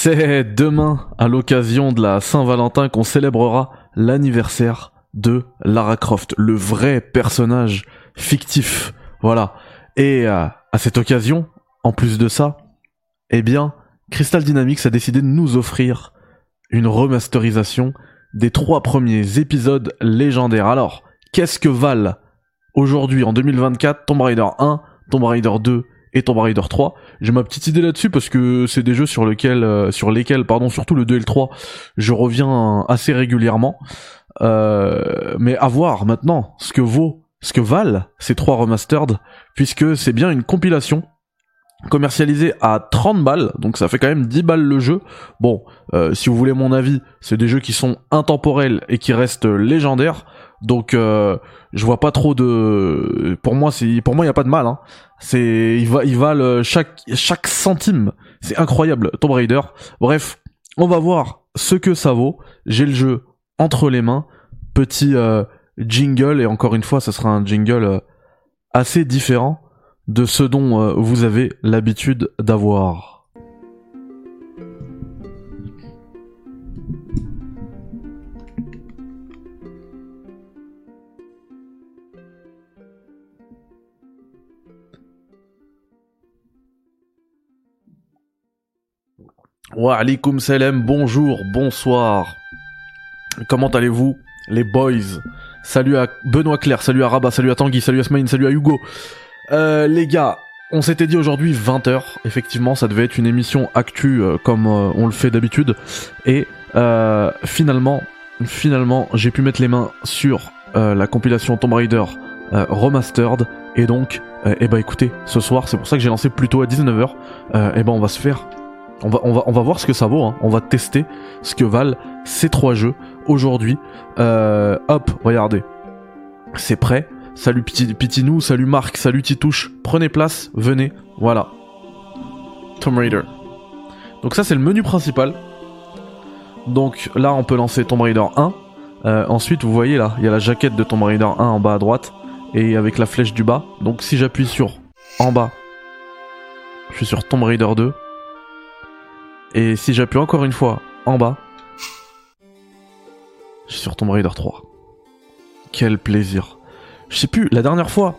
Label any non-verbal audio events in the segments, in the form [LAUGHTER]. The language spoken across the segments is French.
C'est demain, à l'occasion de la Saint-Valentin, qu'on célébrera l'anniversaire de Lara Croft, le vrai personnage fictif. Voilà. Et euh, à cette occasion, en plus de ça, eh bien, Crystal Dynamics a décidé de nous offrir une remasterisation des trois premiers épisodes légendaires. Alors, qu'est-ce que valent aujourd'hui, en 2024, Tomb Raider 1, Tomb Raider 2 et Tomb Raider 3 J'ai ma petite idée là-dessus parce que c'est des jeux sur lesquels, euh, sur lesquels, pardon, surtout le 2 et le 3, je reviens assez régulièrement. Euh, mais à voir maintenant ce que vaut, ce que valent ces trois remastered, puisque c'est bien une compilation commercialisée à 30 balles, donc ça fait quand même 10 balles le jeu. Bon, euh, si vous voulez mon avis, c'est des jeux qui sont intemporels et qui restent légendaires. Donc euh, je vois pas trop de pour moi c'est pour moi il y a pas de mal hein. C'est il va il valent chaque centime. C'est incroyable Tomb Raider. Bref, on va voir ce que ça vaut. J'ai le jeu entre les mains. Petit euh, jingle et encore une fois, ça sera un jingle euh, assez différent de ce dont vous avez l'habitude d'avoir. Wa alaikum salam, bonjour, bonsoir. Comment allez-vous, les boys? Salut à Benoît Claire, salut à Rabat, salut à Tanguy, salut à Smaïn, salut à Hugo. Euh, les gars, on s'était dit aujourd'hui 20h, effectivement, ça devait être une émission actu euh, comme euh, on le fait d'habitude. Et finalement, finalement, j'ai pu mettre les mains sur la compilation Tomb Raider Remastered. Et donc, eh ben écoutez, ce soir, c'est pour ça que j'ai lancé plutôt à 19h, eh ben on va se faire on va, on va, on va voir ce que ça vaut. Hein. On va tester ce que valent ces trois jeux aujourd'hui. Euh, hop, regardez. C'est prêt. Salut Pitinou, salut Marc, salut Titouche. Prenez place, venez. Voilà. Tomb Raider. Donc ça c'est le menu principal. Donc là on peut lancer Tomb Raider 1. Euh, ensuite vous voyez là, il y a la jaquette de Tomb Raider 1 en bas à droite. Et avec la flèche du bas. Donc si j'appuie sur en bas, je suis sur Tomb Raider 2. Et si j'appuie encore une fois en bas, je suis sur Tomb Raider 3. Quel plaisir. Je sais plus, la dernière fois,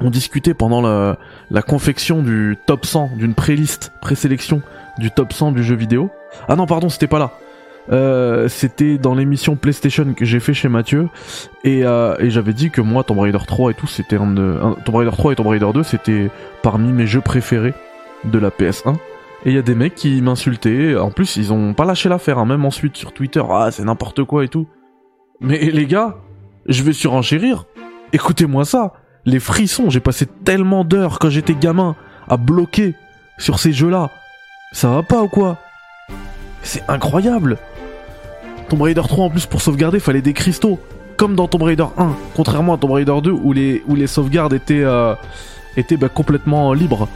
on discutait pendant la, confection du top 100, d'une pré-liste, présélection du top 100 du jeu vidéo. Ah non, pardon, c'était pas là. Euh, c'était dans l'émission PlayStation que j'ai fait chez Mathieu et, euh, j'avais dit que moi Tomb Raider 3 et tout c'était un, Tomb Raider 3 et Tomb Raider 2 c'était parmi mes jeux préférés de la PS1 et il y a des mecs qui m'insultaient. En plus, ils ont pas lâché l'affaire, hein. même ensuite sur Twitter. Ah, c'est n'importe quoi et tout. Mais les gars, je vais surenchérir. Écoutez-moi ça. Les frissons, j'ai passé tellement d'heures quand j'étais gamin à bloquer sur ces jeux-là. Ça va pas ou quoi? C'est incroyable. Tomb Raider 3 en plus pour sauvegarder, fallait des cristaux. Comme dans Tomb Raider 1, contrairement à Tomb Raider 2 où les, où les sauvegardes étaient, euh, bah, complètement libres.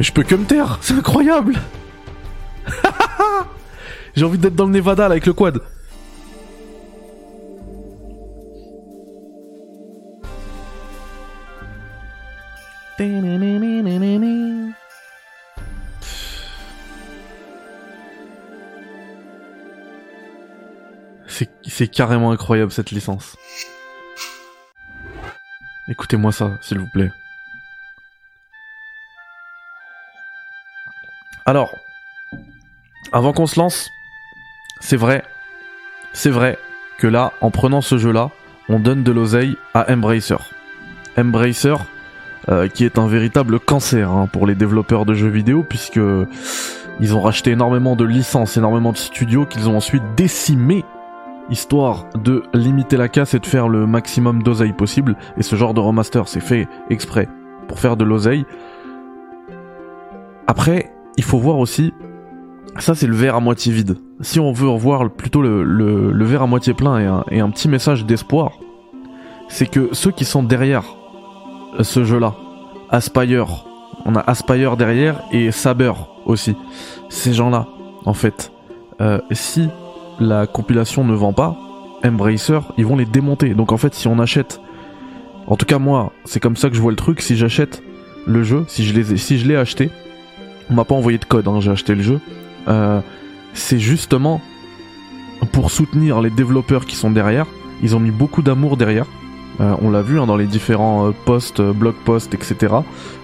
Mais je peux que me taire, c'est incroyable [LAUGHS] J'ai envie d'être dans le Nevada avec le quad. C'est carrément incroyable cette licence. Écoutez-moi ça, s'il vous plaît. Alors, avant qu'on se lance, c'est vrai, c'est vrai que là, en prenant ce jeu-là, on donne de l'oseille à Embracer. Embracer, euh, qui est un véritable cancer hein, pour les développeurs de jeux vidéo, puisque ils ont racheté énormément de licences, énormément de studios qu'ils ont ensuite décimés, histoire de limiter la casse et de faire le maximum d'oseille possible. Et ce genre de remaster, c'est fait exprès pour faire de l'oseille. Après, il faut voir aussi, ça c'est le verre à moitié vide. Si on veut revoir plutôt le, le, verre à moitié plein et un, et un petit message d'espoir, c'est que ceux qui sont derrière ce jeu-là, Aspire, on a Aspire derrière et Saber aussi. Ces gens-là, en fait, euh, si la compilation ne vend pas, Embracer, ils vont les démonter. Donc en fait, si on achète, en tout cas moi, c'est comme ça que je vois le truc, si j'achète le jeu, si je l'ai si je l'ai acheté, on m'a pas envoyé de code, hein, j'ai acheté le jeu. Euh, c'est justement pour soutenir les développeurs qui sont derrière. Ils ont mis beaucoup d'amour derrière. Euh, on l'a vu hein, dans les différents euh, posts, blog posts, etc.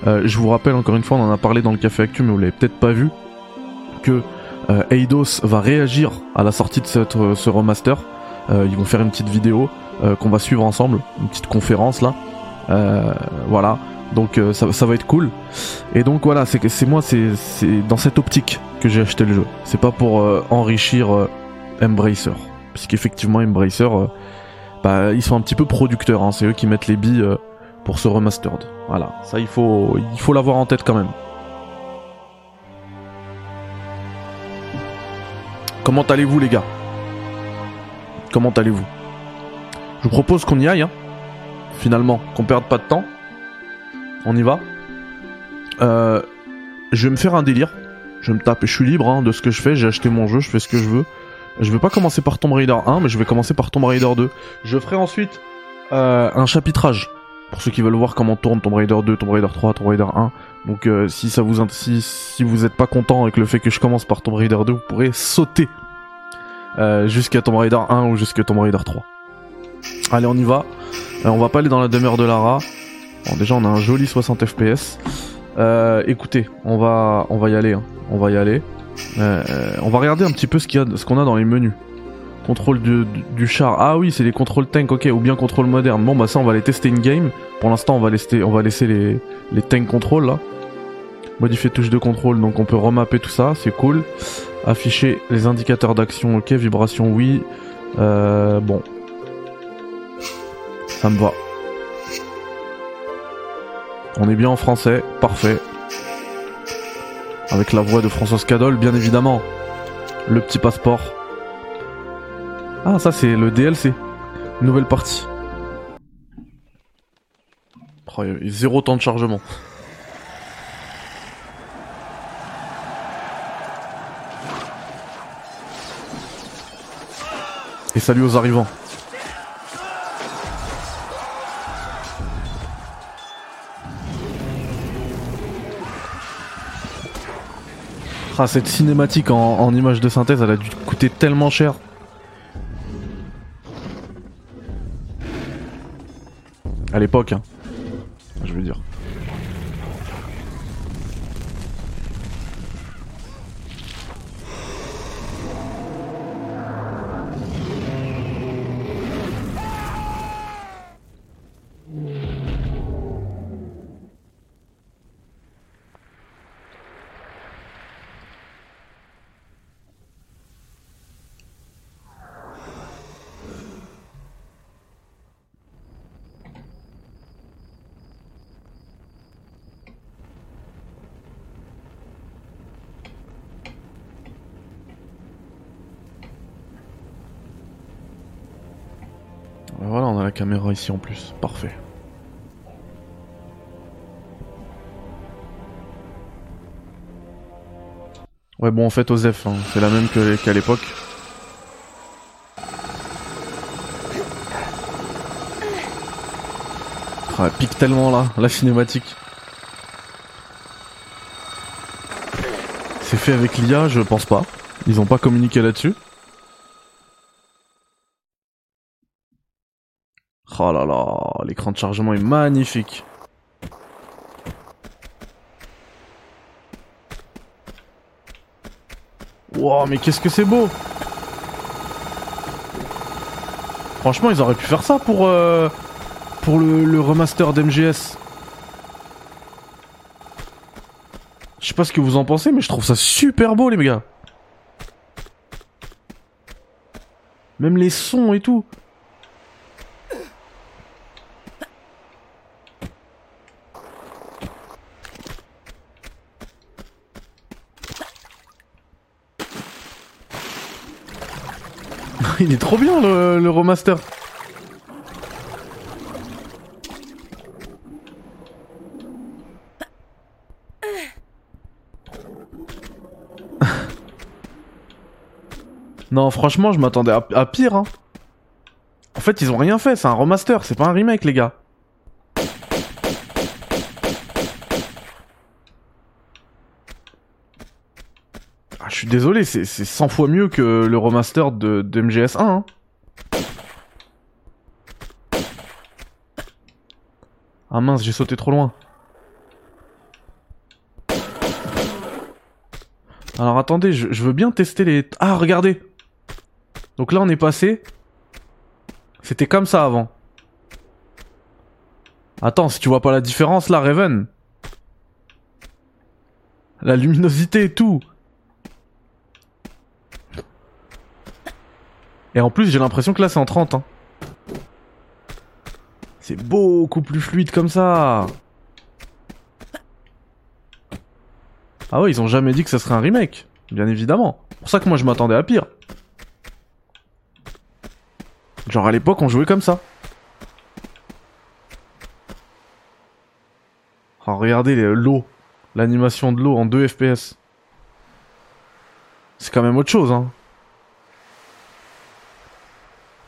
Je vous rappelle encore une fois, on en a parlé dans le Café Actu, mais vous l'avez peut-être pas vu, que Eidos va réagir à la sortie de ce remaster. Ils vont faire une petite vidéo qu'on va suivre ensemble, une petite conférence là. Voilà, donc euh, ça, va être cool. Et donc voilà, c'est moi, c'est dans cette optique que j'ai acheté le jeu. C'est pas pour euh, enrichir euh, Embracer, puisqu'effectivement Embracer, euh, bah, ils sont un petit peu producteurs. Hein. C'est eux qui mettent les billes pour ce remastered. Voilà, ça il faut il faut l'avoir en tête quand même. Comment allez-vous les gars? Comment allez-vous? Je vous propose qu'on y aille, hein. finalement, qu'on perde pas de temps. On y va. Euh, je vais me faire un délire. Je vais me taper, je suis libre hein, de ce que je fais, j'ai acheté mon jeu, je fais ce que je veux. Je vais pas commencer par Tomb Raider 1, mais je vais commencer par Tomb Raider 2. Je ferai ensuite euh, un chapitrage. Pour ceux qui veulent voir comment tourne Tomb Raider 2, Tomb Raider 3, Tomb Raider 1. Donc euh, si ça vous si, si vous êtes pas content avec le fait que je commence par Tomb Raider 2, vous pourrez sauter jusqu'à Tomb Raider 1 ou jusqu'à Tomb Raider 3. Allez, on y va. On va pas aller dans la demeure de Lara. Déjà, on a un joli 60 FPS. Euh, écoutez, on va, y aller. hein. On va y aller. Euh, euh, on va regarder un petit peu ce qu'on a dans les menus. Contrôle du, char. Ah oui, c'est les contrôles tank, ok. Ou bien contrôle moderne. Bon, bah ça, on va les tester in game. Pour l'instant, on va laisser, les, les tank contrôle là. Modifier touche de contrôle, donc on peut remapper tout ça, c'est cool. Afficher les indicateurs d'action, ok. Vibration, oui. Bon. Ça me va. On est bien en français, parfait. Avec la voix de François Cadol, bien évidemment. Le petit passeport. Ah, ça c'est le DLC. Nouvelle partie. Oh, zéro temps de chargement. Et salut aux arrivants. Ah, cette cinématique en, image de synthèse, elle a dû coûter tellement cher. À l'époque, hein. Je veux dire. Caméra ici en plus. Parfait. Ouais, bon, en fait, Osef, hein, c'est la même qu'à l'époque. Ah, elle pique tellement là, la cinématique. C'est fait avec l'IA, je pense pas. Ils ont pas communiqué là-dessus. Oh là là, l'écran de chargement est magnifique. Wow, mais qu'est-ce que c'est beau Franchement, ils auraient pu faire ça pour, euh, pour le, le remaster d'MGS. Je sais pas ce que vous en pensez, mais je trouve ça super beau, les gars. Même les sons et tout. Il est trop bien le, remaster. [LAUGHS] non, franchement, je m'attendais à, à pire. Hein. En fait, ils ont rien fait, c'est un remaster, c'est pas un remake, les gars. Désolé, c'est 100 fois mieux que le remaster de, de MGS1. Hein. Ah mince, j'ai sauté trop loin. Alors attendez, je, veux bien tester les... Ah, regardez Donc là, on est passé... C'était comme ça avant. Attends, si tu vois pas la différence là, Raven. La luminosité et tout. Et en plus, j'ai l'impression que là, c'est en 30. Hein. C'est beaucoup plus fluide comme ça. Ah ouais, ils ont jamais dit que ça serait un remake. Bien évidemment. C'est pour ça que moi, je m'attendais à pire. Genre à l'époque, on jouait comme ça. Oh, regardez l'eau. L'animation de l'eau en 2 FPS. C'est quand même autre chose, hein.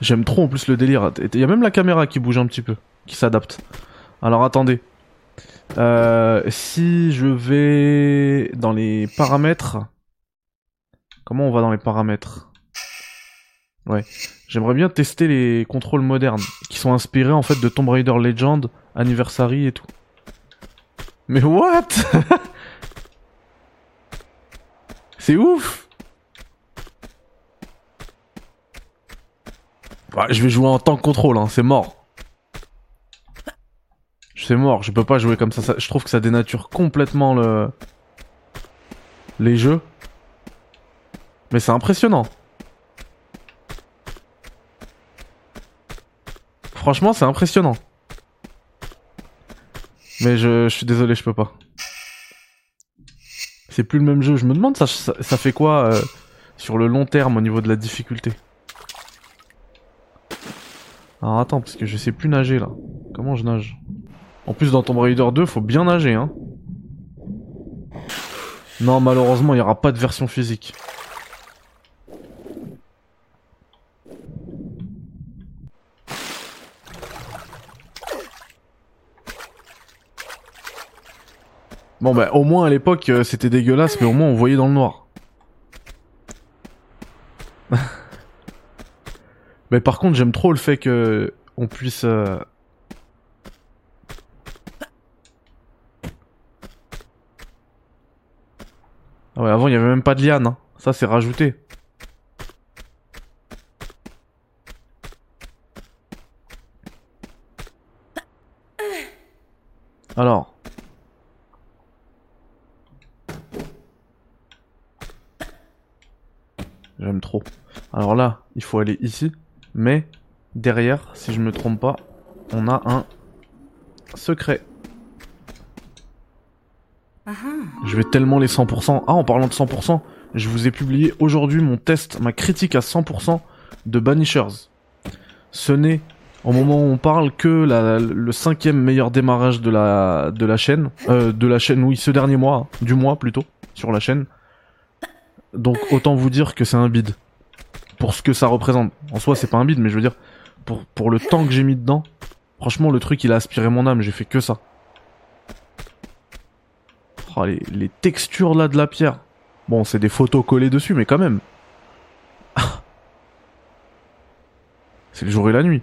J'aime trop en plus le délire. Il y a même la caméra qui bouge un petit peu, qui s'adapte. Alors attendez. Euh, si je vais dans les paramètres... Comment on va dans les paramètres? Ouais. J'aimerais bien tester les contrôles modernes, qui sont inspirés en fait de Tomb Raider Legend, Anniversary et tout. Mais what? [LAUGHS] C'est ouf bah, Je vais jouer en tant que contrôle, hein, c'est mort. C'est mort, je peux pas jouer comme ça. Je trouve que ça dénature complètement le... les jeux. Mais c'est impressionnant. Franchement, c'est impressionnant. Mais je, suis désolé, je peux pas. C'est plus le même jeu. Je me demande ça, ça, fait quoi euh, sur le long terme au niveau de la difficulté? Alors attends, parce que je sais plus nager là. Comment je nage? En plus dans Tomb Raider 2, faut bien nager hein. Non, malheureusement, il n'y aura pas de version physique. Bon bah au moins à l'époque euh, c'était dégueulasse mais au moins on voyait dans le noir. Mais par contre j'aime trop le fait que on puisse... Euh, ah ouais avant il y avait même pas de liane, hein. ça c'est rajouté. Alors... J'aime trop. Alors là, il faut aller ici. Mais derrière, si je me trompe pas, on a un secret. Je vais tellement les 100%. Ah, en parlant de 100%, je vous ai publié aujourd'hui mon test, ma critique à 100% de Banishers. Ce n'est, au moment où on parle, que le cinquième meilleur démarrage de la, de la chaîne. Euh, de la chaîne, oui, ce dernier mois, du mois plutôt, sur la chaîne. Donc autant vous dire que c'est un bide. Pour ce que ça représente. En soi, c'est pas un bide, mais je veux dire, pour, le temps que j'ai mis dedans, franchement, le truc, il a aspiré mon âme, j'ai fait que ça. Oh, les, les textures là de la pierre. Bon, c'est des photos collées dessus, mais quand même. [LAUGHS] c'est le jour et la nuit.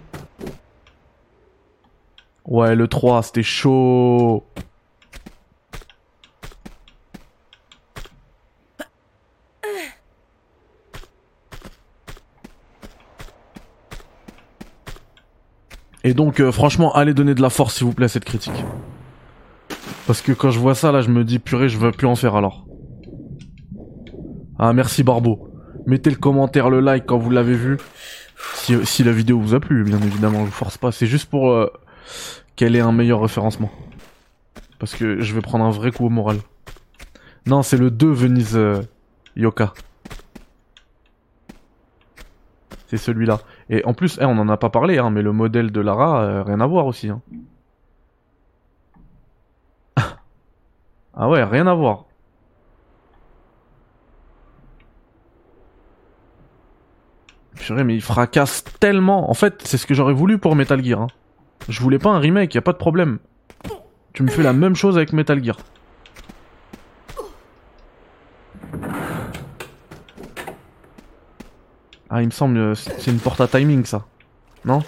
Ouais, le 3, c'était chaud. Et donc, euh, franchement, allez donner de la force, s'il vous plaît, à cette critique. Parce que quand je vois ça, là, je me dis, purée, je veux plus en faire alors. Ah, merci Barbeau. Mettez le commentaire, le like quand vous l'avez vu. Si, la vidéo vous a plu, bien évidemment, je vous force pas. C'est juste pour euh, qu'elle ait un meilleur référencement. Parce que je vais prendre un vrai coup au moral. Non, c'est le 2 Venise euh, Yoka. C'est celui-là. Et en plus, eh, on en a pas parlé, hein, mais le modèle de Lara, euh, rien à voir aussi. Hein. [LAUGHS] ah ouais, rien à voir. Purée, mais il fracasse tellement. En fait, c'est ce que j'aurais voulu pour Metal Gear. Hein. Je voulais pas un remake, y a pas de problème. Tu me fais la même chose avec Metal Gear. Ah, il me semble, euh, c'est une porte à timing ça. Non?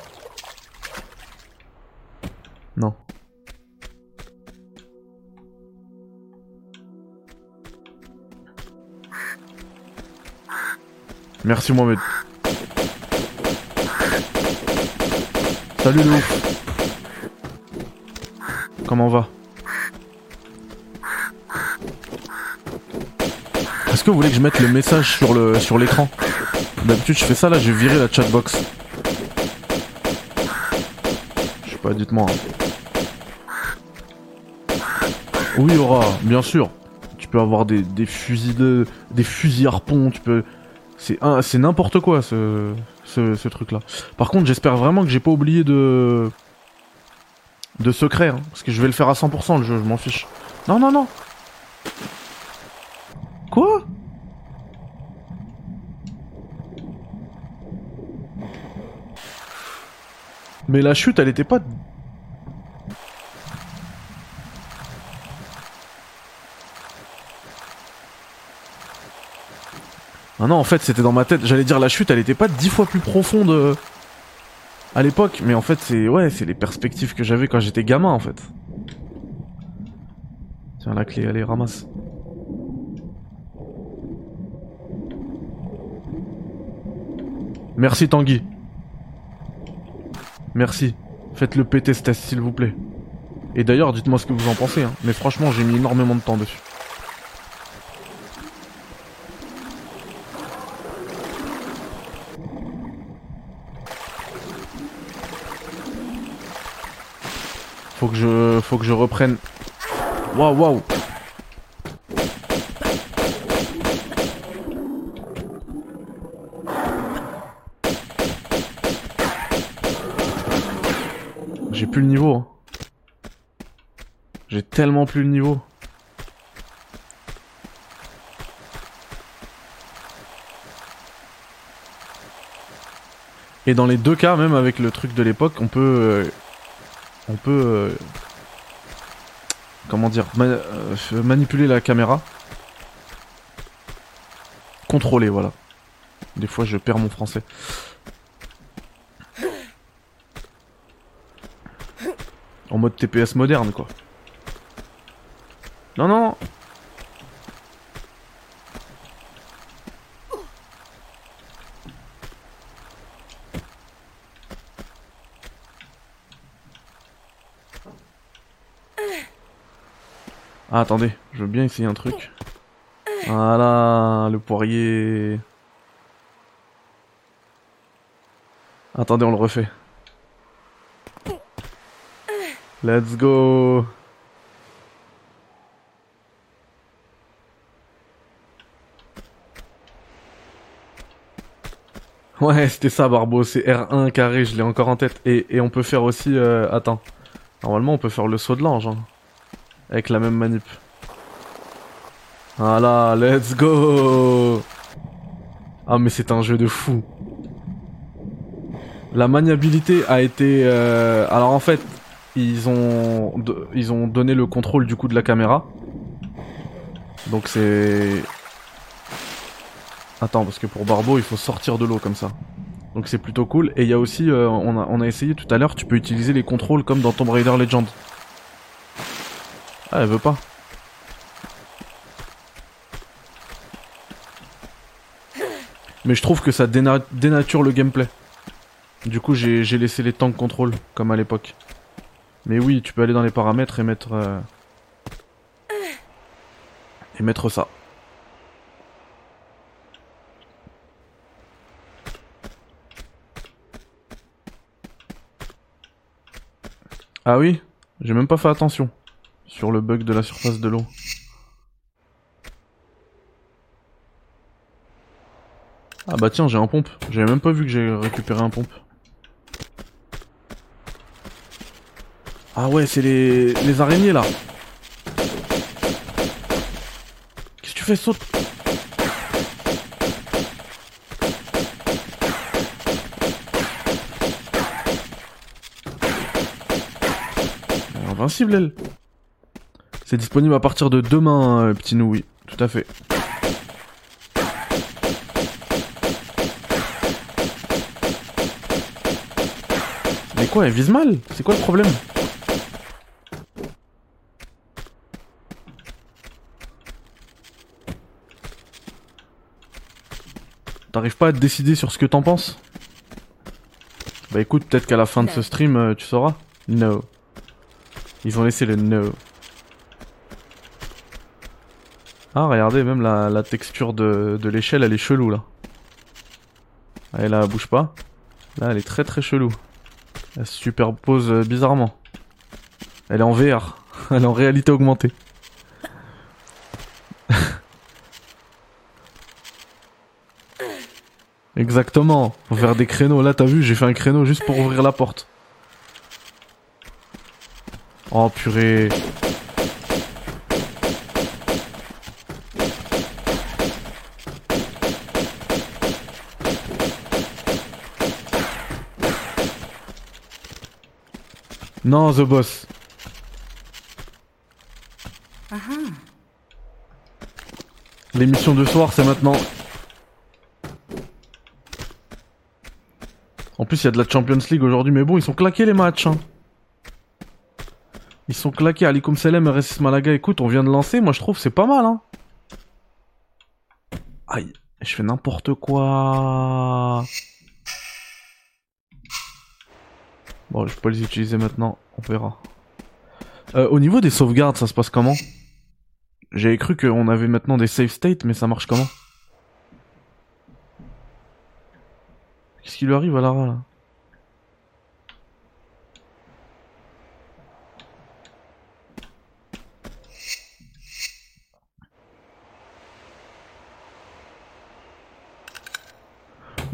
Non. Merci Mohamed. Salut le ouf. Comment va? Est-ce que vous voulez que je mette le message sur le sur l'écran? D'habitude je fais ça là, j'ai viré la chatbox. Je sais pas, dites-moi. Oui Aura, bien sûr. Tu peux avoir des, fusils de. des fusils harpons, tu peux. C'est c'est n'importe quoi ce, ce, ce truc là. Par contre j'espère vraiment que j'ai pas oublié de. de secret, hein, parce que je vais le faire à 100% le jeu, je m'en fiche. Non non non Quoi Mais la chute, elle était pas... Ah non, en fait, c'était dans ma tête. J'allais dire la chute, elle était pas dix fois plus profonde euh, à l'époque, mais en fait, c'est ouais, c'est les perspectives que j'avais quand j'étais gamin, en fait. Tiens, la clé, allez, ramasse. Merci Tanguy. Merci. Faites-le péter s'il vous plaît. Et d'ailleurs, dites-moi ce que vous en pensez. Hein. Mais franchement, j'ai mis énormément de temps dessus. Faut que je, faut que je reprenne. Waouh, waouh. J'ai plus le niveau. Hein. J'ai tellement plus le niveau. Et dans les deux cas, même avec le truc de l'époque, on peut... Euh, on peut... Euh, comment dire euh, Manipuler la caméra. Contrôler, voilà. Des fois, je perds mon français. En mode TPS moderne, quoi. Non, non Ah, attendez, je veux bien essayer un truc. Voilà, le poirier. Attendez, on le refait. Let's go Ouais, c'était ça, Barbo, c'est R1 carré, je l'ai encore en tête. Et, on peut faire aussi... Euh, attends. Normalement, on peut faire le saut de l'ange. Hein, avec la même manip. Voilà, let's go Ah, mais c'est un jeu de fou. La maniabilité a été... Euh, alors en fait, ils ont, ils ont donné le contrôle du coup de la caméra. Donc c'est... Attends, parce que pour Barbo, il faut sortir de l'eau comme ça. Donc c'est plutôt cool. Et il y a aussi, euh, on, a, on a essayé tout à l'heure, tu peux utiliser les contrôles comme dans Tomb Raider Legend. Ah, elle veut pas. Mais je trouve que ça dénature le gameplay. Du coup, j'ai laissé les tanks contrôle, comme à l'époque. Mais oui, tu peux aller dans les paramètres et mettre... Euh, et mettre ça. Ah oui J'ai même pas fait attention sur le bug de la surface de l'eau. Ah bah tiens, j'ai un pompe. J'avais même pas vu que j'ai récupéré un pompe. Ah ouais, c'est les... les araignées là. Qu'est-ce que tu fais saute? Invincible elle. C'est disponible à partir de demain, hein, petit nous, oui. Tout à fait. Mais quoi, elle vise mal? C'est quoi le problème? T'arrives pas à te décider sur ce que t'en penses Bah écoute, peut-être qu'à la fin de ce stream, euh, tu sauras. No. Ils ont laissé le no. Ah, regardez, même la, texture de, de l'échelle, elle est chelou là. Elle là, bouge pas. Là, elle est très très chelou. Elle se superpose euh, bizarrement. Elle est en VR. [LAUGHS] Elle est en réalité augmentée. Exactement. Faut faire des créneaux. Là, t'as vu, j'ai fait un créneau juste pour ouvrir la porte. Oh purée. Non, The Boss. L'émission de soir, c'est maintenant. Plus, il y a de la Champions League aujourd'hui, mais bon, ils sont claqués les matchs. Hein. Ils sont claqués. Alikum Selem, RSS Malaga, écoute, on vient de lancer, moi je trouve c'est pas mal. Hein. Aïe, je fais n'importe quoi. Bon, je peux les utiliser maintenant, on verra. Euh, au niveau des sauvegardes, ça se passe comment? J'avais cru qu'on avait maintenant des save states, mais ça marche comment? Qu'est-ce qui lui arrive à Lara là?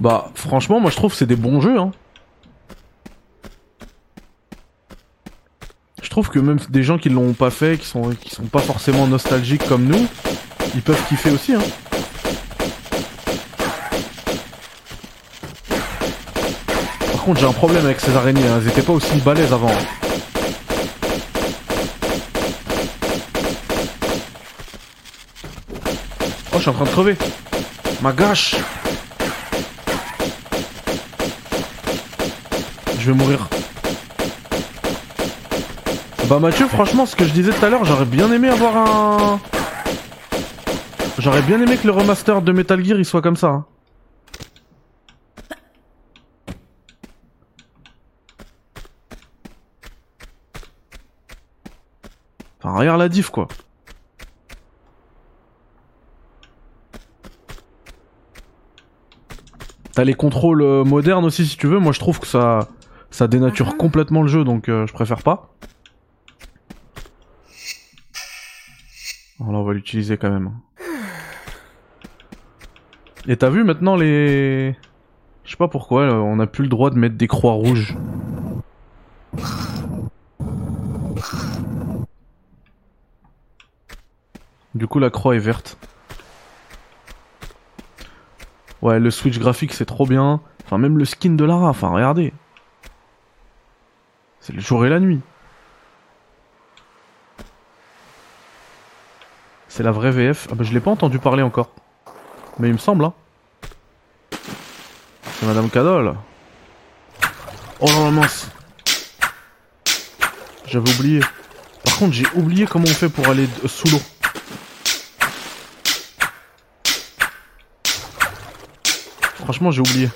Bah franchement moi je trouve c'est des bons jeux hein. Je trouve que même des gens qui l'ont pas fait, qui sont, qui sont pas forcément nostalgiques comme nous, ils peuvent kiffer aussi. Hein. Par contre, j'ai un problème avec ces araignées, hein. elles étaient pas aussi balèzes avant. Oh, je suis en train de crever. Ma gâche. Je vais mourir. Bah Mathieu, franchement, ce que je disais tout à l'heure, j'aurais bien aimé avoir un... J'aurais bien aimé que le remaster de Metal Gear il soit comme ça. Hein. Regarde la diff quoi. T'as les contrôles euh, modernes aussi si tu veux, moi je trouve que ça, ça dénature ah. complètement le jeu donc euh, je préfère pas. Alors on va l'utiliser quand même. Et t'as vu maintenant les... Je sais pas pourquoi, on a plus le droit de mettre des croix rouges. Du coup la croix est verte. Ouais, le switch graphique c'est trop bien. Enfin même le skin de Lara, enfin regardez. C'est le jour et la nuit. C'est la vraie VF. Ah bah je l'ai pas entendu parler encore. Mais il me semble, hein. C'est Madame Cadol. Oh non, mince. J'avais oublié. Par contre, j'ai oublié comment on fait pour aller sous l'eau. Franchement, j'ai oublié.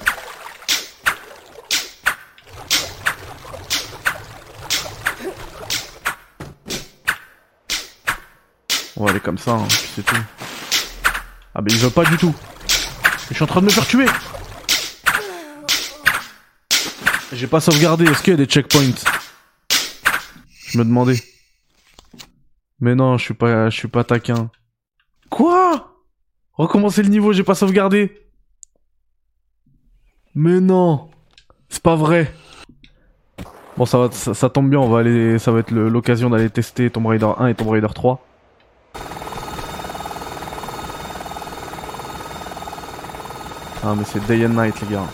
On va aller comme ça, hein, c'est tout. Ah mais il veut pas du tout. Je suis en train de me faire tuer. J'ai pas sauvegardé, est-ce qu'il y a des checkpoints? Je me demandais. Mais non, je suis pas, je suis pas taquin. Quoi? Recommencer le niveau, j'ai pas sauvegardé. Mais non, c'est pas vrai. Bon, ça, va, ça, tombe bien, on va ça va être l'occasion d'aller tester Tomb Raider 1 et Tomb Raider 3. Ah mais c'est day and night les gars.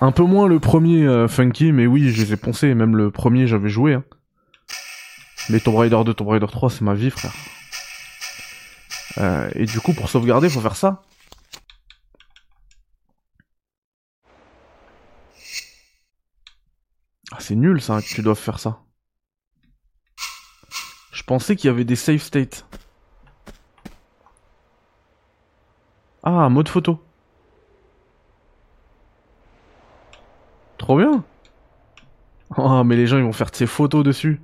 Un peu moins le premier euh, Funky, mais oui, je les ai poncés. Même le premier, j'avais joué. Hein. Mais Tomb Raider 2, Tomb Raider 3, c'est ma vie, frère. Euh, et du coup, pour sauvegarder, faut faire ça. Ah, c'est nul ça que tu dois faire ça. Je pensais qu'il y avait des save states. Ah, mode photo. Trop bien. Oh, mais les gens ils vont faire de ces photos dessus.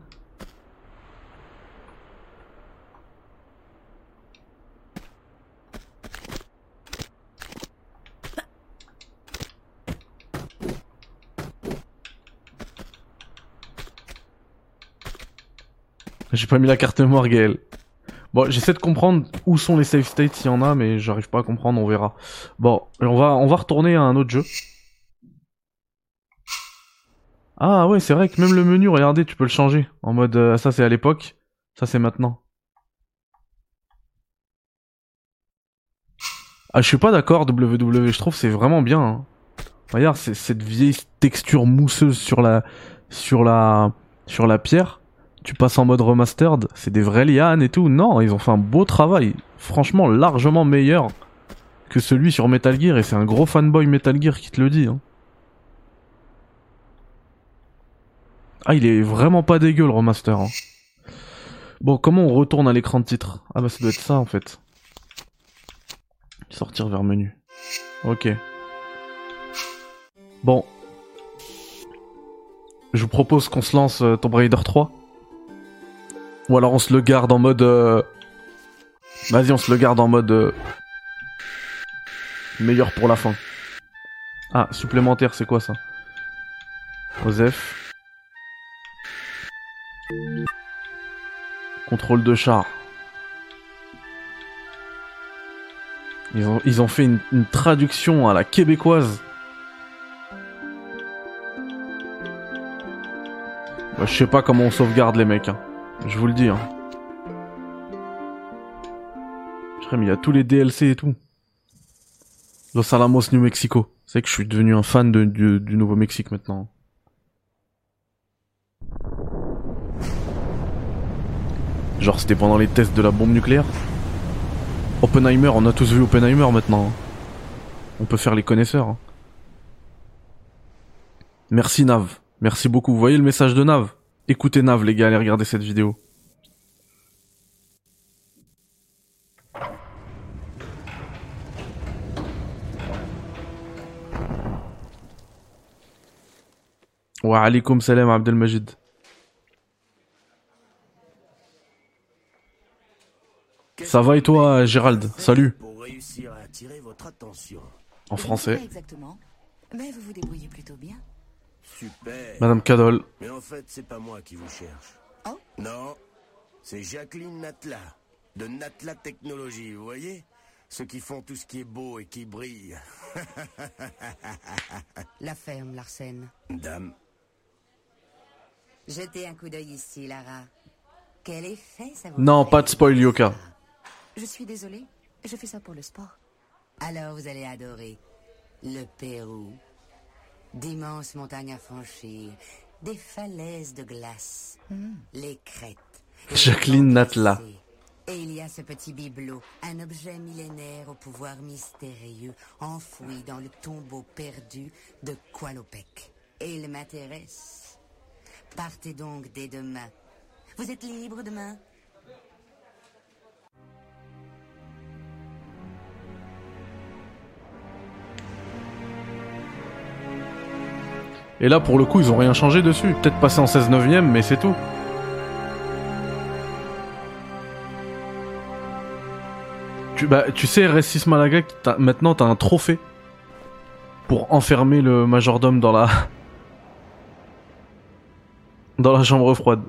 Pas mis la carte mémoire, Gaël. Bon, j'essaie de comprendre où sont les save states s'il y en a, mais j'arrive pas à comprendre, on verra. Bon, on va, on va retourner à un autre jeu. Ah ouais, c'est vrai que même le menu, regardez, tu peux le changer. En mode, euh, ça c'est à l'époque, ça c'est maintenant. Ah, je suis pas d'accord, WW, je trouve c'est vraiment bien. Hein. Regarde, c'est cette vieille texture mousseuse sur la, sur la, sur la pierre tu passes en mode remastered, c'est des vrais lianes et tout. Non, ils ont fait un beau travail. Franchement, largement meilleur que celui sur Metal Gear. Et c'est un gros fanboy Metal Gear qui te le dit. Hein. Ah, il est vraiment pas dégueu le remaster. Hein. Bon, comment on retourne à l'écran de titre? Ah bah ça doit être ça en fait. Sortir vers menu. Ok. Bon. Je vous propose qu'on se lance euh, Tomb Raider 3. Ou alors on se le garde en mode... Euh, vas-y, on se le garde en mode... Euh, meilleur pour la fin. Ah, supplémentaire, c'est quoi ça? Osef. Contrôle de char. Ils ont, ils ont fait une, traduction à la québécoise. Bah, je sais pas comment on sauvegarde les mecs. Hein. Je vous le dis. Hein. Mais il y a tous les DLC et tout. Los Alamos, New Mexico. C'est que je suis devenu un fan du, du Nouveau-Mexique maintenant. Genre c'était pendant les tests de la bombe nucléaire. Oppenheimer, on a tous vu Oppenheimer maintenant. On peut faire les connaisseurs. Hein. Merci Nav. Merci beaucoup. Vous voyez le message de Nav? Écoutez Nav les gars, allez regarder cette vidéo. Wa alaikum salam Abdelmajid. Ça va et toi Gérald? Salut. En français. Exactement. Mais vous vous débrouillez plutôt bien. Super. Madame Cadol. Mais en fait, c'est pas moi qui vous cherche. Oh Non, c'est Jacqueline Natla, de Natla Technologies, vous voyez? Ceux qui font tout ce qui est beau et qui brille. [LAUGHS] La ferme, Larsen. Dame. Jetez un coup d'œil ici, Lara. Quel effet ça vous Non, pas de spoil, Yoka. Je suis désolée, je fais ça pour le sport. Alors vous allez adorer le Pérou. D'immenses montagnes à franchir, des falaises de glace, les crêtes. les Jacqueline Natla. Et il y a ce petit bibelot, un objet millénaire au pouvoir mystérieux, enfoui dans le tombeau perdu de Qualopec. Et il m'intéresse. Partez donc dès demain. Vous êtes libre demain? Et là, pour le coup, ils ont rien changé dessus. Peut-être passé en 16 neuvième, mais c'est tout. Tu, bah, tu sais, RS6 Malaga, maintenant t'as un trophée pour enfermer le majordome dans la [LAUGHS] dans la chambre froide.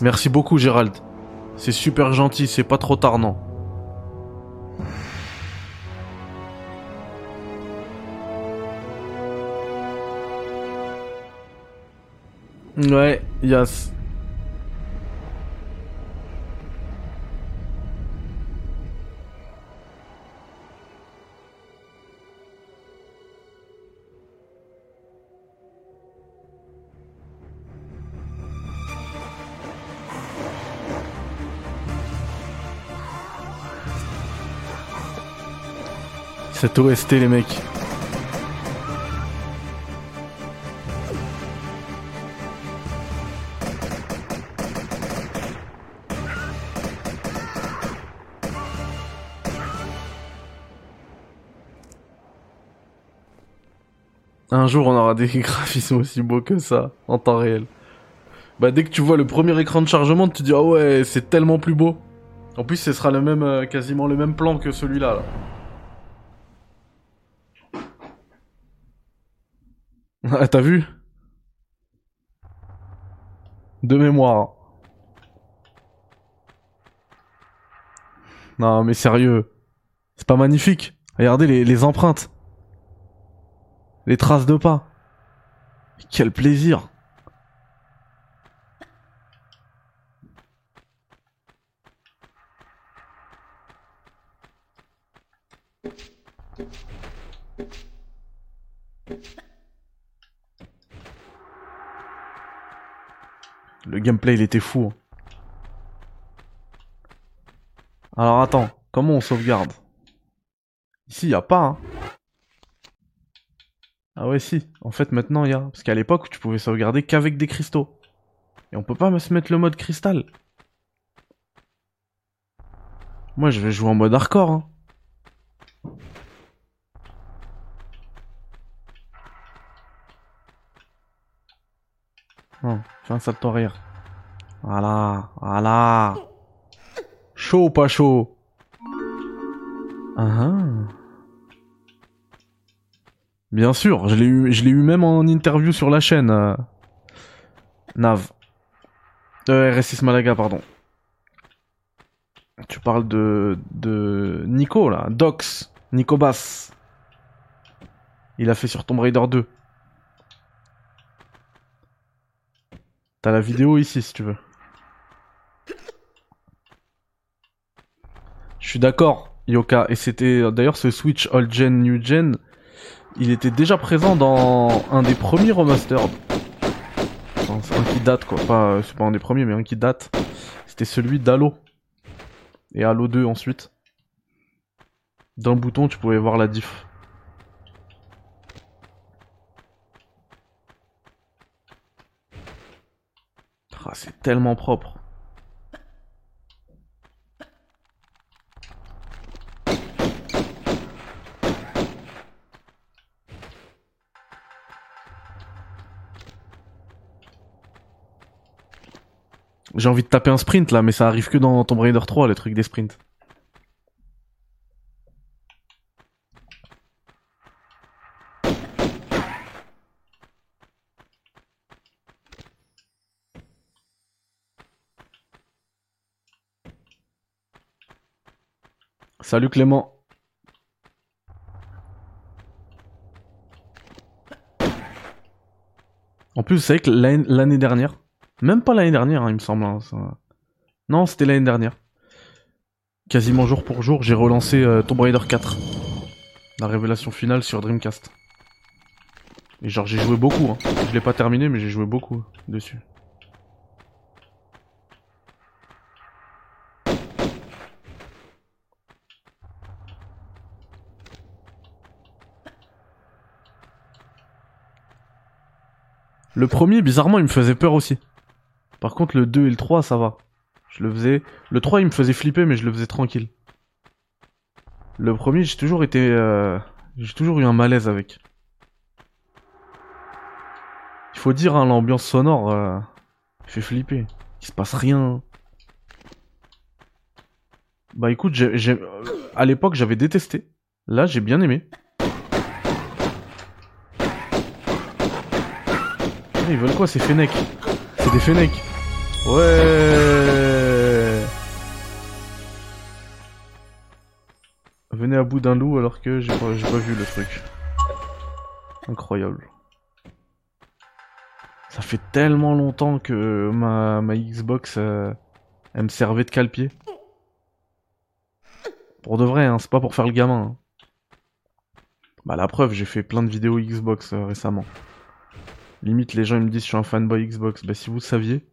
Merci beaucoup Gérald. C'est super gentil, c'est pas trop tard non. Ouais, yes. Cette OST les mecs. Jour, on aura des [LAUGHS] graphismes aussi beaux que ça, en temps réel. Bah, dès que tu vois le premier écran de chargement, tu dis, ah ouais, c'est tellement plus beau. En plus, ce sera le même, euh, quasiment le même plan que celui-là, là. [LAUGHS] Ah, t'as vu? De mémoire. Non, mais sérieux. C'est pas magnifique. Regardez les empreintes. Les traces de pas. Quel plaisir. Le gameplay, il était fou. hein. Alors attends, comment on sauvegarde? Ici, y a pas, hein. Ah ouais, si. En fait, maintenant, il y a. Parce qu'à l'époque, tu pouvais sauvegarder qu'avec des cristaux. Et on peut pas se mettre le mode cristal. Moi, je vais jouer en mode hardcore, hein. Non, fais un salto arrière. Voilà, voilà. Chaud ou pas chaud? Ah ah. Bien sûr, je l'ai eu, eu même en interview sur la chaîne. euh, Nav. Euh, RS6 Malaga, pardon. Tu parles de, de Nico, là. Dox. Nico Bass. Il a fait sur Tomb Raider 2. T'as la vidéo ici, si tu veux. Je suis d'accord, Yoka. Et c'était d'ailleurs ce Switch Old Gen, New Gen. Il était déjà présent dans un des premiers remastered. Enfin, c'est un qui date quoi. Pas, c'est pas un des premiers, mais un qui date. C'était celui d'Halo. Et Halo 2 ensuite. D'un bouton, tu pouvais voir la diff. Ah, c'est tellement propre. J'ai envie de taper un sprint là, mais ça arrive que dans Tomb Raider 3, le truc des sprints. Salut Clément. En plus, vous savez que l'année dernière, même pas l'année dernière, hein, il me semble. hein, Non, c'était l'année dernière. Quasiment jour pour jour, j'ai relancé euh, Tomb Raider 4. La révélation finale sur Dreamcast. Et genre, j'ai joué beaucoup. Hein. Je l'ai pas terminé, mais j'ai joué beaucoup dessus. Le premier, bizarrement, il me faisait peur aussi. Par contre, le 2 et le 3, ça va. Je le faisais. Le 3, il me faisait flipper, mais je le faisais tranquille. Le premier, j'ai toujours été. euh, J'ai toujours eu un malaise avec. Il faut dire, hein, l'ambiance sonore euh, fait flipper. Il se passe rien. Bah écoute, à l'époque, j'avais détesté. Là, j'ai bien aimé. Ils veulent quoi, ces Fennec C'est des Fennec. Ouais. Venez à bout d'un loup alors que j'ai pas, vu le truc. Incroyable. Ça fait tellement longtemps que ma, Xbox euh, elle me servait de cale-pied. Pour de vrai, hein, c'est pas pour faire le gamin. hein. Bah la preuve, j'ai fait plein de vidéos Xbox euh, récemment. Limite, les gens ils me disent je suis un fanboy Xbox. Bah si vous saviez,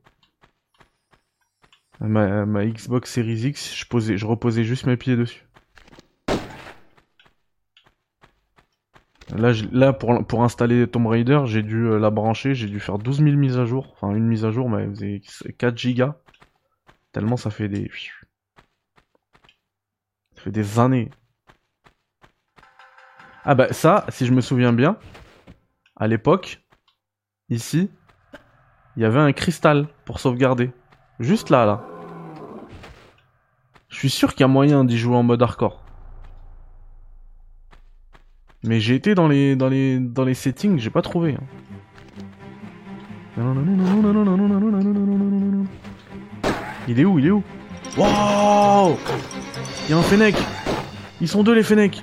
ma, Xbox Series X, je, posais, je reposais juste mes pieds dessus. Là, là pour, pour installer Tomb Raider, j'ai dû euh, la brancher, j'ai dû faire 12 000 mises à jour. Enfin, une mise à jour, mais elle faisait 4 gigas. Tellement ça fait des... Ça fait des années. Ah bah ça, si je me souviens bien, à l'époque, ici, il y avait un cristal pour sauvegarder. Juste là, là. Je suis sûr qu'il y a moyen d'y jouer en mode hardcore. Mais j'ai été dans les dans les dans les settings, j'ai pas trouvé. hein. Il est où Il est où? Wow Il y a un Fennec Ils sont deux les Fennec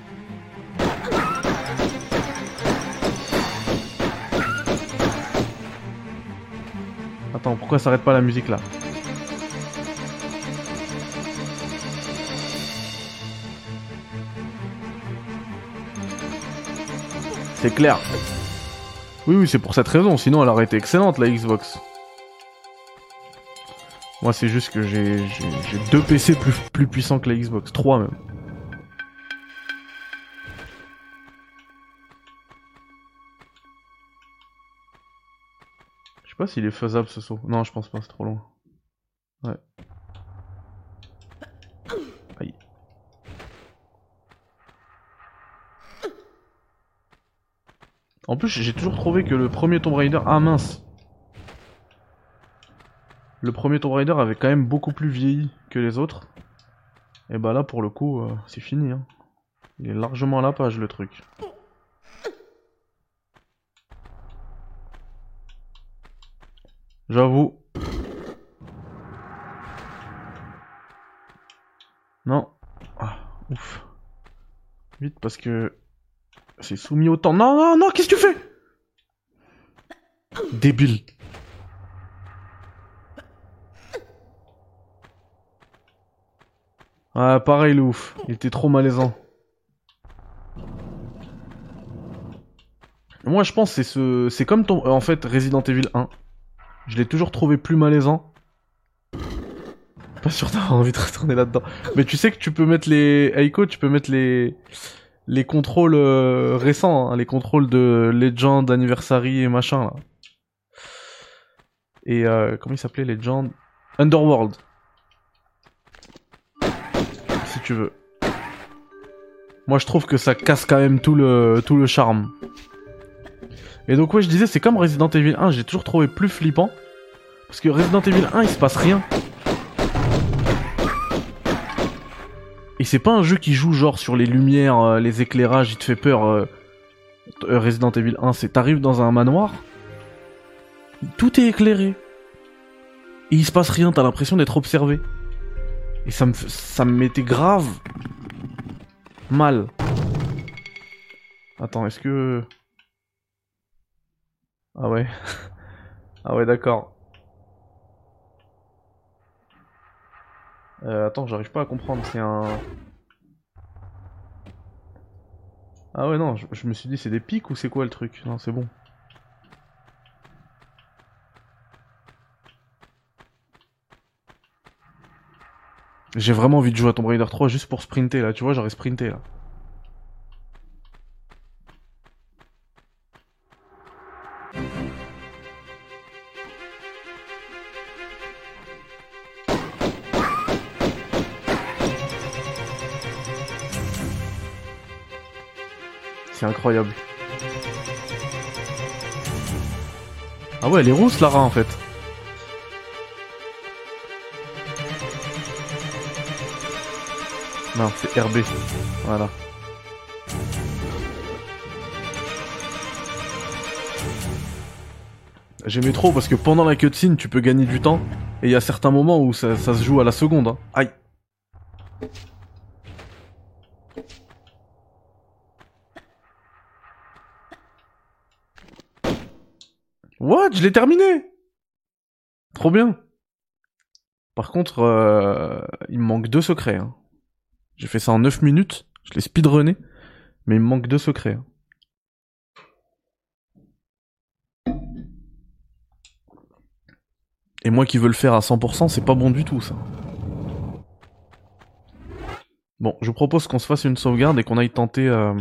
Attends, pourquoi s'arrête pas la musique là? C'est clair. Oui, oui, c'est pour cette raison. Sinon, elle aurait été excellente, la Xbox. Moi, c'est juste que j'ai deux PC plus, plus puissants que la Xbox. Trois même. Je sais pas s'il est faisable ce saut. Non, je pense pas, c'est trop loin. Ouais. Aïe. En plus, j'ai toujours trouvé que le premier Tomb Raider... Ah mince Le premier Tomb Raider avait quand même beaucoup plus vieilli que les autres. Et bah là, pour le coup, euh, c'est fini. Hein. Il est largement à la page, le truc. J'avoue. Non. Ah, ouf. Vite, parce que... C'est soumis au temps. Non, non, non, qu'est-ce que tu fais? Débile. Ah, pareil, le ouf. Il était trop malaisant. Moi, je pense c'est ce... C'est comme ton... En fait, Resident Evil 1. Je l'ai toujours trouvé plus malaisant. Pas sûr d'avoir envie de retourner là-dedans. Mais tu sais que tu peux mettre les... Aiko, tu peux mettre les... Les contrôles euh, récents, hein, les contrôles de Legend, Anniversary et machin, là. Et euh, comment il s'appelait Legend Underworld. Si tu veux. Moi je trouve que ça casse quand même tout le, tout le charme. Et donc ouais je disais c'est comme Resident Evil 1, j'ai toujours trouvé plus flippant. Parce que Resident Evil 1 il se passe rien. Et c'est pas un jeu qui joue genre sur les lumières, euh, les éclairages, il te fait peur. euh, euh, Resident Evil 1, c'est t'arrives dans un manoir, tout est éclairé. Et il se passe rien, t'as l'impression d'être observé. Et ça me, ça me mettait grave mal. Attends, est-ce que... Ah ouais. [LAUGHS] ah ouais, d'accord. Euh, attends, j'arrive pas à comprendre, c'est un... Ah ouais, non, je, me suis dit c'est des pics ou c'est quoi le truc? Non, c'est bon. J'ai vraiment envie de jouer à Tomb Raider 3 juste pour sprinter là, tu vois, j'aurais sprinté là. C'est incroyable. Ah ouais, elle est rousse Lara en fait. Non, c'est RB. Voilà. J'aimais trop parce que pendant la cutscene, tu peux gagner du temps. Et il y a certains moments où ça, ça se joue à la seconde. hein. Aïe. What? Je l'ai terminé Trop bien Par contre, euh, il me manque deux secrets. hein. J'ai fait ça en 9 minutes, je l'ai speedrunné, mais il me manque deux secrets. hein. Et moi qui veux le faire à 100%, c'est pas bon du tout ça. Bon, je propose qu'on se fasse une sauvegarde et qu'on aille tenter... euh,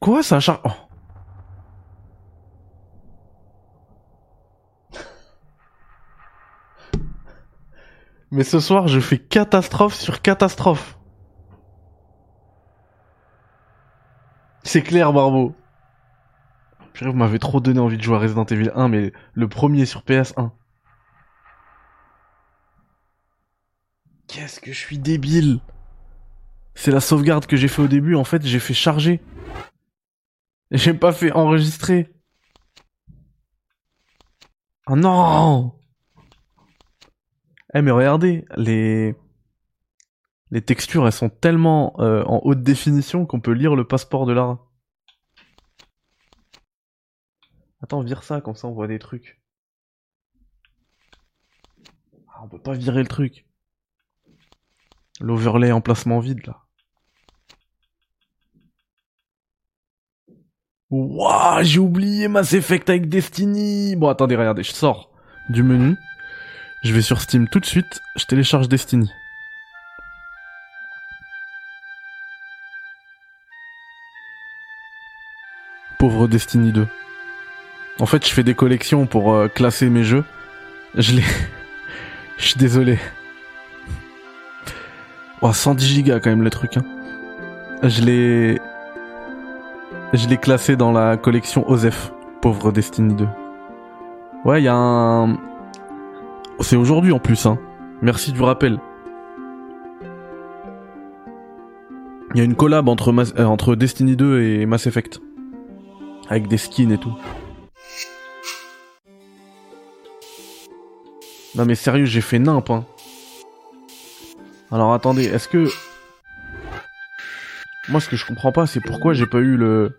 Quoi, ça a char... Oh. Mais ce soir, je fais catastrophe sur catastrophe. C'est clair, Barbeau. Purée, vous m'avez trop donné envie de jouer à Resident Evil 1, mais le premier sur PS1. Qu'est-ce que je suis débile C'est la sauvegarde que j'ai fait au début, en fait, j'ai fait charger. J'ai pas fait enregistrer. Oh non Eh mais regardez, les... Les textures, elles sont tellement euh, en haute définition qu'on peut lire le passeport de Lara. Attends, vire ça, comme ça on voit des trucs. Ah, on peut pas virer le truc. L'overlay emplacement vide, là. Wouah, j'ai oublié Mass Effect avec Destiny Bon, attendez, regardez, je sors du menu. Je vais sur Steam tout de suite, je télécharge Destiny. Pauvre Destiny 2. En fait, je fais des collections pour euh, classer mes jeux. Je l'ai... [LAUGHS] Je suis désolé. Oh, 110 gigas quand même le truc. Hein. Je l'ai... Je l'ai classé dans la collection Osef. Pauvre Destiny 2. Ouais, il y a un... C'est aujourd'hui en plus, hein. Merci du rappel. Il y a une collab entre, euh, Destiny 2 et Mass Effect. Avec des skins et tout. Non mais sérieux, j'ai fait nimp, hein. Alors attendez, est-ce que... Moi ce que je comprends pas, c'est pourquoi j'ai pas eu le...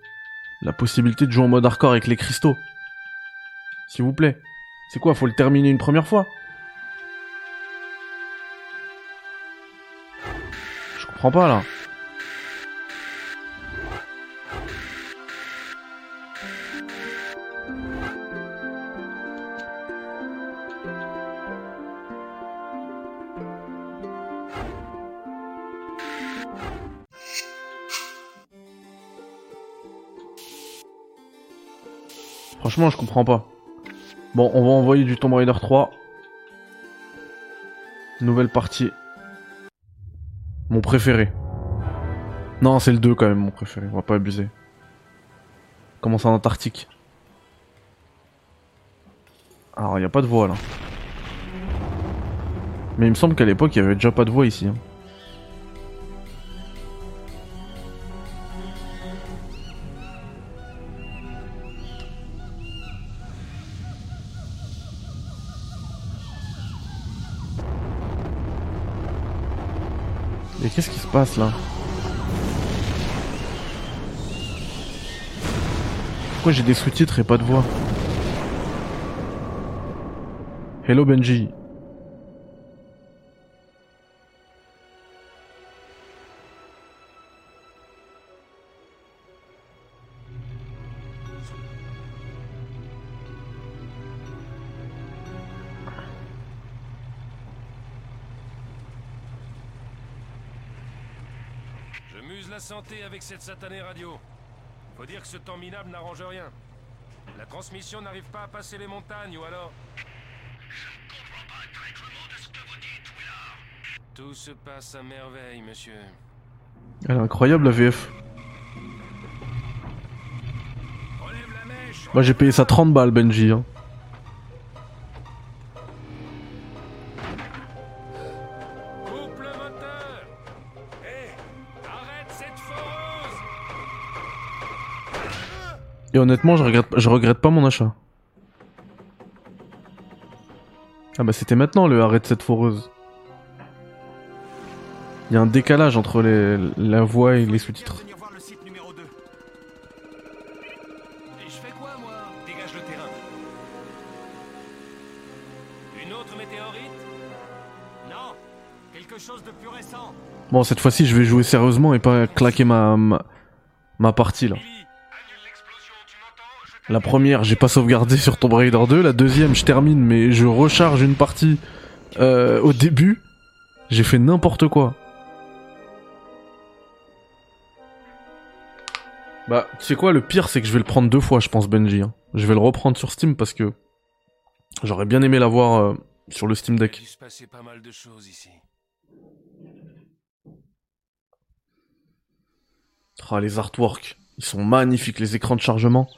La possibilité de jouer en mode hardcore avec les cristaux. S'il vous plaît. C'est quoi, faut le terminer une première fois? Pas là. Franchement, je comprends pas. Bon, on va envoyer du Tomb Raider 3. Nouvelle partie. Mon préféré. Non, c'est le 2 quand même, mon préféré. On va pas abuser. Commence en Antarctique. Alors, il n'y a pas de voix là. Mais il me semble qu'à l'époque, il y avait déjà pas de voix ici. Hein. Passe là Pourquoi j'ai des sous-titres et pas de voix? Hello Benji. Santé avec cette satanée radio. Faut dire que ce temps minable n'arrange rien. La transmission n'arrive pas à passer les montagnes, ou alors... Je ne comprends pas un de ce que vous dites, Willard. Tout se passe à merveille, monsieur. Elle est incroyable, la VF. Moi j'ai payé ça 30 balles, Benji. Hein. Et honnêtement, je regrette, je regrette pas mon achat. Ah bah c'était maintenant le arrêt de cette foreuse. Il y a un décalage entre les, la voix et les sous-titres. Bon, cette fois-ci, je vais jouer sérieusement et pas claquer ma, ma, ma partie là. La première, j'ai pas sauvegardé sur Tomb Raider 2. La deuxième, je termine, mais je recharge une partie euh, au début. J'ai fait n'importe quoi. Bah, tu sais quoi, le pire, c'est que je vais le prendre deux fois, je pense, Benji. hein. Je vais le reprendre sur Steam parce que j'aurais bien aimé l'avoir euh, sur le Steam Il Deck. se passer pas mal de choses ici. Ah, les artworks, ils sont magnifiques, les écrans de chargement.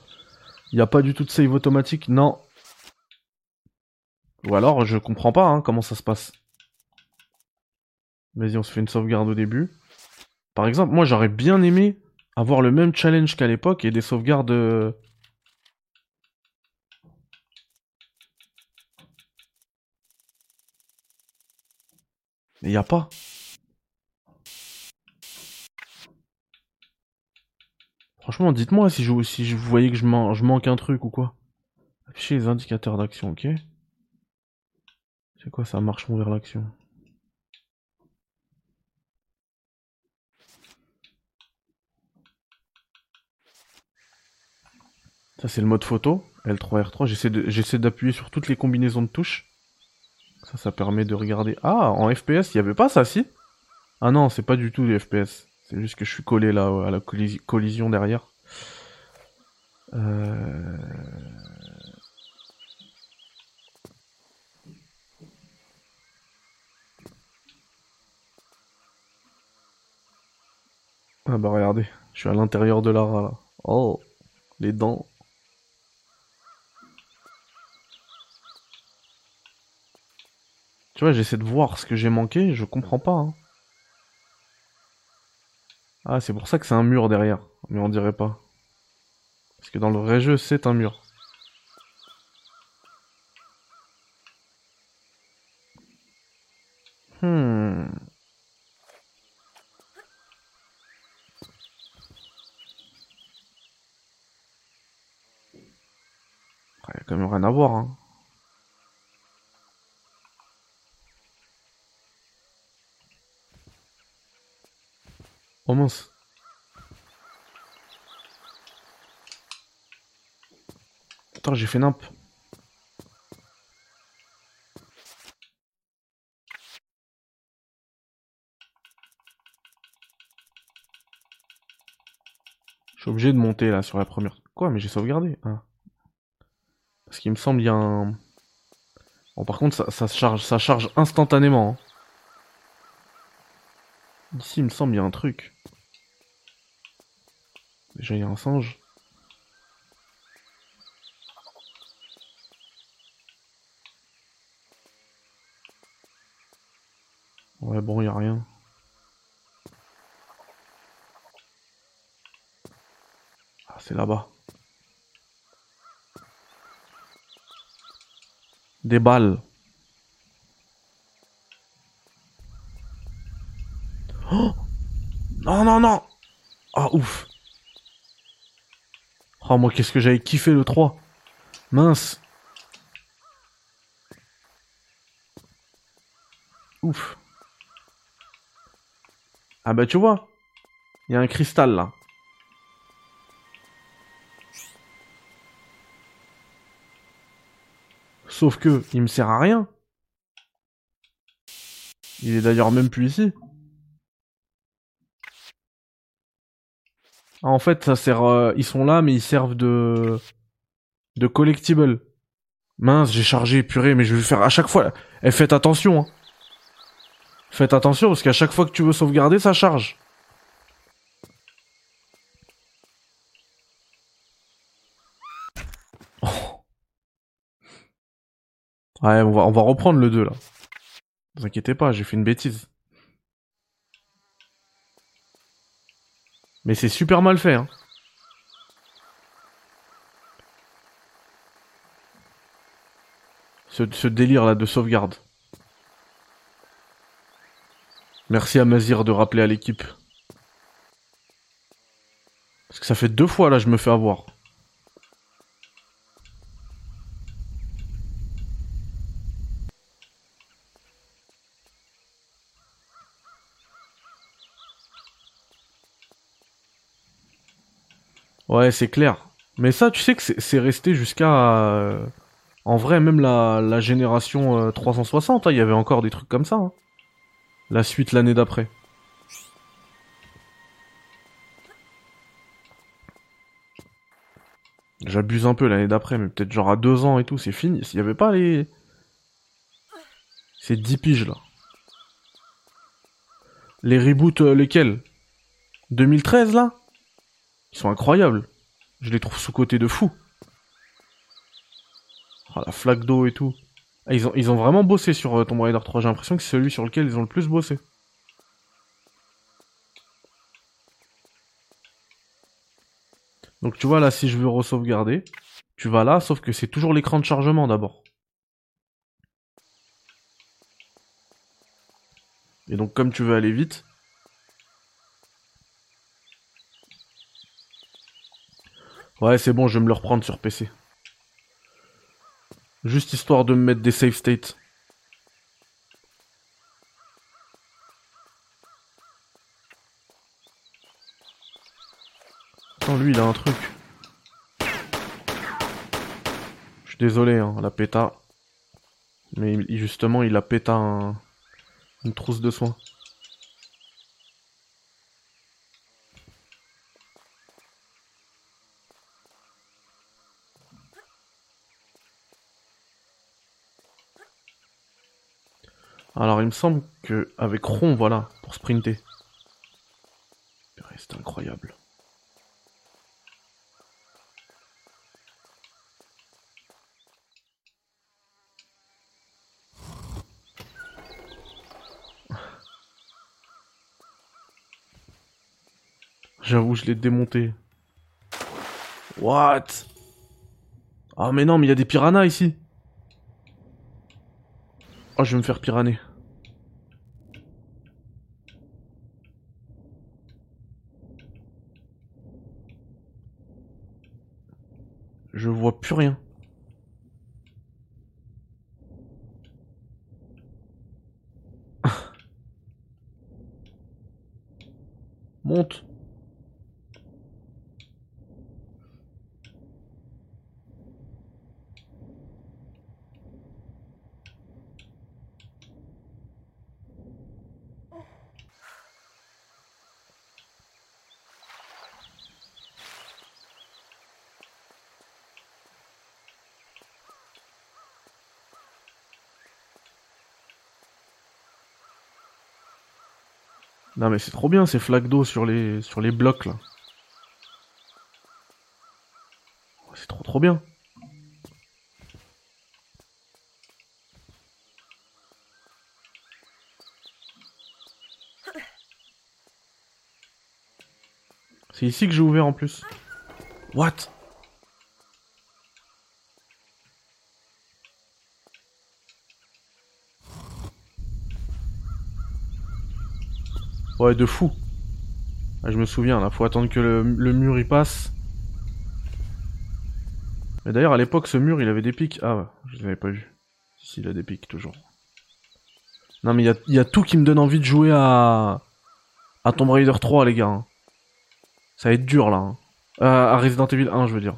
Il n'y a pas du tout de save automatique, non. Ou alors, je comprends pas hein, comment ça se passe. Vas-y, on se fait une sauvegarde au début. Par exemple, moi j'aurais bien aimé avoir le même challenge qu'à l'époque et des sauvegardes. euh, Mais y a pas. Franchement, dites-moi si je, si voyais que je, man- je manque un truc ou quoi. Afficher les indicateurs d'action, ok? C'est quoi ça marche vers l'action? Ça c'est le mode photo, L3, R3. J'essaie d'appuyer sur toutes les combinaisons de touches. Ça, ça permet de regarder. Ah, en FPS, il y avait pas ça, si? Ah non, c'est pas du tout les FPS. C'est juste que je suis collé là à la collisi- collision derrière. Euh... Ah bah regardez, je suis à l'intérieur de Lara là. Oh, les dents. Tu vois, j'essaie de voir ce que j'ai manqué, je comprends pas. hein. Ah, c'est pour ça que c'est un mur derrière, mais on dirait pas. Parce que dans le vrai jeu, c'est un mur. Hmm. Il y a quand même rien à voir. Hein. Oh j'ai fait nimp. Je suis obligé de monter là sur la première. Quoi, mais j'ai sauvegardé. Ah. Parce qu'il me semble il y a un. Bon, par contre, ça, ça charge, ça charge instantanément. hein. Ici, il me semble y a un truc. Déjà, y a un singe. Ouais, bon, il a rien. Ah, c'est là-bas. Des balles. Oh non, non, non Ah, ouf Oh, moi, qu'est-ce que j'avais kiffé le 3 Mince Ouf Ah bah tu vois Il y a un cristal là. Sauf que, il me sert à rien. Il est d'ailleurs même plus ici. En fait, ça sert. euh, ils sont là, mais ils servent de. de collectible. Mince, j'ai chargé, purée, mais je vais faire à chaque fois. Eh, faites attention, hein. Faites attention, parce qu'à chaque fois que tu veux sauvegarder, ça charge. Oh. Ouais, on va, on va reprendre le 2 là. Ne vous inquiétez pas, j'ai fait une bêtise. Mais c'est super mal fait, hein. Ce, ce délire là de sauvegarde. Merci à Mazir de rappeler à l'équipe. Parce que ça fait deux fois là je me fais avoir. Ouais, c'est clair. Mais ça, tu sais que c'est resté jusqu'à... euh, En vrai, même la, génération euh, 360, hein, il y avait encore des trucs comme ça. hein. La suite l'année d'après. J'abuse un peu l'année d'après, mais peut-être genre à deux ans et tout, c'est fini. S'il y avait pas les... Ces 10 piges là. Les reboots, euh, lesquels? 2013 là? Ils sont incroyables. Je les trouve sous-côté de fou. Ah, la flaque d'eau et tout. Ah, ils, ont, ils ont vraiment bossé sur euh, Tomb Raider 3. J'ai l'impression que c'est celui sur lequel ils ont le plus bossé. Donc tu vois là, si je veux re-sauvegarder, tu vas là, sauf que c'est toujours l'écran de chargement d'abord. Et donc comme tu veux aller vite, Ouais, c'est bon, je vais me le reprendre sur PC. Juste histoire de me mettre des save states. Attends, lui, il a un truc. Je suis désolé, hein, la péta. Mais justement, il a péta un... une trousse de soins. Alors il me semble que avec Ron, voilà, pour sprinter. C'est incroyable. J'avoue, je l'ai démonté. What? Ah mais non, mais il y a des piranhas ici. Oh, je vais me faire piraner. Je vois plus rien. [LAUGHS] Monte. Non mais c'est trop bien ces flaques d'eau sur les sur les blocs là. C'est trop trop bien. C'est ici que j'ai ouvert en plus. What? Ouais, de fou. Ah, je me souviens, là, faut attendre que le, mur y passe. Mais d'ailleurs, à l'époque, ce mur, il avait des pics. Ah, je les avais pas vus. Si, il a des pics, toujours. Non, mais il y a, tout qui me donne envie de jouer à... À Tomb Raider 3, les gars. Hein. Ça va être dur, là. Hein. à Resident Evil 1, je veux dire.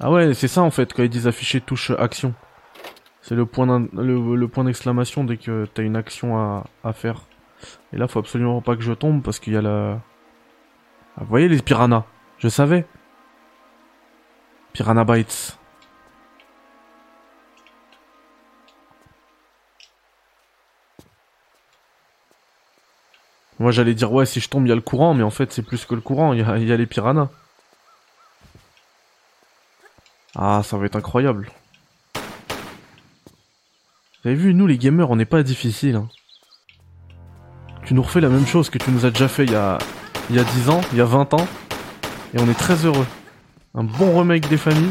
Ah ouais, c'est ça, en fait, quand ils disent afficher touche action. C'est le point d'exclamation dès que t'as une action à, faire. Et là, faut absolument pas que je tombe parce qu'il y a la... Ah, vous voyez les piranhas? Je savais. Piranha Bytes. Moi j'allais dire ouais si je tombe il y a le courant mais en fait c'est plus que le courant, il y a les piranhas. Ah ça va être incroyable. Vous avez vu, nous les gamers, on n'est pas difficile. Hein. Tu nous refais la même chose que tu nous as déjà fait il y a, y a 10 ans, il y a 20 ans. Et on est très heureux. Un bon remake des familles.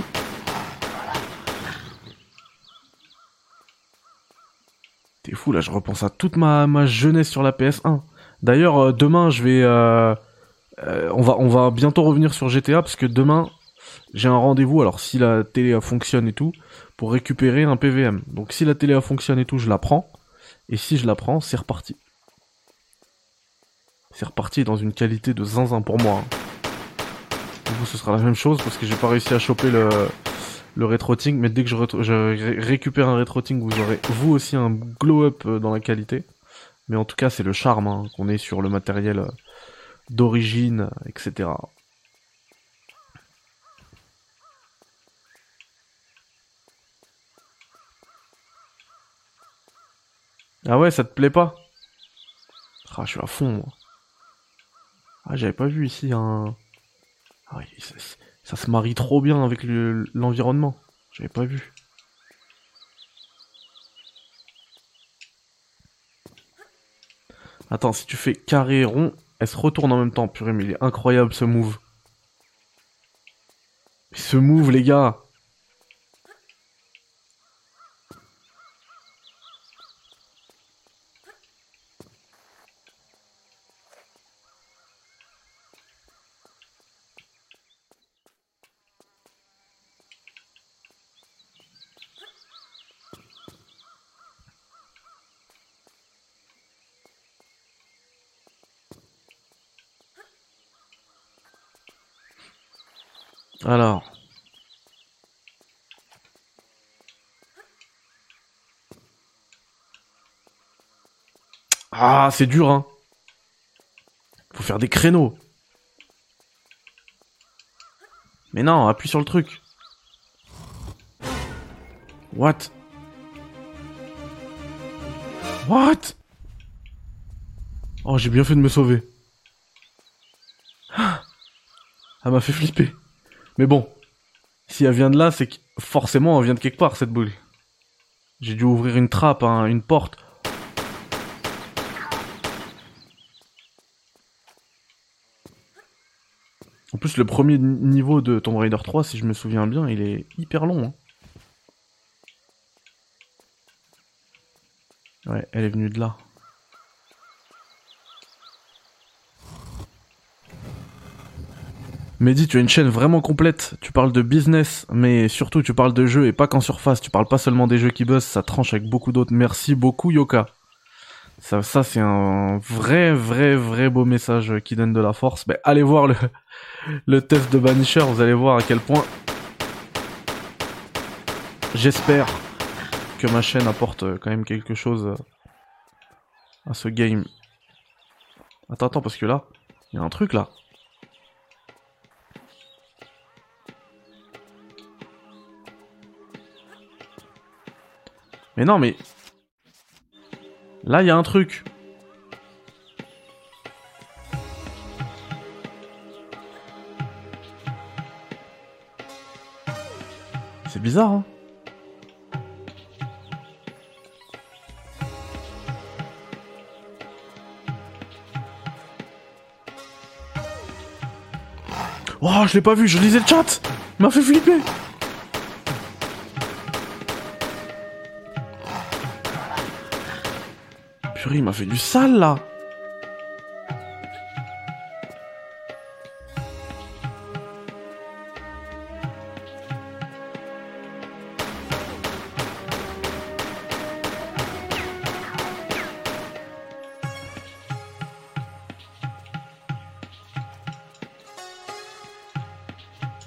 T'es fou là, je repense à toute ma, ma jeunesse sur la PS1. D'ailleurs, euh, demain, je vais... Euh, euh, on, va, on va bientôt revenir sur GTA parce que demain, j'ai un rendez-vous. Alors si la télé fonctionne et tout, pour récupérer un PVM. Donc si la télé fonctionne et tout, je la prends. Et si je la prends, c'est reparti. C'est reparti dans une qualité de zinzin pour moi. Hein. Du coup, ce sera la même chose parce que j'ai pas réussi à choper le, le rétroting. Mais dès que je, récupère un rétroting, vous aurez vous aussi un glow-up euh, dans la qualité. Mais en tout cas, c'est le charme hein, qu'on est sur le matériel euh, d'origine, etc. Ah ouais, ça te plaît pas? Ah, je suis à fond, moi. Ah, j'avais pas vu ici un... Ah, ça, se marie trop bien avec l'environnement. j'avais pas vu. Attends, si tu fais carré rond, elle se retourne en même temps. Purée, mais il est incroyable ce move. Ce move, les gars Alors. Ah, c'est dur, hein. Faut faire des créneaux. Mais non, appuie sur le truc. What? What? Oh, j'ai bien fait de me sauver. Ah, elle m'a fait flipper. Mais bon, si elle vient de là, c'est que forcément elle vient de quelque part cette boule. J'ai dû ouvrir une trappe, hein, une porte. En plus, le premier niveau de Tomb Raider 3, si je me souviens bien, il est hyper long. Hein. Ouais, elle est venue de là. Mehdi, tu as une chaîne vraiment complète. Tu parles de business, mais surtout tu parles de jeux et pas qu'en surface. Tu parles pas seulement des jeux qui bossent, ça tranche avec beaucoup d'autres. Merci beaucoup, Yoka. Ça, c'est un vrai, vrai, vrai beau message qui donne de la force. Mais allez voir le, [LAUGHS] le test de Banisher, vous allez voir à quel point j'espère que ma chaîne apporte quand même quelque chose à ce game. Attends, attends, parce que là, il y a un truc là. Mais non, mais... Là, il y a un truc. C'est bizarre, hein. Oh, je l'ai pas vu, je lisais le chat. Il m'a fait flipper il m'a fait du sale là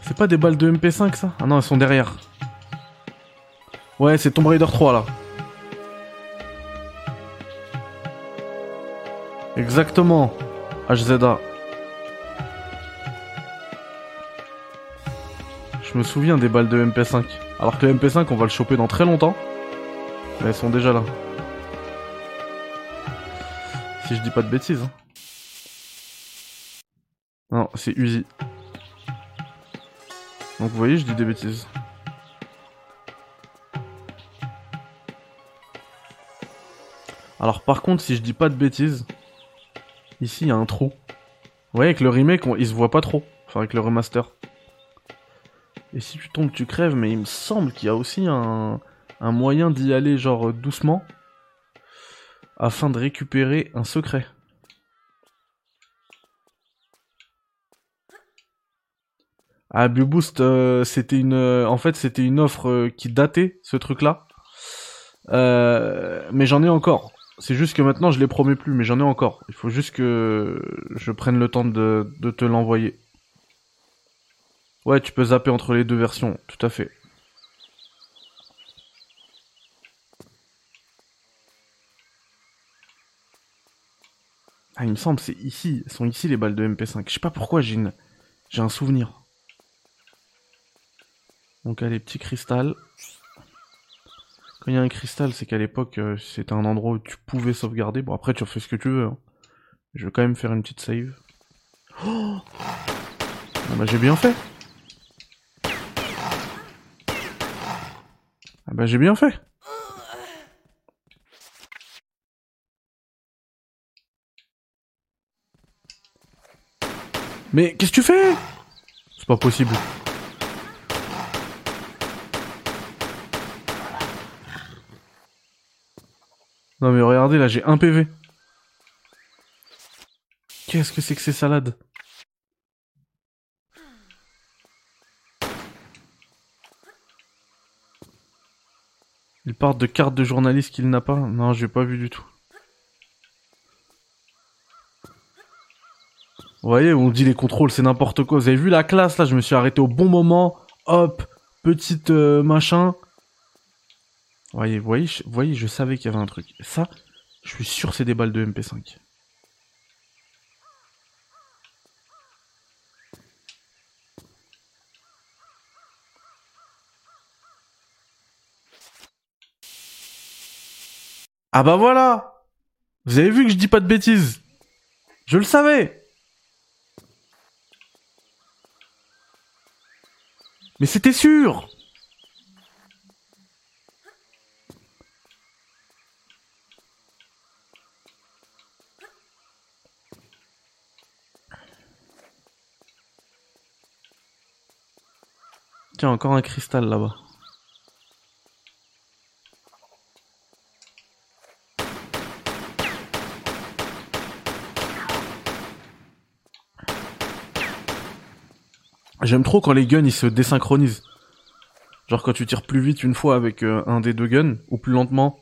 C'est pas des balles de MP5 ça? Ah non, elles sont derrière. Ouais, c'est Tomb Raider 3 là. Exactement, HZA. Je me souviens des balles de MP5. Alors que le MP5, on va le choper dans très longtemps. Mais elles sont déjà là. Si je dis pas de bêtises. Hein. Non, c'est Uzi. Donc vous voyez, je dis des bêtises. Alors par contre, si je dis pas de bêtises, Ici, il y a un trou. Vous voyez, avec le remake, il se voit pas trop. Enfin, avec le remaster. Et si tu tombes, tu crèves, mais il me semble qu'il y a aussi un, moyen d'y aller, genre, doucement. Afin de récupérer un secret. Ah, Blue Boost, euh, c'était une, euh, en fait, c'était une offre euh, qui datait ce truc-là. mais j'en ai encore. C'est juste que maintenant je les promets plus, mais j'en ai encore. Il faut juste que je prenne le temps de, te l'envoyer. Ouais, tu peux zapper entre les deux versions, tout à fait. Ah, il me semble, c'est ici. Sont ici les balles de MP5. Je sais pas pourquoi j'ai j'ai un souvenir. Donc, allez, petit cristal. Il y a un cristal, c'est qu'à l'époque, euh, c'était un endroit où tu pouvais sauvegarder. Bon, après, tu refais ce que tu veux. hein. Je vais quand même faire une petite save. Oh ah bah, j'ai bien fait. Ah bah, j'ai bien fait. Mais qu'est-ce que tu fais? C'est pas possible. Non mais regardez là, j'ai un PV. Qu'est-ce que c'est que ces salades? Il part de carte de journaliste qu'il n'a pas Non, j'ai pas vu du tout. Vous voyez, on dit les contrôles, c'est n'importe quoi. Vous avez vu la classe là? Je me suis arrêté au bon moment. Hop, petite euh, machin. Voyez, voyez, je, voyez, je savais qu'il y avait un truc. Ça, je suis sûr c'est des balles de MP5. Ah bah voilà Vous avez vu que je dis pas de bêtises Je le savais Mais c'était sûr Tiens, encore un cristal là-bas. J'aime trop quand les guns ils se désynchronisent. Genre quand tu tires plus vite une fois avec euh, un des deux guns, ou plus lentement.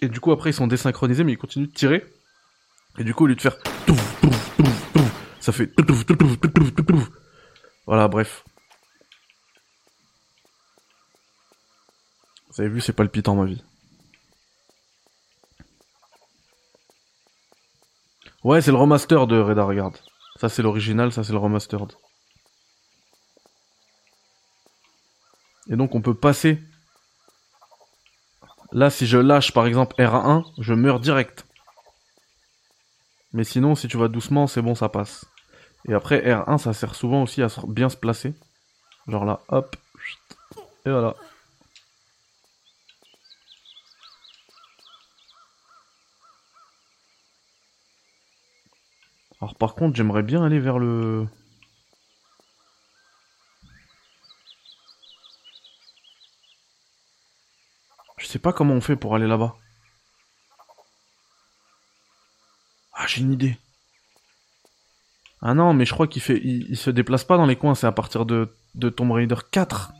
Et du coup après ils sont désynchronisés mais ils continuent de tirer. Et du coup au lieu de faire ça fait. Voilà bref. Vous avez vu c'est palpitant ma vie. Ouais c'est le remaster de Reda regarde. Ça c'est l'original, ça c'est le remastered. Et donc on peut passer. Là, si je lâche par exemple R1, je meurs direct. Mais sinon, si tu vas doucement, c'est bon, ça passe. Et après, R1, ça sert souvent aussi à bien se placer. Genre là, hop. Et voilà. Alors par contre, j'aimerais bien aller vers le... Je sais pas comment on fait pour aller là-bas. Ah, j'ai une idée. Ah non, mais je crois qu'il fait, il, se déplace pas dans les coins, c'est à partir de, de Tomb Raider 4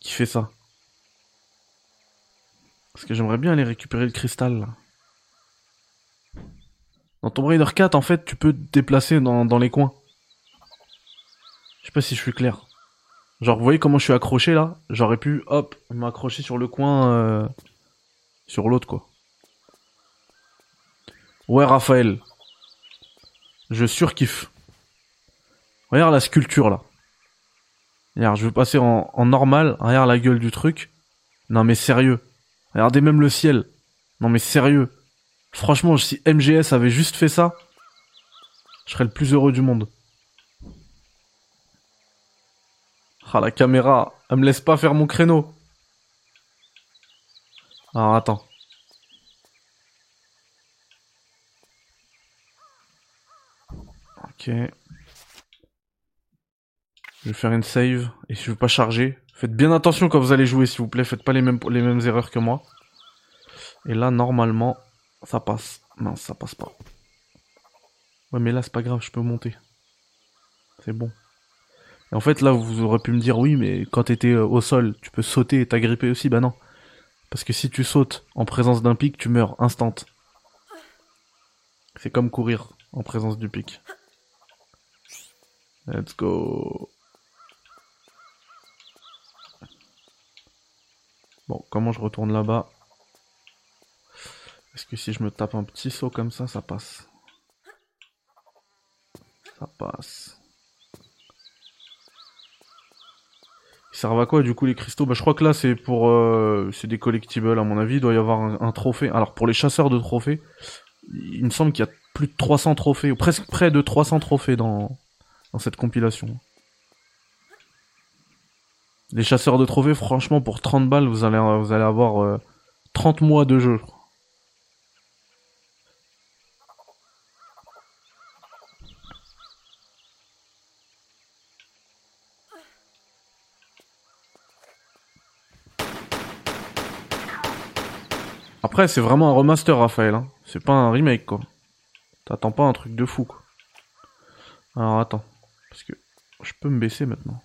qui fait ça. Parce que j'aimerais bien aller récupérer le cristal là. Dans Tomb Raider 4, en fait, tu peux te déplacer dans, les coins. Je sais pas si je suis clair. Genre, vous voyez comment je suis accroché là? J'aurais pu, hop, m'accrocher sur le coin, euh, sur l'autre quoi. Ouais, Raphaël. Je surkiffe. Regarde la sculpture là. Regarde, je veux passer en, en normal. Regarde la gueule du truc. Non mais sérieux. Regardez même le ciel. Non mais sérieux. Franchement, si MGS avait juste fait ça, je serais le plus heureux du monde. Ah, la caméra, elle me laisse pas faire mon créneau. Alors, attends. Ok. Je vais faire une save et je veux pas charger. Faites bien attention quand vous allez jouer, s'il vous plaît. Faites pas les mêmes, les mêmes erreurs que moi. Et là, normalement, ça passe. Non, ça passe pas. Ouais, mais là, c'est pas grave, je peux monter. C'est bon. Et en fait, là, vous aurez pu me dire, oui, mais quand t'étais euh, au sol, tu peux sauter et t'agripper aussi. Bah non. Parce que si tu sautes en présence d'un pic, tu meurs instant. C'est comme courir en présence du pic. Let's go. Bon, comment je retourne là-bas? Est-ce que si je me tape un petit saut comme ça, ça passe Ça passe. Ils servent à quoi du coup les cristaux? Bah je crois que là c'est pour... Euh, c'est des collectibles à mon avis, il doit y avoir un, trophée. Alors pour les chasseurs de trophées, il me semble qu'il y a plus de 300 trophées, ou presque près de 300 trophées dans, dans cette compilation. Les chasseurs de trophées, franchement, pour 30 balles, vous allez, vous allez avoir euh, 30 mois de jeu. C'est vraiment un remaster, Raphaël. Hein. C'est pas un remake, quoi. T'attends pas un truc de fou, quoi. Alors, attends. Parce que je peux me baisser maintenant.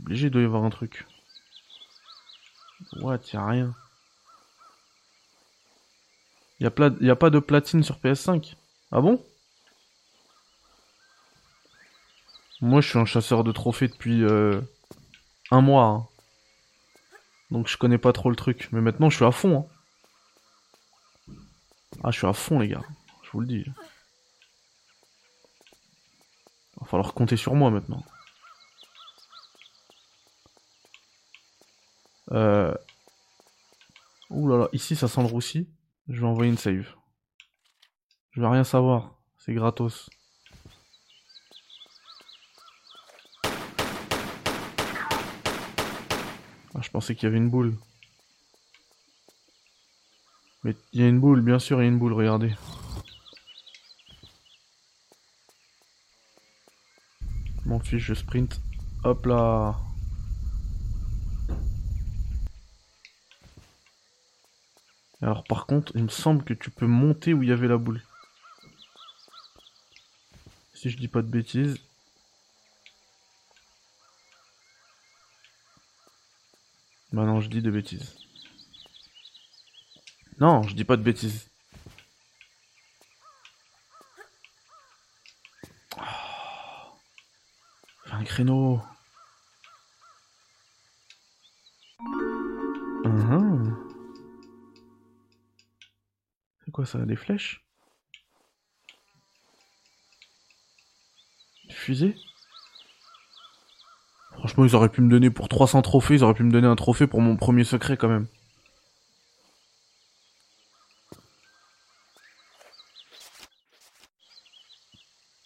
Obligé, doit y avoir un truc. What, y'a rien. Y a, pla- y a pas de platine sur PS5 Ah bon? Moi, je suis un chasseur de trophées depuis euh, un mois. hein. Donc, je connais pas trop le truc. Mais maintenant, je suis à fond. hein. Ah, je suis à fond, les gars. Je vous le dis. Va falloir compter sur moi maintenant. Euh... Ouh là là, ici ça sent le roussi. Je vais envoyer une save. Je vais rien savoir. C'est gratos. Ah, je pensais qu'il y avait une boule. Mais il y a une boule, bien sûr, il y a une boule, regardez. Mon fiche, je sprint. Hop là. Alors par contre, il me semble que tu peux monter où il y avait la boule. Si je dis pas de bêtises. Bah non, je dis de bêtises. Non, je dis pas de bêtises. Oh. Un créneau. Mhm. C'est quoi ça Des flèches? Des fusées? Franchement, ils auraient pu me donner pour 300 trophées, ils auraient pu me donner un trophée pour mon premier secret quand même.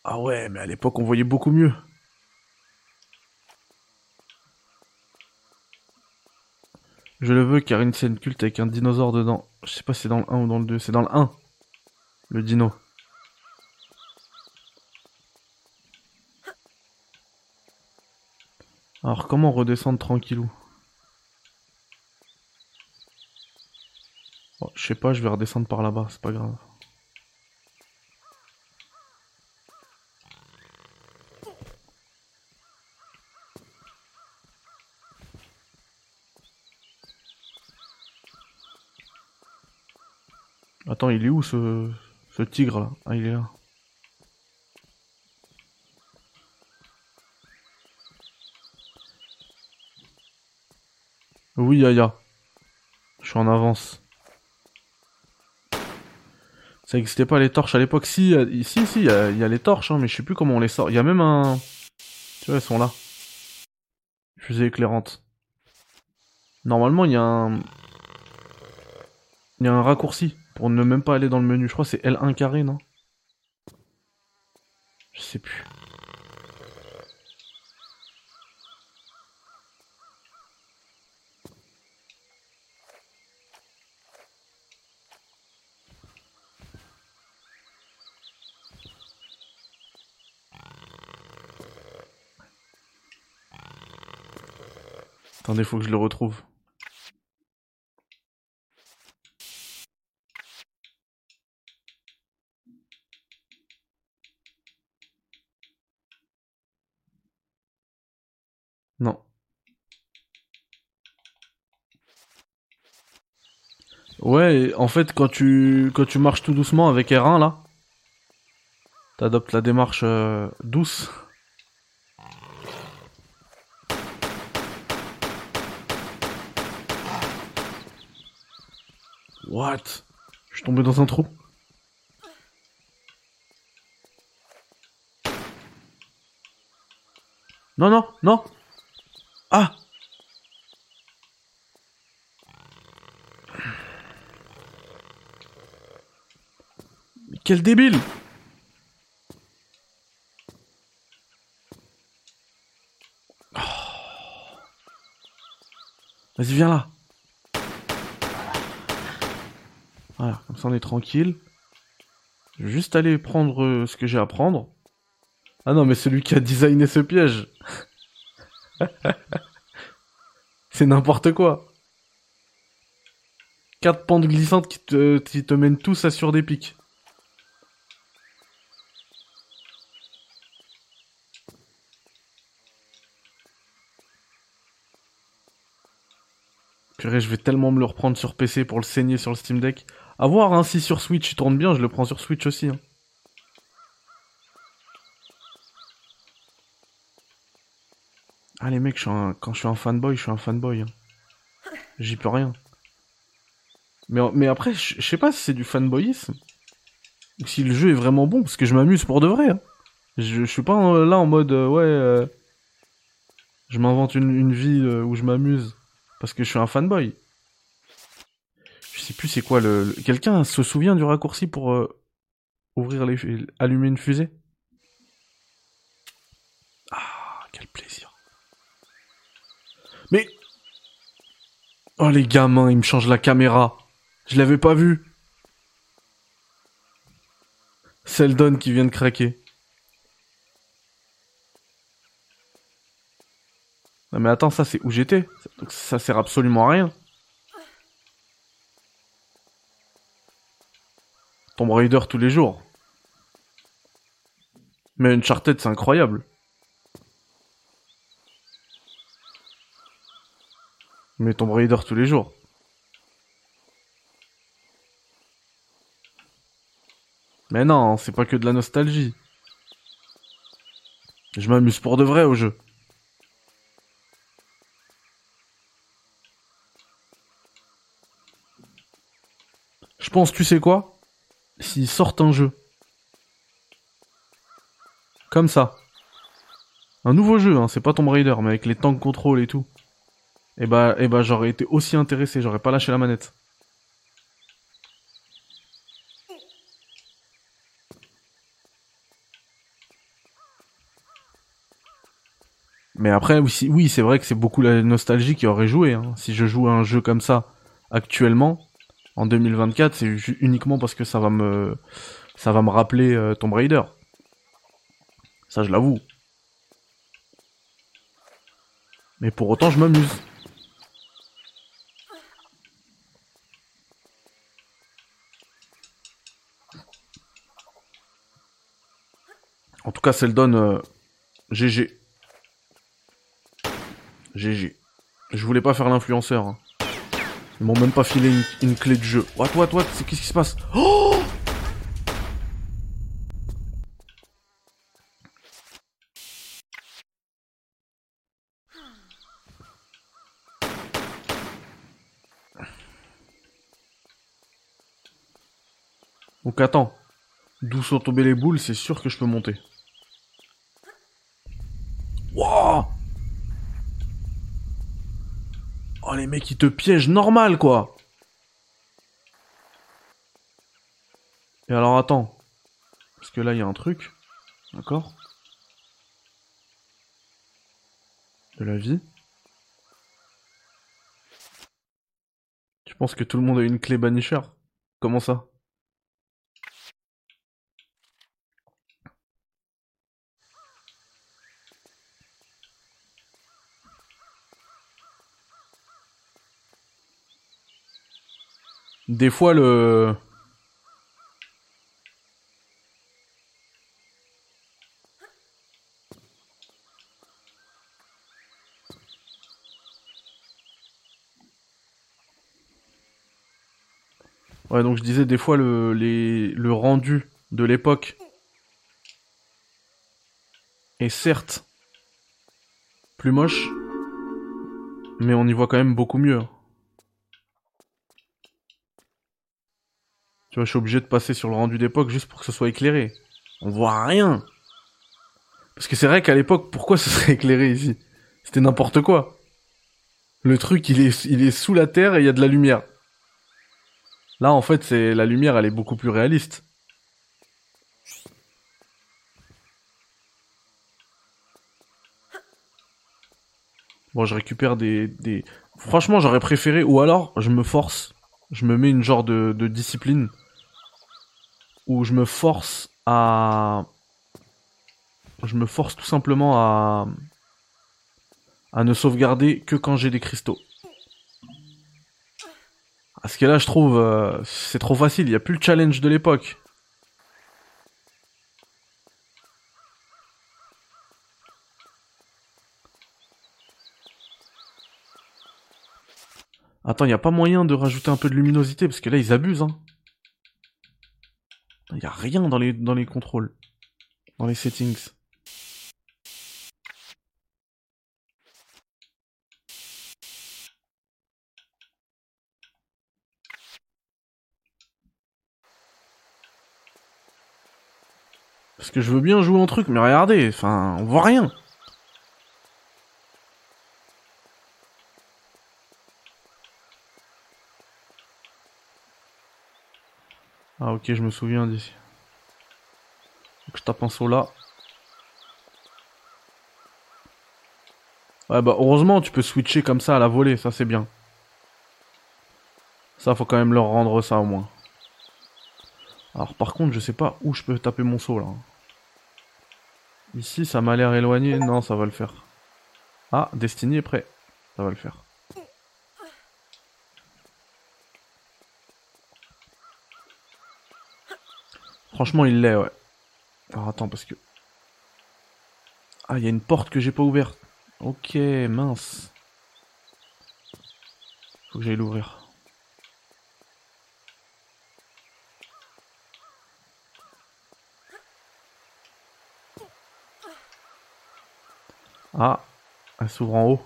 Ah ouais, mais à l'époque on voyait beaucoup mieux. Je le veux car une scène culte avec un dinosaure dedans. Je sais pas si c'est dans le 1 ou dans le 2. C'est dans le 1. Le dino. Alors comment redescendre tranquillou? Oh, Je sais pas, je vais redescendre par là-bas, c'est pas grave. Attends, il est où ce, ce tigre là Ah, il est là. Oui, Yaya. Je suis en avance. Ça existait pas les torches à l'époque. Si, y a- si, si, il y, a- il y a les torches, hein, mais je sais plus comment on les sort. Il y a même un. Tu vois, elles sont là. Fusée éclairante. Normalement, il y a un. Il y a un raccourci pour ne même pas aller dans le menu. Je crois que c'est L1 carré, non? Je sais plus. Attendez, faut que je le retrouve. Non. Ouais, en fait, quand tu, quand tu marches tout doucement avec R1, là, t'adoptes la démarche euh, douce. What? Je suis tombé dans un trou. Non, non, non Ah Quel débile Oh. Vas-y, viens là. Voilà, comme ça on est tranquille. Je vais juste aller prendre euh, ce que j'ai à prendre. Ah non, mais celui qui a designé ce piège. [LAUGHS] C'est n'importe quoi. Quatre pentes glissantes qui te, qui te mènent tous à sur des pics. Purée, je vais tellement me le reprendre sur PC pour le saigner sur le Steam Deck. A voir, hein, si sur Switch il tourne bien, je le prends sur Switch aussi. Hein. Ah les mecs, quand je suis un fanboy, je suis un fanboy. hein. J'y peux rien. Mais, après, je sais pas si c'est du fanboyisme. Ou si le jeu est vraiment bon, parce que je m'amuse pour de vrai. hein. Je, suis pas euh, là en mode, euh, ouais, euh, je m'invente une, vie où je m'amuse. Parce que je suis un fanboy. Sais plus c'est quoi le... Quelqu'un se souvient du raccourci pour euh, ouvrir les... allumer une fusée? Ah, quel plaisir. Mais... Oh les gamins, ils me changent la caméra. Je l'avais pas vu. Seldon qui vient de craquer. Non mais attends, ça c'est où j'étais. Ça sert absolument à rien. Tomb Raider tous les jours. Mais Uncharted c'est incroyable. Mais Tomb Raider tous les jours. Mais non, c'est pas que de la nostalgie. Je m'amuse pour de vrai au jeu. Je pense, tu sais quoi? S'ils sortent un jeu. Comme ça. Un nouveau jeu, hein, c'est pas Tomb Raider, mais avec les tank control et tout. Et bah, et bah j'aurais été aussi intéressé, j'aurais pas lâché la manette. Mais après, oui, c'est vrai que c'est beaucoup la nostalgie qui aurait joué. hein. Si je joue à un jeu comme ça actuellement, en 2024, c'est uniquement parce que ça va me, ça va me rappeler euh, Tomb Raider. Ça, je l'avoue. Mais pour autant, je m'amuse. En tout cas, Seldon, euh, GG. GG. Je voulais pas faire l'influenceur. hein. Ils m'ont même pas filé une, clé de jeu. What, what, what? C'est- Qu'est-ce qui se passe? Oh Donc attends. D'où sont tombées les boules, c'est sûr que je peux monter. Wouah Oh les mecs ils te piègent normal quoi Et alors attends. Parce que là il y a un truc. D'accord De la vie. Tu penses que tout le monde a une clé banisher? Comment ça? Des fois le... Ouais, donc je disais des fois le, les, le rendu de l'époque est certes plus moche, mais on y voit quand même beaucoup mieux. Tu vois, je suis obligé de passer sur le rendu d'époque juste pour que ce soit éclairé. On voit rien. Parce que c'est vrai qu'à l'époque, pourquoi ce serait éclairé ici? C'était n'importe quoi. Le truc, il est, il est sous la terre et il y a de la lumière. Là, en fait, c'est la lumière, elle est beaucoup plus réaliste. Bon, je récupère des, des... Franchement, j'aurais préféré, ou alors, je me force, je me mets une genre de, de discipline, où je me force à... Je me force tout simplement à... à ne sauvegarder que quand j'ai des cristaux. Parce que là, je trouve, euh, c'est trop facile, il n'y a plus le challenge de l'époque. Attends, il a pas moyen de rajouter un peu de luminosité, parce que là, ils abusent, hein. Il a rien dans les, dans les contrôles. Dans les settings. Parce que je veux bien jouer en truc, mais regardez, enfin, on voit rien. Ah ok, je me souviens d'ici. Je tape un saut là. Ouais bah heureusement tu peux switcher comme ça à la volée, ça c'est bien. Ça faut quand même leur rendre ça au moins. Alors par contre je sais pas où je peux taper mon saut là. Ici ça m'a l'air éloigné, non ça va le faire. Ah, Destiny est prêt, ça va le faire. Franchement, il l'est, ouais. Alors attends, parce que... Ah, il y a une porte que j'ai pas ouverte. Ok, mince. Faut que j'aille l'ouvrir. Ah, elle s'ouvre en haut.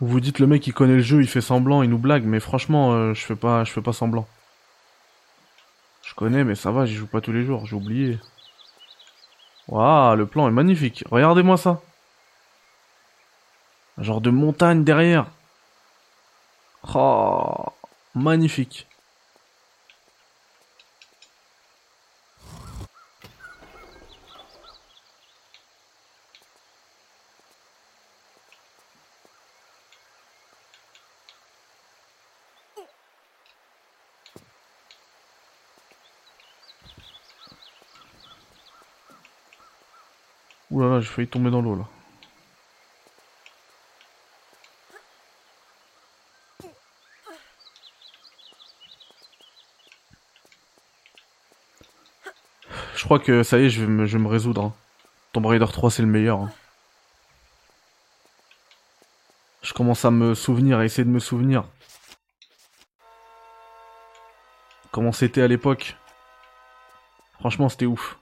Vous vous dites le mec il connaît le jeu, il fait semblant, il nous blague, mais franchement, euh, je fais pas, je fais pas semblant. Je connais, mais ça va, j'y joue pas tous les jours, j'ai oublié. Waouh, le plan est magnifique. Regardez-moi ça. Un genre de montagne derrière. Oh, magnifique. Ouh là là, j'ai failli tomber dans l'eau là. Je crois que ça y est, je vais me, résoudre. hein. Tomb Raider 3 c'est le meilleur. hein. Je commence à me souvenir, à essayer de me souvenir. Comment c'était à l'époque. Franchement, c'était ouf.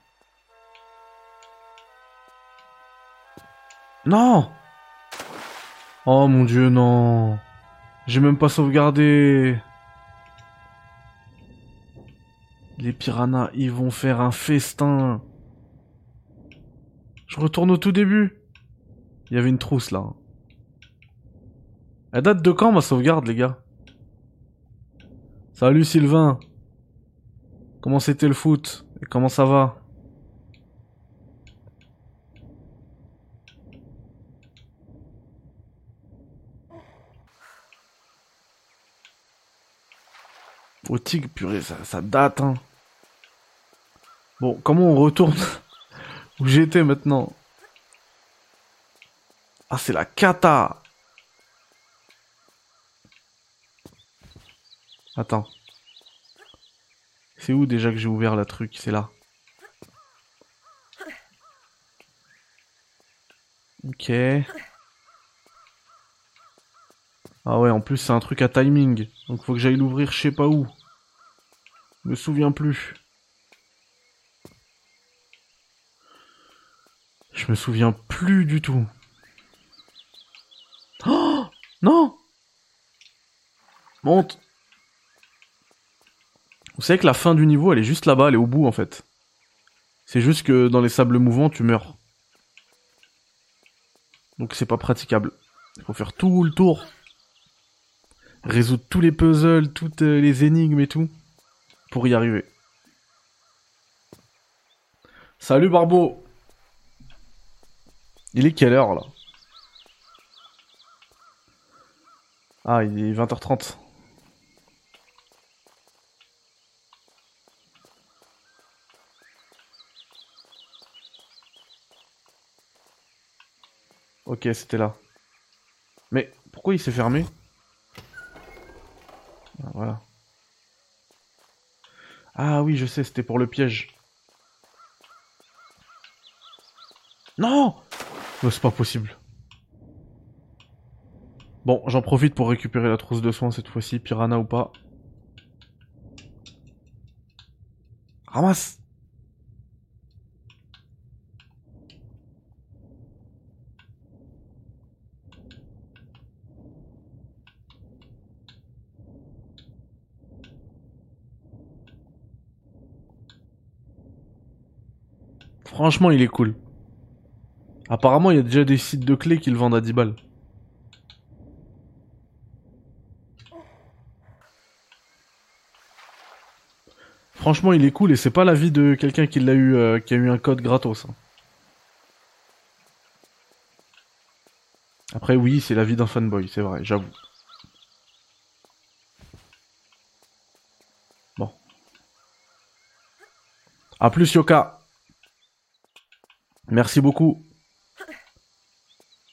Non. Oh mon dieu, non. J'ai même pas sauvegardé. Les piranhas, ils vont faire un festin. Je retourne au tout début. Il y avait une trousse là. Elle date de quand ma sauvegarde, les gars? Salut Sylvain. Comment c'était le foot? Et comment ça va? Tigre, purée, ça, ça date, hein. Bon, comment on retourne [LAUGHS] où j'étais maintenant? Ah, c'est la cata Attends. C'est où déjà que j'ai ouvert la truc? C'est là. Ok. Ah ouais, en plus c'est un truc à timing. Donc faut que j'aille l'ouvrir je sais pas où. Je me souviens plus. Je me souviens plus du tout. Oh Non Monte Vous savez que la fin du niveau, elle est juste là-bas, elle est au bout en fait. C'est juste que dans les sables mouvants, tu meurs. Donc c'est pas praticable. Il faut faire tout le tour. Résoudre tous les puzzles, toutes euh, les énigmes et tout. Pour y arriver. Salut Barbeau Il est quelle heure là? Ah, il est 20h30. Ok, c'était là. Mais pourquoi il s'est fermé? Ah, Voilà. Ah oui, je sais, c'était pour le piège. Non oh, C'est pas possible. Bon, j'en profite pour récupérer la trousse de soins cette fois-ci, piranha ou pas. Ramasse Franchement, il est cool. Apparemment, il y a déjà des sites de clés qui le vendent à 10 balles. Franchement, il est cool et c'est pas la vie de quelqu'un qui l'a eu, euh, qui a eu un code gratos. Hein. Après, oui, c'est la vie d'un fanboy, c'est vrai, j'avoue. Bon. A plus, Yoka. Merci beaucoup.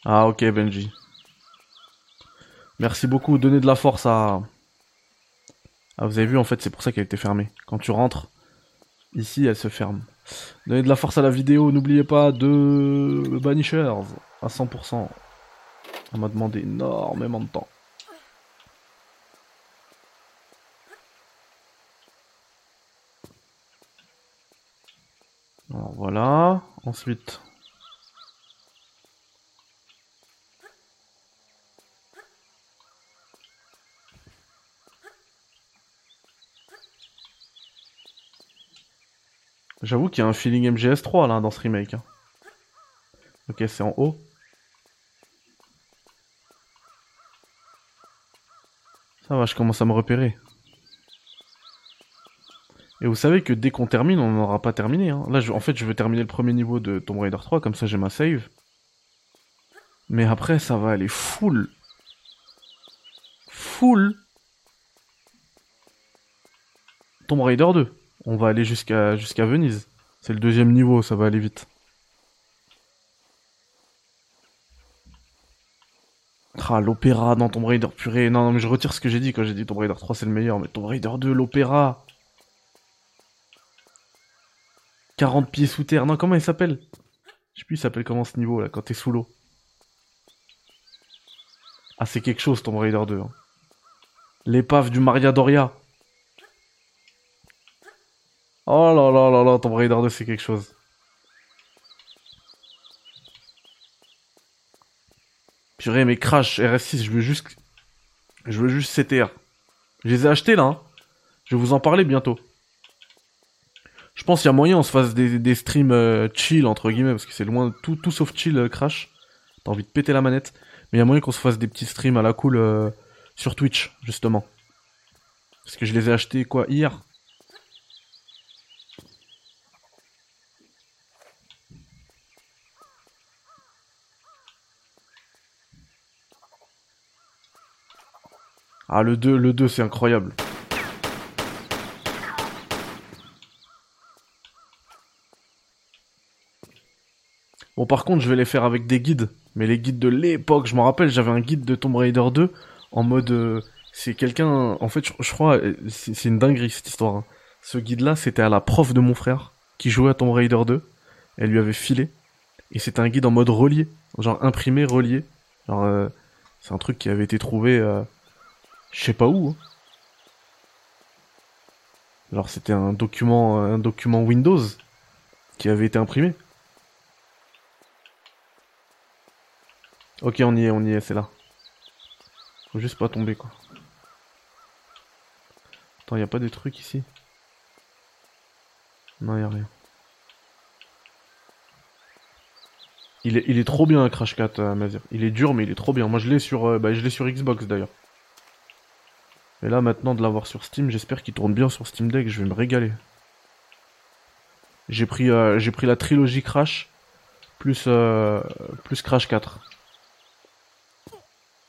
Ah ok Benji. Merci beaucoup. Donnez de la force à... Ah vous avez vu en fait c'est pour ça qu'elle était fermée. Quand tu rentres, ici elle se ferme. Donnez de la force à la vidéo. N'oubliez pas de banishers à 100%. Ça m'a demandé énormément de temps. Voilà. Ensuite. J'avoue qu'il y a un feeling MGS3 là dans ce remake. Hein. Ok, c'est en haut. Ça va, je commence à me repérer. Et vous savez que dès qu'on termine, on n'aura pas terminé. Hein. Là, en fait, je veux terminer le premier niveau de Tomb Raider 3, comme ça j'ai ma save. Mais après, ça va aller full. Full. Tomb Raider 2. On va aller jusqu'à jusqu'à Venise. C'est le deuxième niveau, ça va aller vite. Ah, l'opéra dans Tomb Raider, purée. Non, non, mais je retire ce que j'ai dit quand j'ai dit Tomb Raider 3 c'est le meilleur. Mais Tomb Raider 2, l'opéra. 40 pieds sous terre. Non, comment il s'appelle? Je sais plus, il s'appelle comment ce niveau là, quand t'es sous l'eau. Ah, c'est quelque chose, Tomb Raider 2. Hein. L'épave du Maria Doria. Oh là là là là, Tomb Raider 2, c'est quelque chose. Purée, mais Crash, RS6, je veux juste... Je veux juste CTR. Je les ai achetés là, hein. Je vais vous en parler bientôt. Je pense qu'il y a moyen on se fasse des, streams euh, chill entre guillemets parce que c'est loin tout tout sauf chill euh, crash. T'as envie de péter la manette, mais il y a moyen qu'on se fasse des petits streams à la cool euh, sur Twitch justement. Parce que je les ai achetés quoi hier. Ah le 2, le 2 c'est incroyable. Bon, par contre, je vais les faire avec des guides. Mais les guides de l'époque, je me rappelle, j'avais un guide de Tomb Raider 2 en mode. Euh, c'est quelqu'un. En fait, je, crois. Euh, c'est une dinguerie cette histoire. Hein. Ce guide-là, c'était à la prof de mon frère qui jouait à Tomb Raider 2. Elle lui avait filé. Et c'était un guide en mode relié. Genre imprimé, relié. Genre. Euh, c'est un truc qui avait été trouvé. je sais pas où. Hein. Genre, c'était un document, un document Windows qui avait été imprimé. Ok, on y est, on y est, c'est là. Faut juste pas tomber, quoi. Attends, y a pas des trucs ici? Non, y a rien. Il est, trop bien Crash 4 euh, Mazir. Il est dur mais il est trop bien. Moi je l'ai sur euh, bah, Xbox d'ailleurs. Et là maintenant de l'avoir sur Steam, j'espère qu'il tourne bien sur Steam Deck, je vais me régaler. J'ai pris euh, la trilogie Crash plus plus Crash 4.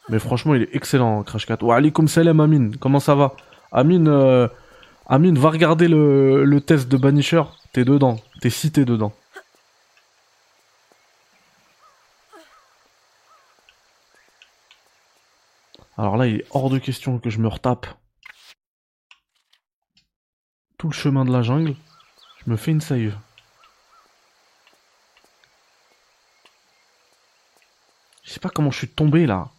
Mais franchement, il est excellent Crash 4. Wa alaikum salam Amine, comment ça va? Amine euh, Amine va regarder le, test de Banisher, t'es dedans, t'es cité dedans. Alors là, il est hors de question que je me retape tout le chemin de la jungle. Je me fais une save. Je sais pas comment je suis tombé là.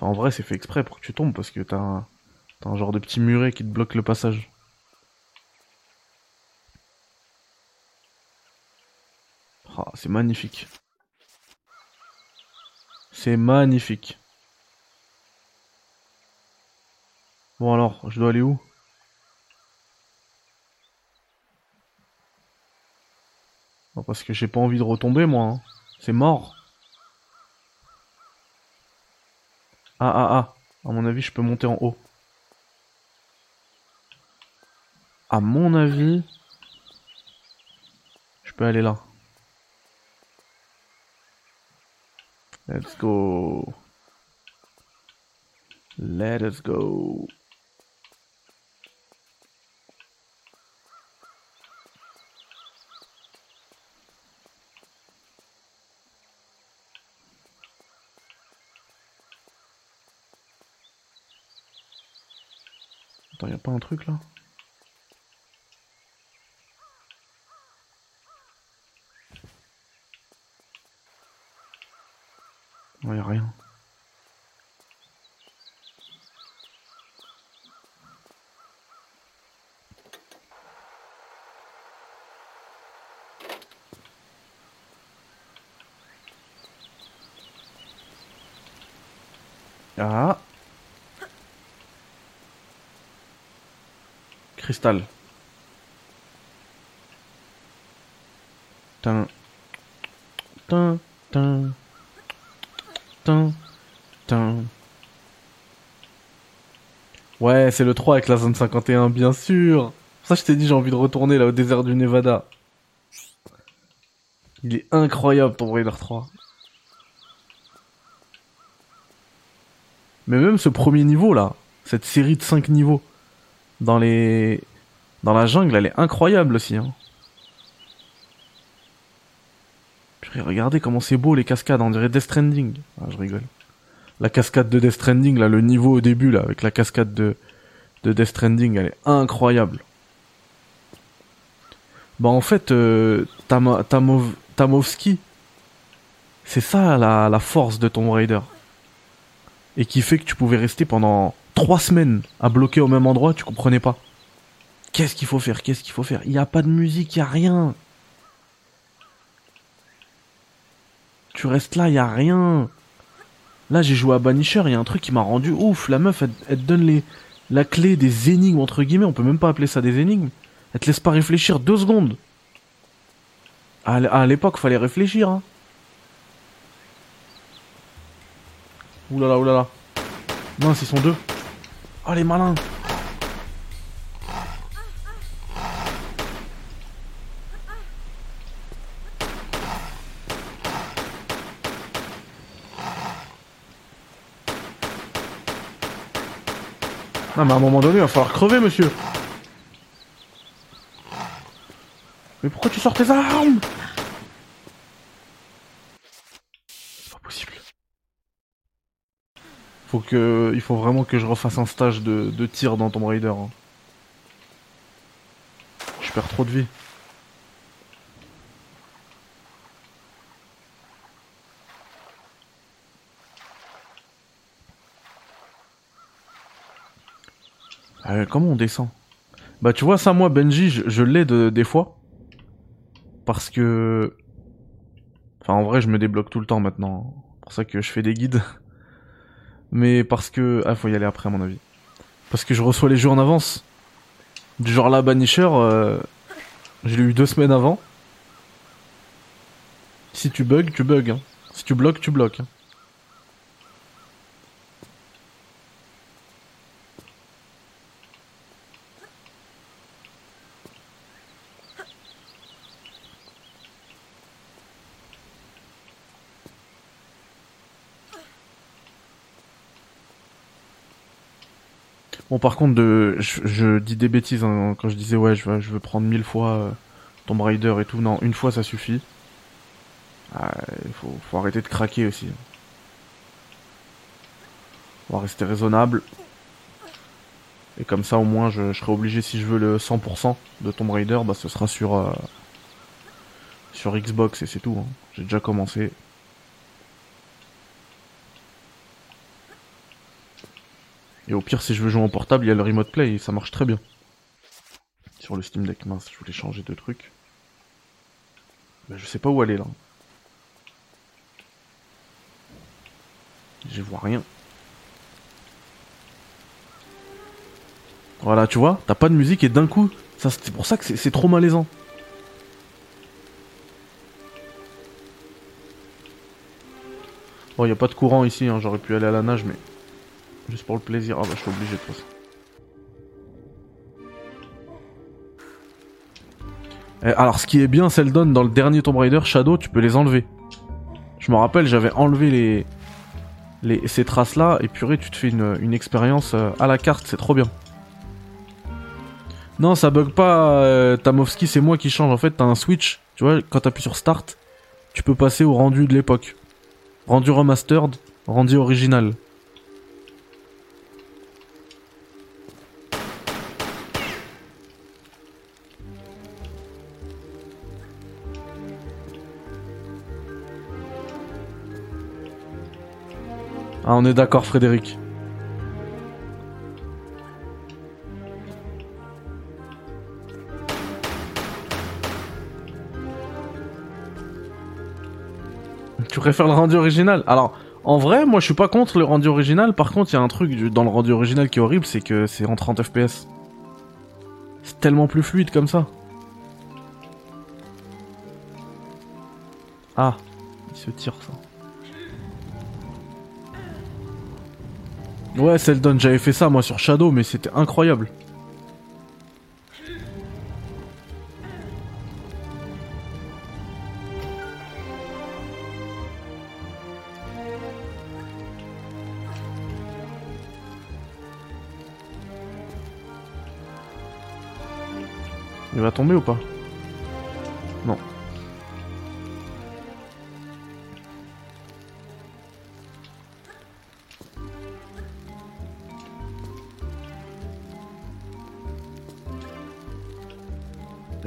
En vrai, c'est fait exprès pour que tu tombes parce que t'as un, t'as un genre de petit muret qui te bloque le passage. Ah, c'est magnifique. C'est magnifique. Bon alors, je dois aller où? Non, Parce que j'ai pas envie de retomber moi. hein. C'est mort. Ah ah ah. À mon avis, je peux monter en haut. À mon avis, je peux aller là. Let's go. Let us go. Attends, y a pas un truc là Non, y a rien. Ah Ouais, c'est le 3 avec la zone 51, bien sûr. Ça, je t'ai dit, j'ai envie de retourner là au désert du Nevada. Il est incroyable, Tomb Raider 3. Mais même ce premier niveau là, cette série de 5 niveaux dans les dans la jungle, elle est incroyable aussi. Hein. Regardez comment c'est beau les cascades, on dirait Death Stranding. Ah, je rigole. La cascade de Death Stranding, là, le niveau au début, là, avec la cascade de, de Death Stranding, elle est incroyable. Bah en fait, euh, Tamovski, c'est ça la, la force de Tomb Raider. Et qui fait que tu pouvais rester pendant trois semaines à bloquer au même endroit, tu comprenais pas. Qu'est-ce qu'il faut faire? Qu'est-ce qu'il faut faire? Il n'y a pas de musique, il n'y a rien. Tu restes là, il n'y a rien. Là, j'ai joué à Banisher, il y a un truc qui m'a rendu ouf. La meuf, elle, te donne les, la clé des énigmes, entre guillemets. On peut même pas appeler ça des énigmes. Elle te laisse pas réfléchir deux secondes. À à l'époque, fallait réfléchir. Hein. Oulala, oulala. Mince, ils sont deux. Oh, les malins. Non, mais à un moment donné, il va falloir crever, monsieur. Mais pourquoi tu sors tes armes C'est pas possible. Faut que, il faut vraiment que je refasse un stage de, tir dans Tomb Raider. hein. Je perds trop de vie. Euh, comment on descend? Bah tu vois ça moi Benji je, je l'ai de, des fois parce que enfin en vrai je me débloque tout le temps maintenant C'est pour ça que je fais des guides [LAUGHS] mais parce que ah faut y aller après à mon avis parce que je reçois les jeux en avance Du genre là, Banisher, euh, je l'ai eu deux semaines avant. Si tu bugs, tu bugs. Hein. Si tu bloques, tu bloques. hein. Bon, par contre, de, je, dis des bêtises hein, quand je disais ouais, je veux, je veux prendre mille fois euh, Tomb Raider et tout. Non, une fois ça suffit. Ah, Il faut, faut arrêter de craquer aussi. On va rester raisonnable. Et comme ça, au moins, je, je serai obligé, si je veux le 100% de Tomb Raider, bah ce sera sur, euh, sur Xbox et c'est tout. hein. J'ai déjà commencé. Et au pire, si je veux jouer en portable, il y a le Remote Play ça marche très bien. Sur le Steam Deck, mince, je voulais changer de truc. Mais je sais pas où aller là. Je vois rien. Voilà, tu vois, t'as pas de musique et d'un coup, c'est pour ça que c'est- c'est trop malaisant. Bon, y a pas de courant ici, hein, j'aurais pu aller à la nage, mais juste pour le plaisir. Ah bah, je suis obligé de toute façon. Eh, alors, ce qui est bien, Seldon, dans le dernier Tomb Raider, Shadow, tu peux les enlever. Je me rappelle, j'avais enlevé les, ces traces-là, et purée, tu te fais une, expérience euh, à la carte, c'est trop bien. Non, ça bug pas, euh, Tamovski, c'est moi qui change. En fait, t'as un switch, tu vois, quand t'appuies sur Start, tu peux passer au rendu de l'époque. Rendu remastered, rendu original. Ah, on est d'accord, Frédéric. Tu préfères le rendu original? Alors, en vrai, moi je suis pas contre le rendu original. Par contre, il y a un truc dans le rendu original qui est horrible, c'est que c'est en 30 FPS. C'est tellement plus fluide comme ça. Ah, il se tire ça. Ouais, Seldon, j'avais fait ça moi sur Shadow, mais c'était incroyable. Il va tomber ou pas?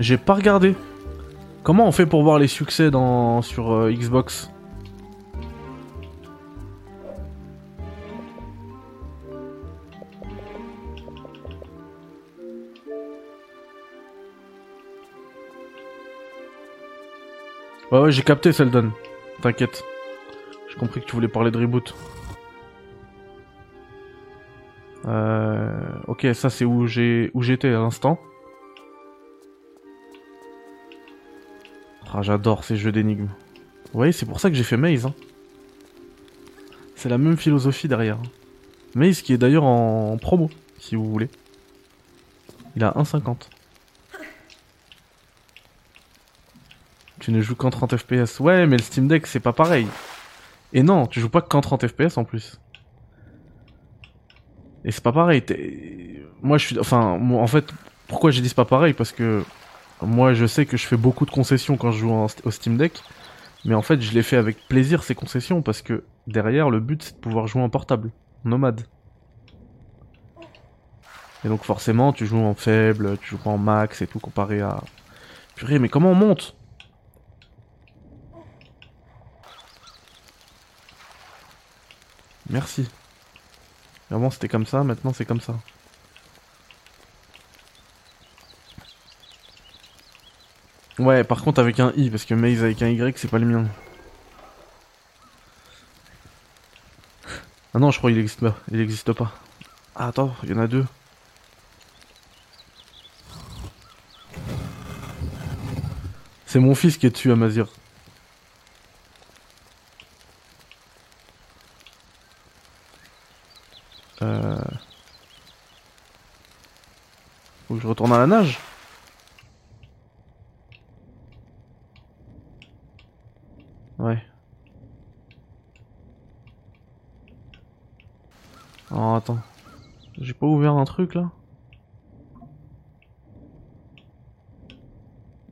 J'ai pas regardé. Comment on fait pour voir les succès dans sur euh, Xbox? Ouais ouais j'ai capté Seldon. T'inquiète. J'ai compris que tu voulais parler de reboot. Euh... Ok ça c'est où j'ai où j'étais à l'instant. Ah j'adore ces jeux d'énigmes. Vous voyez c'est pour ça que j'ai fait Maze. Hein. C'est la même philosophie derrière. Maze qui est d'ailleurs en promo si vous voulez. Il a 1,50. Tu ne joues qu'en 30 FPS. Ouais, mais le Steam Deck, c'est pas pareil. Et non, tu joues pas qu'en 30 FPS en plus. Et c'est pas pareil. Moi, je suis. Enfin, en fait, pourquoi j'ai dit c'est pas pareil? Parce que moi, je sais que je fais beaucoup de concessions quand je joue au Steam Deck. Mais en fait, je les fais avec plaisir ces concessions parce que derrière, le but, c'est de pouvoir jouer en portable, nomade. Et donc, forcément, tu joues en faible, tu joues pas en max et tout comparé à. Purée, mais comment on monte? Merci. Avant c'était comme ça, maintenant c'est comme ça. Ouais, par contre avec un i, parce que Maze avec un y, c'est pas le mien. Ah non, je crois qu'il existe pas. Il existe pas. Ah, attends, il y en a deux. C'est mon fils qui est dessus, Amazir. Euh... Faut que je retourne à la nage Ouais. Oh, attends. J'ai pas ouvert un truc là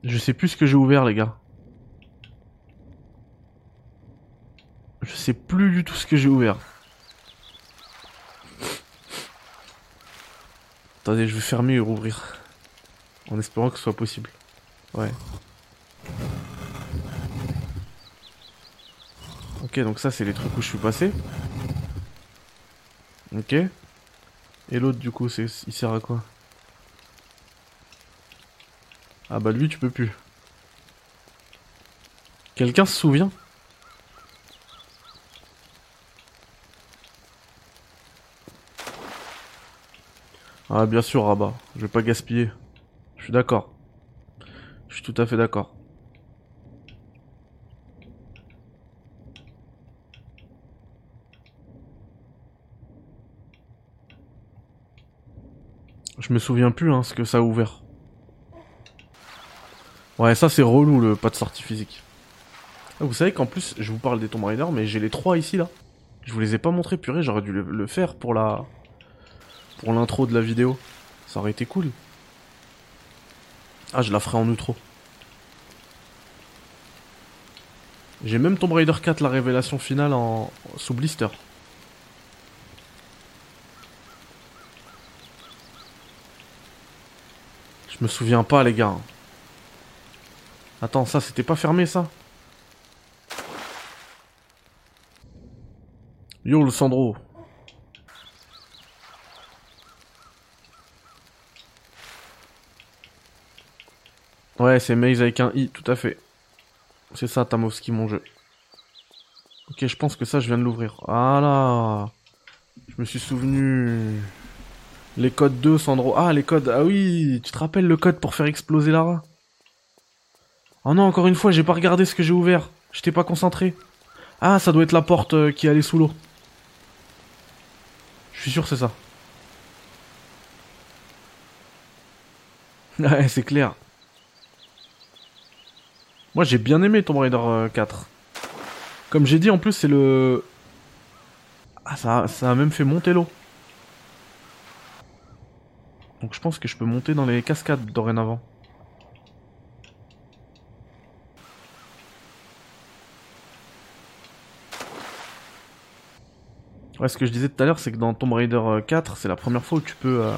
Je sais plus ce que j'ai ouvert les gars. Je sais plus du tout ce que j'ai ouvert. Attendez, je vais fermer et rouvrir. En espérant que ce soit possible. Ouais. Ok, donc ça c'est les trucs où je suis passé. Ok. Et l'autre du coup, c'est il sert à quoi? Ah bah lui tu peux plus. Quelqu'un se souvient? Ah bien sûr Rabat, je vais pas gaspiller. Je suis d'accord. Je suis tout à fait d'accord. Je me souviens plus hein, ce que ça a ouvert. Ouais, ça c'est relou le pas de sortie physique. Ah, vous savez qu'en plus, je vous parle des Tomb Raider, mais j'ai les trois ici là. Je vous les ai pas montrés, purée, j'aurais dû le, faire pour la... Pour l'intro de la vidéo. Ça aurait été cool. Ah, je la ferai en outro. J'ai même Tomb Raider 4, la révélation finale en... sous blister. Je me souviens pas, les gars. Attends, ça, c'était pas fermé, ça Yo, le Sandro. Ouais, c'est Maze avec un I, tout à fait. C'est ça, Tamovski, mon jeu. Ok, je pense que ça, je viens de l'ouvrir. Voilà. Je me suis souvenu. Les codes 2, Sandro. Ah, les codes. Ah oui, tu te rappelles le code pour faire exploser Lara? Oh non, encore une fois, j'ai pas regardé ce que j'ai ouvert. J'étais pas concentré. Ah, ça doit être la porte euh, qui allait sous l'eau. Je suis sûr c'est ça. [LAUGHS] Ouais, c'est clair. Moi, j'ai bien aimé Tomb Raider 4. Euh, Comme j'ai dit, en plus, c'est le... Ah, ça, ça a même fait monter l'eau. Donc je pense que je peux monter dans les cascades dorénavant. Ouais, ce que je disais tout à l'heure, c'est que dans Tomb Raider 4, euh, c'est la première fois où tu peux... Euh,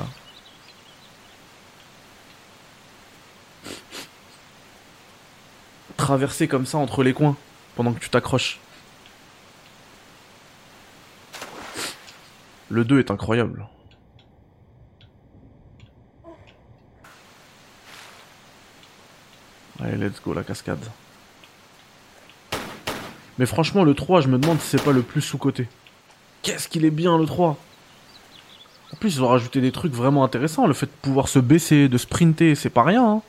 traverser comme ça entre les coins, pendant que tu t'accroches. Le 2 est incroyable. Allez, let's go, la cascade. Mais franchement, le 3, je me demande si c'est pas le plus sous-côté. Qu'est-ce qu'il est bien, le 3 En plus, ils ont rajouté des trucs vraiment intéressants. Le fait de pouvoir se baisser, de sprinter, c'est pas rien, hein,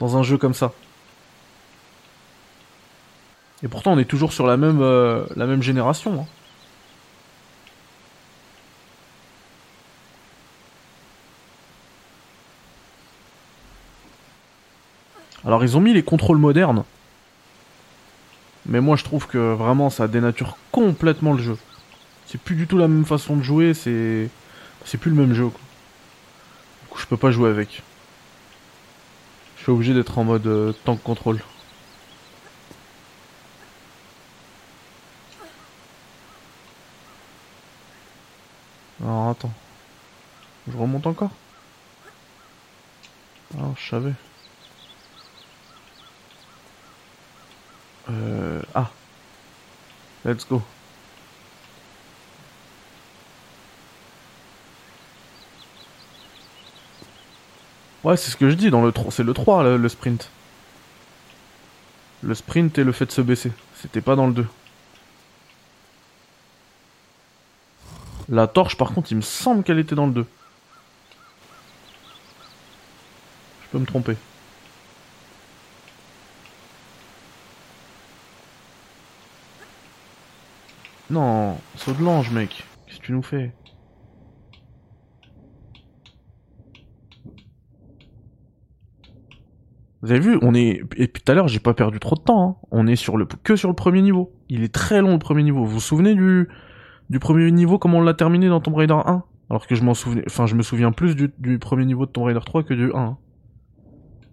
Dans un jeu comme ça. Et pourtant, on est toujours sur la même, euh, la même génération, hein. Alors ils ont mis les contrôles modernes. Mais moi je trouve que vraiment ça dénature complètement le jeu. C'est plus du tout la même façon de jouer, c'est c'est plus le même jeu. Quoi. Du coup je peux pas jouer avec. Je suis obligé d'être en mode euh, tank contrôle. Alors attends. Je remonte encore? Ah je savais. Euh... Ah. Let's go. Ouais, c'est ce que je dis dans le 3. C'est le 3, le, sprint. Le sprint et le fait de se baisser. C'était pas dans le 2. La torche, par contre, il me semble qu'elle était dans le 2. Je peux me tromper. Non, saut de l'ange, mec. Qu'est-ce que tu nous fais? Vous avez vu, on est et puis tout à l'heure j'ai pas perdu trop de temps. hein. On est sur le que sur le premier niveau. Il est très long le premier niveau. Vous vous souvenez du du premier niveau comment on l'a terminé dans Tomb Raider 1 Alors que je m'en souvenais, enfin je me souviens plus du, du premier niveau de Tomb Raider 3 que du 1. hein.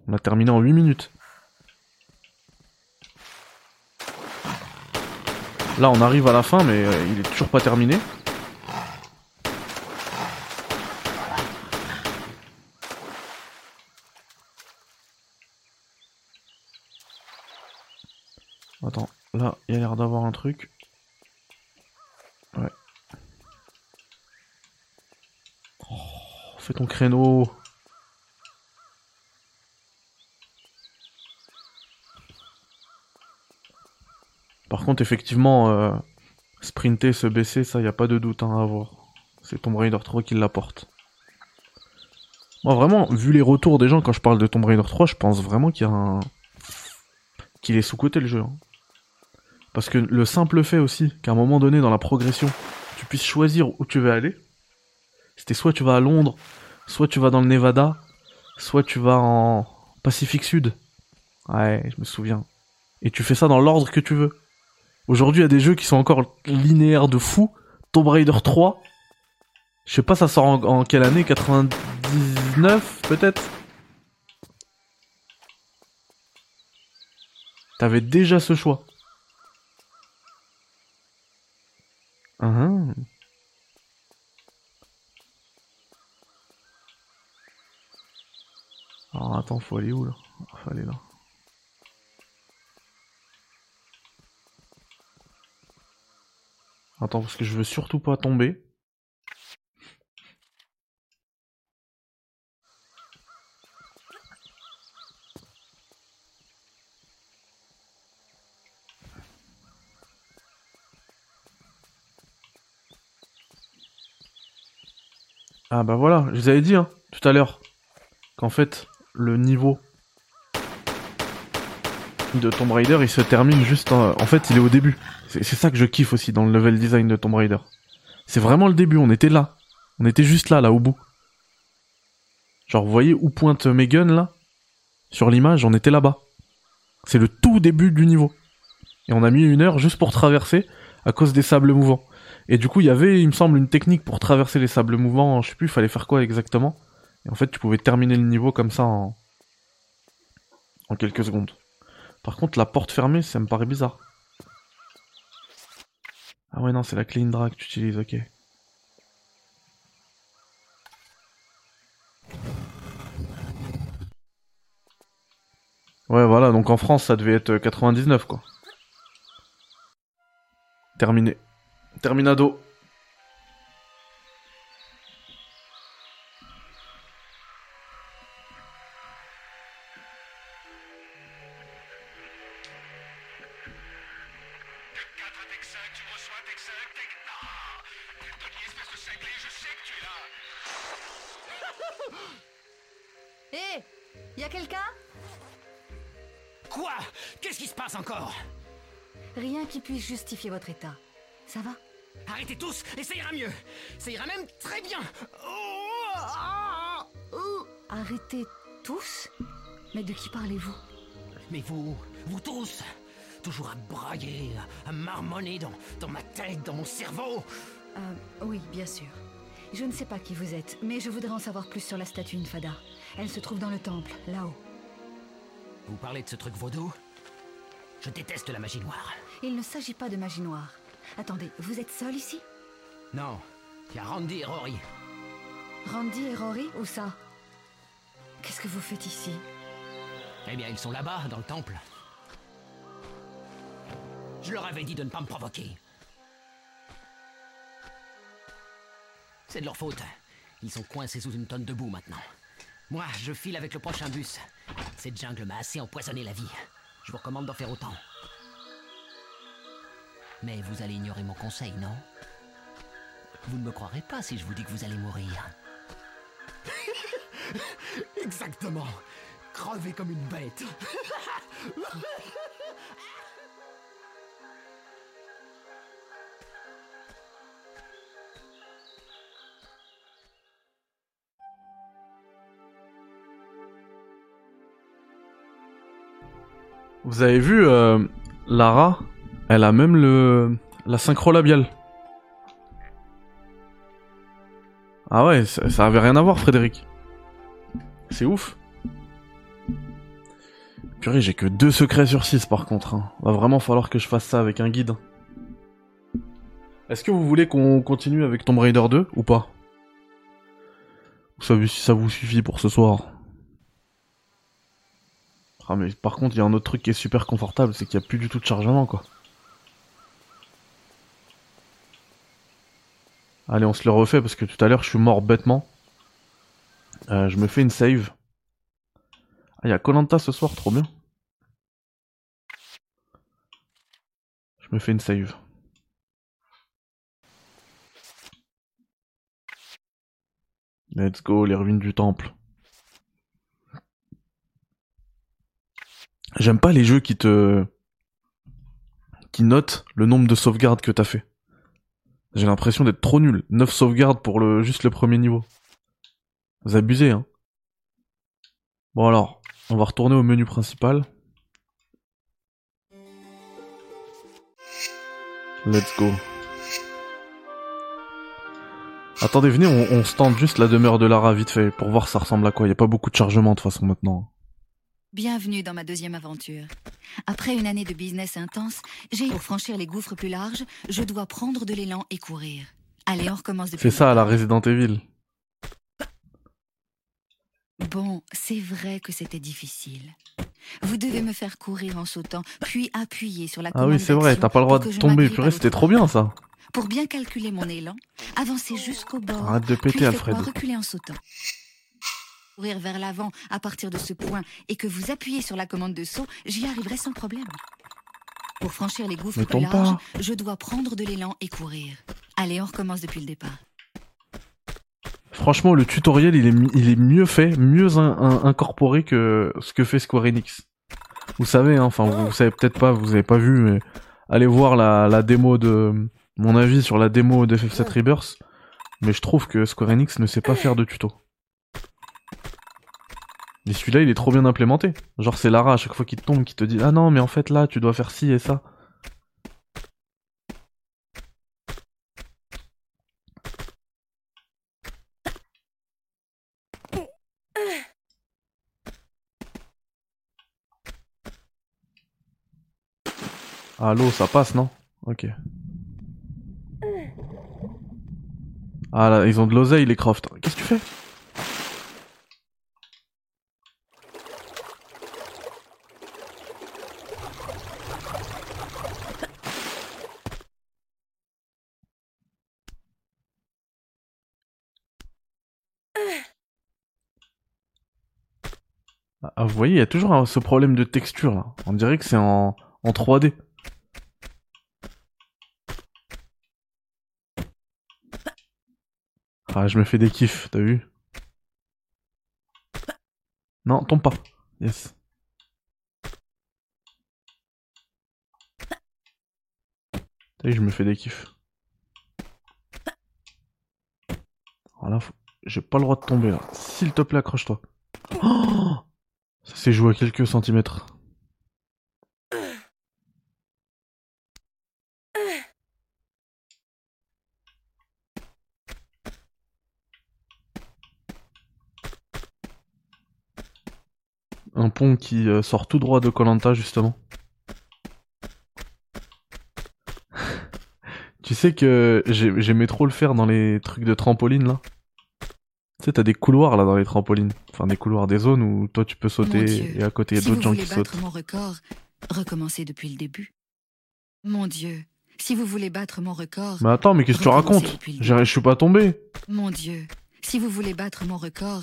On l'a terminé en 8 minutes. Là on arrive à la fin mais euh, il est toujours pas terminé. Attends, là, il y a l'air d'avoir un truc. Ouais. Oh, fais ton créneau. Par contre, effectivement, euh, sprinter, se baisser, ça, y a pas de doute hein, à avoir. C'est Tomb Raider 3 qui l'apporte. Moi, vraiment, vu les retours des gens quand je parle de Tomb Raider 3, je pense vraiment qu'il est sous-côté le jeu. hein. Parce que le simple fait aussi qu'à un moment donné dans la progression, tu puisses choisir où tu veux aller. C'était soit tu vas à Londres, soit tu vas dans le Nevada, soit tu vas en Pacifique Sud. Ouais, je me souviens. Et tu fais ça dans l'ordre que tu veux. Aujourd'hui, il y a des jeux qui sont encore linéaires de fou. Tomb Raider 3. Je sais pas, ça sort en, quelle année? 99 peut-être? T'avais déjà ce choix. Uhum. Alors attends, faut aller où là? Faut aller là. Attends, parce que je veux surtout pas tomber. Ah bah voilà, je vous avais dit hein, tout à l'heure qu'en fait le niveau de Tomb Raider il se termine juste en, en fait il est au début. C'est ça que je kiffe aussi dans le level design de Tomb Raider. C'est vraiment le début, on était là. On était juste là, là au bout. Genre vous voyez où pointe mes guns là? Sur l'image, on était là-bas. C'est le tout début du niveau. Et on a mis une heure juste pour traverser à cause des sables mouvants. Et du coup, il y avait, il me semble, une technique pour traverser les sables mouvants. Je sais plus, il fallait faire quoi exactement. Et en fait, tu pouvais terminer le niveau comme ça en quelques secondes. Par contre, la porte fermée, ça me paraît bizarre. Ah ouais, non, c'est la clean drag que tu utilises, ok. Ouais, voilà, donc en France, ça devait être 99, quoi. Terminé. Terminado. Justifier votre état. Ça va Arrêtez tous et ça ira mieux Ça ira même très bien Oh, ah, oh. Arrêtez tous Mais de qui parlez-vous Mais vous, vous tous Toujours à brailler, à marmonner dans, dans ma tête, dans mon cerveau Euh, oui, bien sûr. Je ne sais pas qui vous êtes, mais je voudrais en savoir plus sur la statue Infada. Elle se trouve dans le temple, là-haut. Vous parlez de ce truc vaudou? Je déteste la magie noire. Il ne s'agit pas de magie noire. Attendez, vous êtes seul ici? Non, il y a Randy et Rory. Randy et Rory? Où ça? Qu'est-ce que vous faites ici? Eh bien, ils sont là-bas, dans le temple. Je leur avais dit de ne pas me provoquer. C'est de leur faute. Ils sont coincés sous une tonne de boue maintenant. Moi, je file avec le prochain bus. Cette jungle m'a assez empoisonné la vie. Je vous recommande d'en faire autant. Mais vous allez ignorer mon conseil, non? Vous ne me croirez pas si je vous dis que vous allez mourir. [LAUGHS] Exactement. Crever comme une bête. Vous avez vu euh, Lara? Elle a même le la synchro labiale. Ah ouais, ça, avait rien à voir, Frédéric. C'est ouf. Purée, j'ai que deux secrets sur 6 par contre. hein. Va vraiment falloir que je fasse ça avec un guide. Est-ce que vous voulez qu'on continue avec Tomb Raider 2 ou pas? Ou ça, vous- ça vous suffit pour ce soir Ah mais par contre, il y a un autre truc qui est super confortable, c'est qu'il n'y a plus du tout de chargement quoi. Allez, on se le refait parce que tout à l'heure je suis mort bêtement. Euh, je me fais une save. Ah, il y a Colanta ce soir, trop bien. Je me fais une save. Let's go, les ruines du temple. J'aime pas les jeux qui te. qui notent le nombre de sauvegardes que t'as fait. J'ai l'impression d'être trop nul. 9 sauvegardes pour le juste le premier niveau. Vous abusez, hein. Bon alors, on va retourner au menu principal. Let's go. Attendez, venez, on, on juste la demeure de Lara vite fait pour voir ça ressemble à quoi. Y a pas beaucoup de chargement de toute façon maintenant. Bienvenue dans ma deuxième aventure. Après une année de business intense, j'ai pour franchir les gouffres plus larges, je dois prendre de l'élan et courir. Allez, on recommence depuis. C'est ça à la Resident Evil. Bon, c'est vrai que c'était difficile. Vous devez me faire courir en sautant, puis appuyer sur la Ah oui, c'est vrai, t'as pas le droit de tomber. Purée, c'était trop bien ça. Pour bien calculer mon élan, avancez jusqu'au bord. Arrête de puis péter, faites-moi Alfred. reculer en sautant. Courir vers l'avant à partir de ce point et que vous appuyez sur la commande de saut, j'y arriverai sans problème. Pour franchir les gouffres plus larges, je dois prendre de l'élan et courir. Allez, on recommence depuis le départ. Franchement, le tutoriel, il est, il est mieux fait, mieux in- in- incorporé que ce que fait Square Enix. Vous savez, hein, enfin, vous, vous savez peut-être pas, vous avez pas vu, mais allez voir la, la démo de mon avis sur la démo de FF7 Rebirth. Mais je trouve que Square Enix ne sait pas [CLEARS THROAT] faire de tuto. Et celui-là, il est trop bien implémenté. Genre, c'est Lara à chaque fois qu'il tombe qui te dit Ah non, mais en fait là, tu dois faire ci et ça. Ah, l'eau, ça passe, non? Ok. Ah là, ils ont de l'oseille, les Croft. Qu'est-ce que tu fais? Ah, vous voyez, il y a toujours ce problème de texture là. On dirait que c'est en, en 3D. Ah, je me fais des kiffs, t'as vu? Non, tombe pas. Yes. T'as vu, je me fais des kiffs. Voilà, faut- j'ai pas le droit de tomber là. S'il te plaît, accroche-toi. Oh Ça s'est joué à quelques centimètres. Un pont qui euh, sort tout droit de Colanta justement. [LAUGHS] tu sais que j'ai- j'aimais trop le faire dans les trucs de trampoline là. Sais, t'as des couloirs là dans les trampolines. Enfin, des couloirs, des zones où toi tu peux sauter Dieu. et à côté il y a si d'autres gens qui sautent. mon record, recommencez depuis le début. Mon Dieu, si vous voulez battre mon record, Mais attends, mais qu'est-ce que tu racontes Je suis pas tombé. mon Dieu, si vous voulez battre mon record,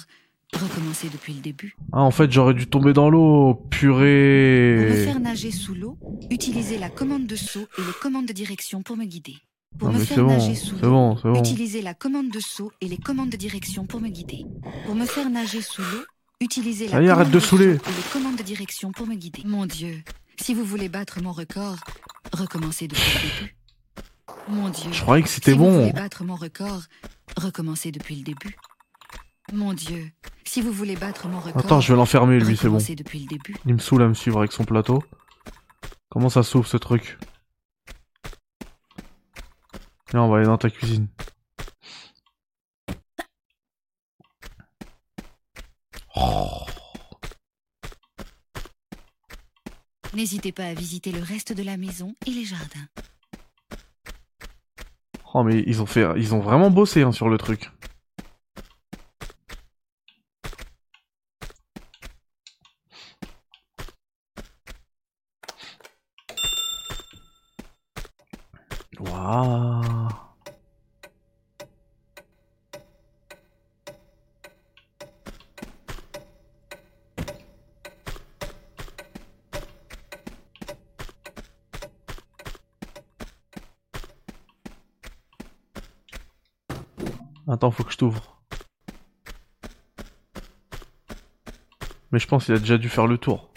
recommencez depuis le début. Ah, en fait, j'aurais dû tomber dans l'eau. Pour me Purée. faire nager sous l'eau, utilisez la commande de saut et les commandes de direction pour me guider. Pour Non, me faire bon, nager sous c'est l'eau, bon, utilisez la commande de saut et les commandes de direction pour me guider. Pour me faire nager sous l'eau, utilisez la arrête commande de saouler. saut et les commandes de direction pour me guider. Mon Dieu, si vous voulez battre mon record, recommencez depuis le début. Mon Dieu. Je croyais que c'était si vous bon. voulez battre mon record, recommencez depuis le début. Mon Dieu, si vous voulez battre mon record, Attends, je vais l'enfermer, lui, c'est bon. depuis le début. Il me saoule à me suivre avec son plateau. Comment ça s'ouvre ce truc? Viens, on va aller dans ta cuisine. Oh. N'hésitez pas à visiter le reste de la maison et les jardins. Oh, mais ils ont fait, ils ont vraiment bossé hein, sur le truc. Waouh. Faut que je t'ouvre. Mais je pense qu'il a déjà dû faire le tour.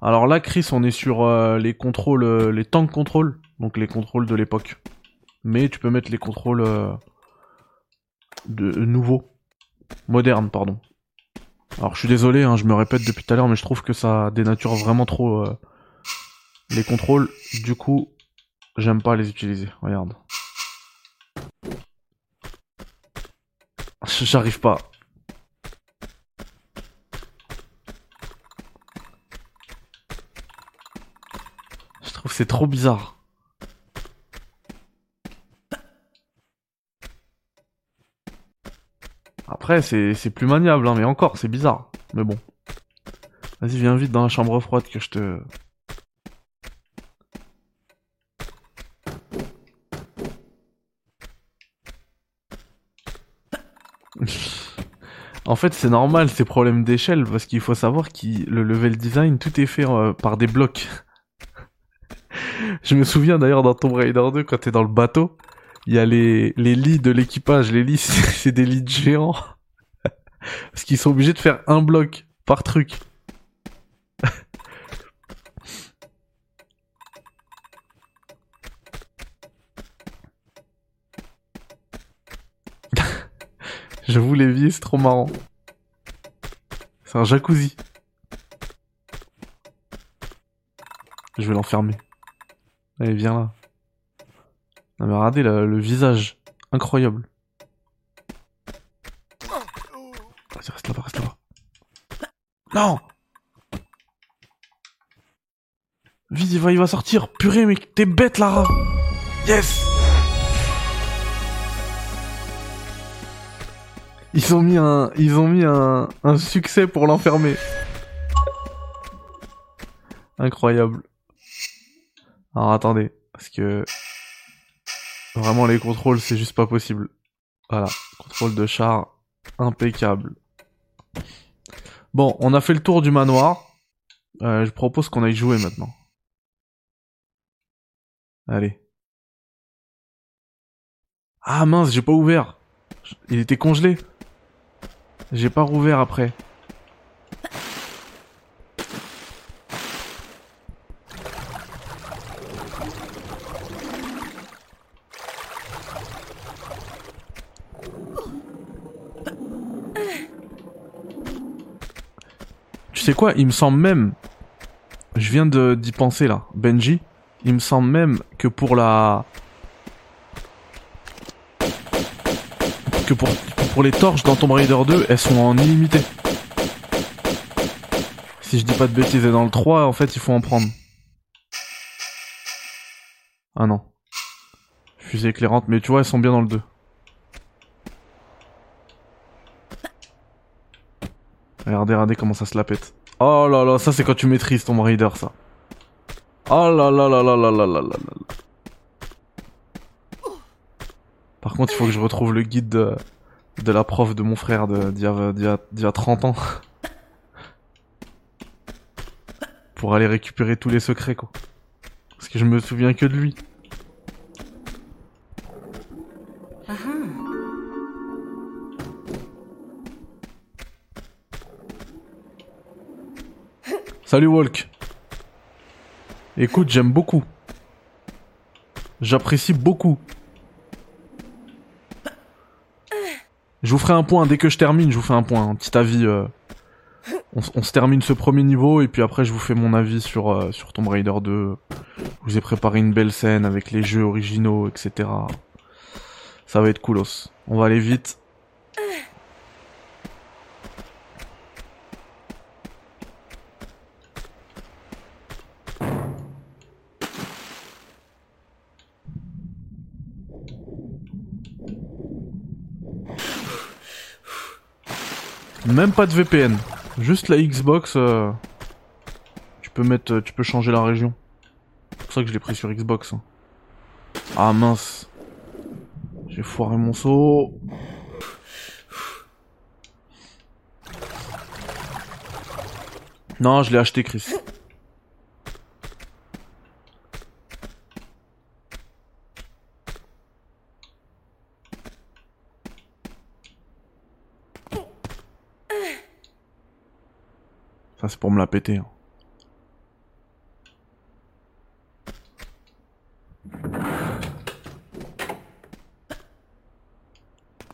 Alors là, Chris, on est sur euh, les contrôles, euh, les tank contrôles, donc les contrôles de l'époque. Mais tu peux mettre les contrôles euh, de nouveaux, modernes, pardon. Alors je suis désolé, hein, je me répète depuis tout à l'heure, mais je trouve que ça dénature vraiment trop les contrôles. Du coup, j'aime pas les utiliser. Regarde. J'arrive pas. Je trouve que c'est trop bizarre. Après, c'est plus maniable, hein, mais encore, c'est bizarre. Mais bon. Vas-y, viens vite dans la chambre froide que je te... En fait, c'est normal ces problèmes d'échelle parce qu'il faut savoir que le level design, tout est fait euh, par des blocs. [LAUGHS] Je me souviens d'ailleurs dans Tomb Raider 2, quand t'es dans le bateau, il y a les, les lits de l'équipage. Les lits, [LAUGHS] c'est des lits géants. [LAUGHS] parce qu'ils sont obligés de faire un bloc par truc. J'avoue, l'évier, c'est trop marrant. C'est un jacuzzi. Je vais l'enfermer. Allez, viens là. Non mais regardez le visage. Incroyable. Vas-y, reste là-bas, reste là-bas. Non Vite, il va, il va sortir. Purée, mais t'es bête, Lara. Yes Ils ont mis un, ils ont mis un, un succès pour l'enfermer. Incroyable. Alors attendez, parce que vraiment les contrôles c'est juste pas possible. Voilà, contrôle de char impeccable. Bon, on a fait le tour du manoir. Euh, je propose qu'on aille jouer maintenant. Allez. Ah mince, j'ai pas ouvert. Il était congelé. J'ai pas rouvert après. Tu sais quoi Il me semble même... Je viens d'y penser là, Benji. Il me semble même que pour la... Que pour pour les torches dans Tomb Raider 2, elles sont en illimité. Si je dis pas de bêtises, et dans le 3, en fait, il faut en prendre. Ah non. Fusée éclairante, mais tu vois, elles sont bien dans le 2. Regardez, regardez comment ça se la pète. Oh là là, ça c'est quand tu maîtrises Tomb Raider, ça. Oh là là là là là là là là là. Par contre, il faut que je retrouve le guide de de la prof de mon frère d'il y, a 30 ans. Pour aller récupérer tous les secrets, quoi. Parce que je me souviens que de lui. Salut Walk. Écoute, j'aime beaucoup. J'apprécie beaucoup. Je vous ferai un point dès que je termine. Je vous fais un point, un petit avis. Euh, On, se termine ce premier niveau et puis après je vous fais mon avis sur, euh, sur Tomb Raider 2. Je vous ai préparé une belle scène avec les jeux originaux, etc. Ça va être coolos. On va aller vite. Même pas de VPN. Juste la Xbox. euh, Tu peux mettre, tu peux changer la région. C'est pour ça que je l'ai pris sur Xbox. hein. Ah mince. J'ai foiré mon saut. Non, je l'ai acheté, Chris. Ça, c'est pour me la péter. hein.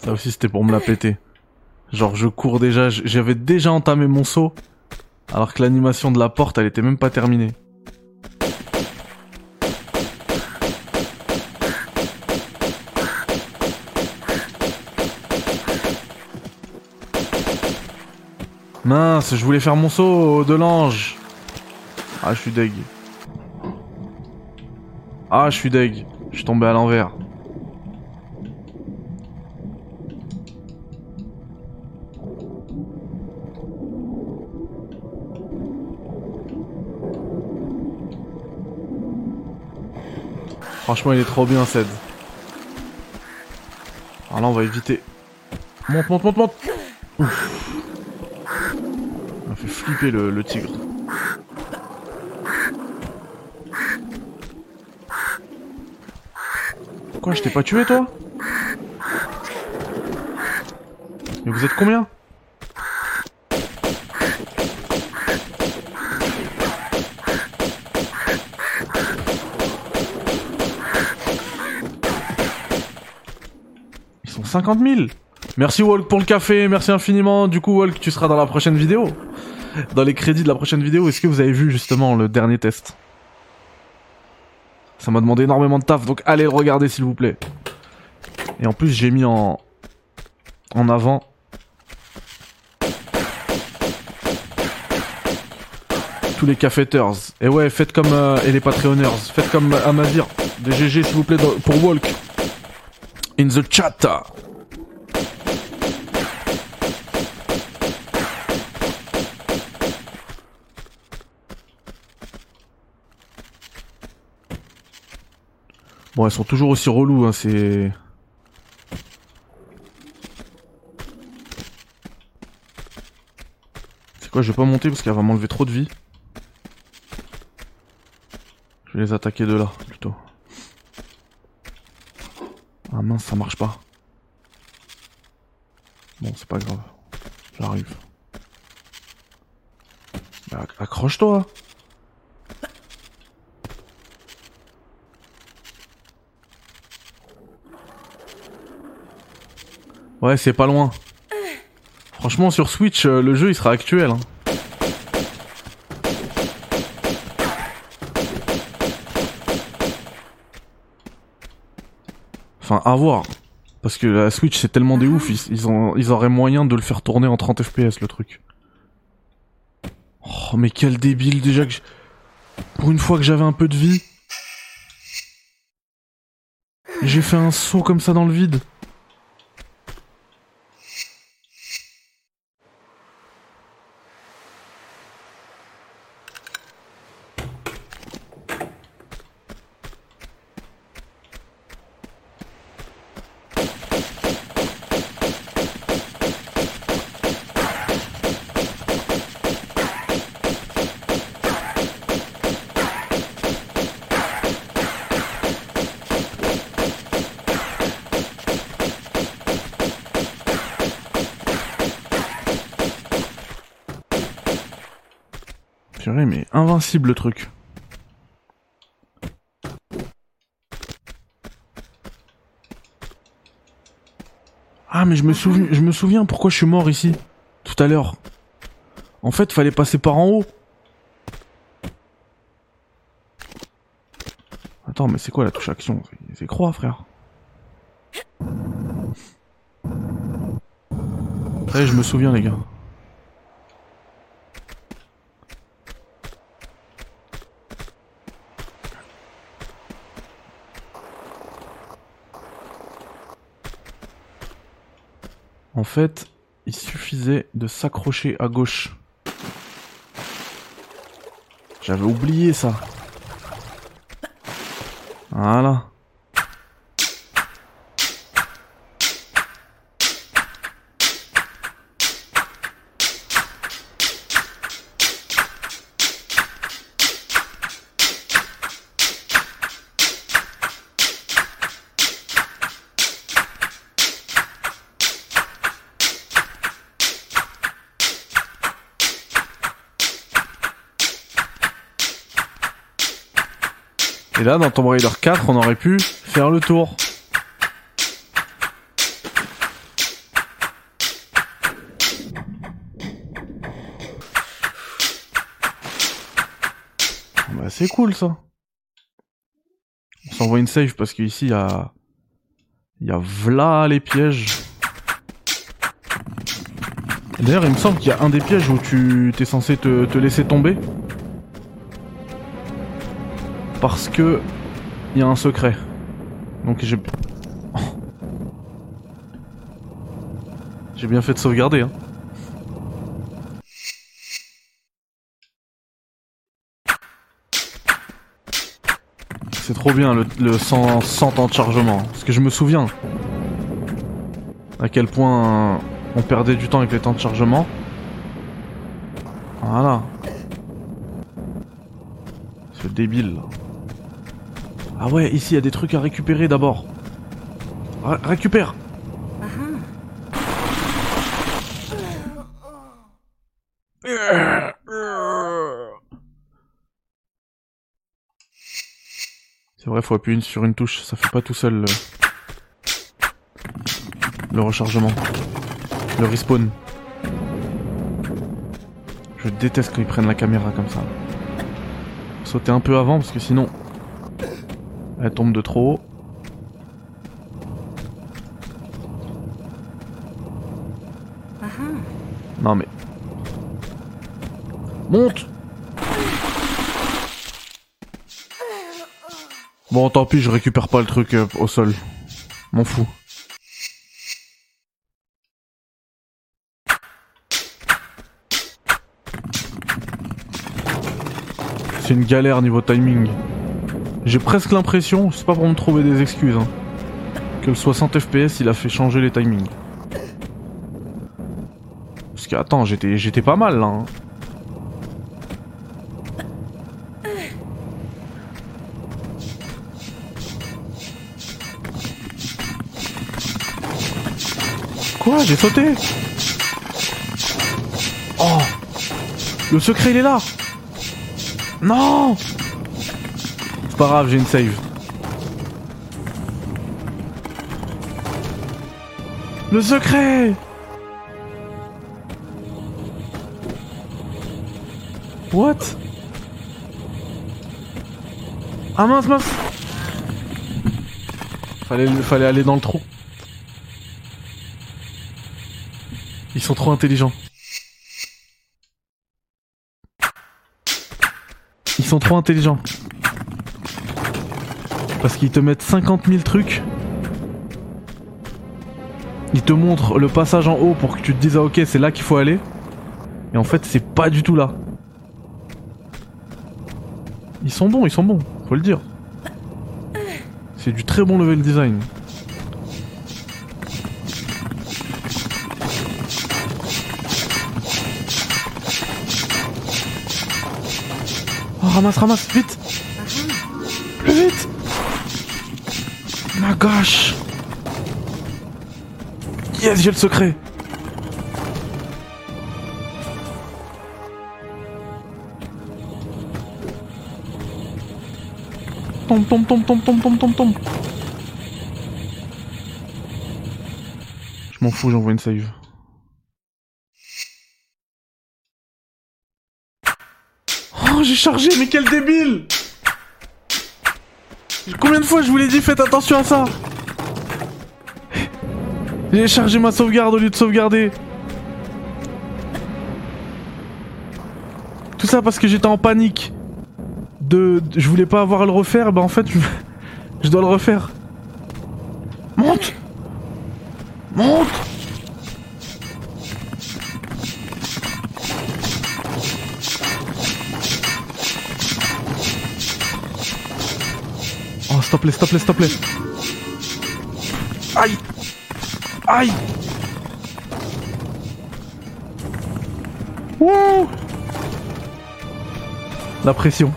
Ça aussi, c'était pour me la péter. Genre, je cours déjà, j'avais déjà entamé mon saut, alors que l'animation de la porte, elle était même pas terminée. Mince, je voulais faire mon saut de l'ange. Ah, je suis deg. Ah, je suis deg. Je suis tombé à l'envers. Franchement, il est trop bien, Ced. Alors là, on va éviter. Monte, monte, monte, monte. Le, tigre. Quoi, je t'ai pas tué, toi? Mais vous êtes combien? Ils sont 50 000 Merci Walk pour le café, merci infiniment. Du coup, Walk, tu seras dans la prochaine vidéo. Dans les crédits de la prochaine vidéo, est-ce que vous avez vu justement le dernier test? Ça m'a demandé énormément de taf, donc allez le regarder s'il vous plaît. Et en plus, j'ai mis en en avant tous les caféteurs. Et ouais, faites comme euh, et les Patreonners, faites comme euh, Amazir, des GG s'il vous plaît pour Walk. In the chat. Bon, elles sont toujours aussi relous, hein, c'est... C'est quoi, je vais pas monter parce qu'elle va m'enlever trop de vie. Je vais les attaquer de là, plutôt. Ah mince, ça marche pas. Bon, c'est pas grave. J'arrive. Bah, acc- accroche-toi Ouais, c'est pas loin. Franchement, sur Switch, euh, le jeu il sera actuel. hein. Enfin, à voir. Parce que la Switch c'est tellement des ouf, ils, ils, ont, ils auraient moyen de le faire tourner en 30 FPS le truc. Oh, mais quel débile déjà que Pour une fois que j'avais un peu de vie. J'ai fait un saut comme ça dans le vide. Purée, le truc. Ah, mais je me souviens, je me souviens pourquoi je suis mort ici tout à l'heure. En fait, fallait passer par en haut. Attends, mais c'est quoi la touche action? C'est- croix, frère. Ouais, je me souviens, les gars. En fait, il suffisait de s'accrocher à gauche. J'avais oublié ça. Voilà. Et là, dans Tomb Raider 4, on aurait pu faire le tour. Bah, c'est cool ça. On s'envoie une save parce qu'ici il y a. Il y a v'là les pièges. D'ailleurs, il me semble qu'il y a un des pièges où tu t'es censé te, te laisser tomber. Parce que il y a un secret. Donc j'ai. J'ai bien fait de sauvegarder hein. C'est trop bien le, le 100, 100 temps de chargement. Parce que je me souviens à quel point on perdait du temps avec les temps de chargement. Voilà. Ce débile là. Ah ouais, ici il y a des trucs à récupérer d'abord. Ré- récupère C'est vrai, faut appuyer sur une touche, ça fait pas tout seul le, le rechargement. Le respawn. Je déteste quand ils prennent la caméra comme ça. Sauter un peu avant parce que sinon elle tombe de trop haut. Non mais. Monte Bon tant pis, je récupère pas le truc euh, au sol. M'en fous. C'est une galère niveau timing. J'ai presque l'impression, c'est pas pour me trouver des excuses, hein, que le 60 FPS il a fait changer les timings. Parce que attends, j'étais j'étais pas mal là. hein. Quoi J'ai sauté? Oh Le secret il est là Non pas grave, j'ai une save. Le secret What Ah mince mince Fallait, fallait aller dans le trou. Ils sont trop intelligents. Ils sont trop intelligents. Parce qu'ils te mettent 50 000 trucs. Ils te montrent le passage en haut pour que tu te dises ah ok c'est là qu'il faut aller. Et en fait c'est pas du tout là. Ils sont bons, ils sont bons, faut le dire. C'est du très bon level design. Oh, ramasse, ramasse, vite gosh Yes, j'ai le secret. Tombe, tombe, tombe, tombe, tombe, tombe, tombe, tombe Je m'en fous, j'envoie une save. Non, j'ai chargé, mais quel débile Combien de fois je vous l'ai dit, faites attention à ça J'ai chargé ma sauvegarde au lieu de sauvegarder. Tout ça parce que j'étais en panique. De, je voulais pas avoir à le refaire, bah en fait, je, [LAUGHS] je dois le refaire. Oh, stop les, stop les, stop les. Aïe Aïe La pression.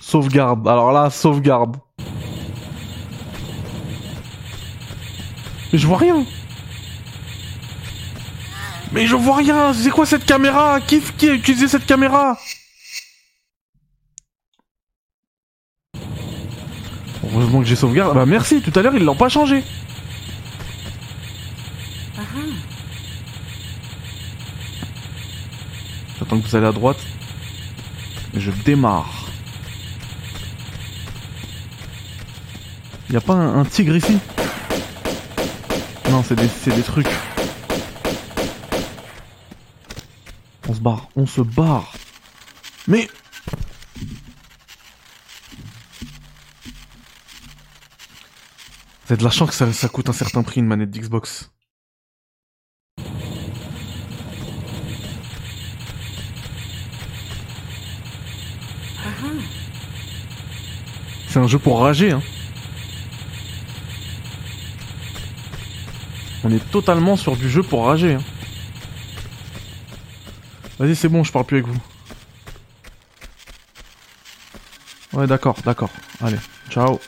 Sauvegarde. Alors là, sauvegarde. Mais je vois rien. Mais je vois rien. C'est quoi cette caméra? Qui, a utilisé cette caméra? Heureusement que j'ai sauvegarde. Bah merci. Tout à l'heure ils l'ont pas changé. J'attends que vous allez à droite. Je démarre. Y a pas un, un tigre ici? Non, c'est des, c'est des trucs. On se barre, on se barre. Mais... Avez de la chance que ça, ça coûte un certain prix une manette d'Xbox. C'est un jeu pour rager, hein. On est totalement sur du jeu pour rager. Hein. Vas-y, c'est bon, je parle plus avec vous. Ouais, d'accord, d'accord. Allez, ciao.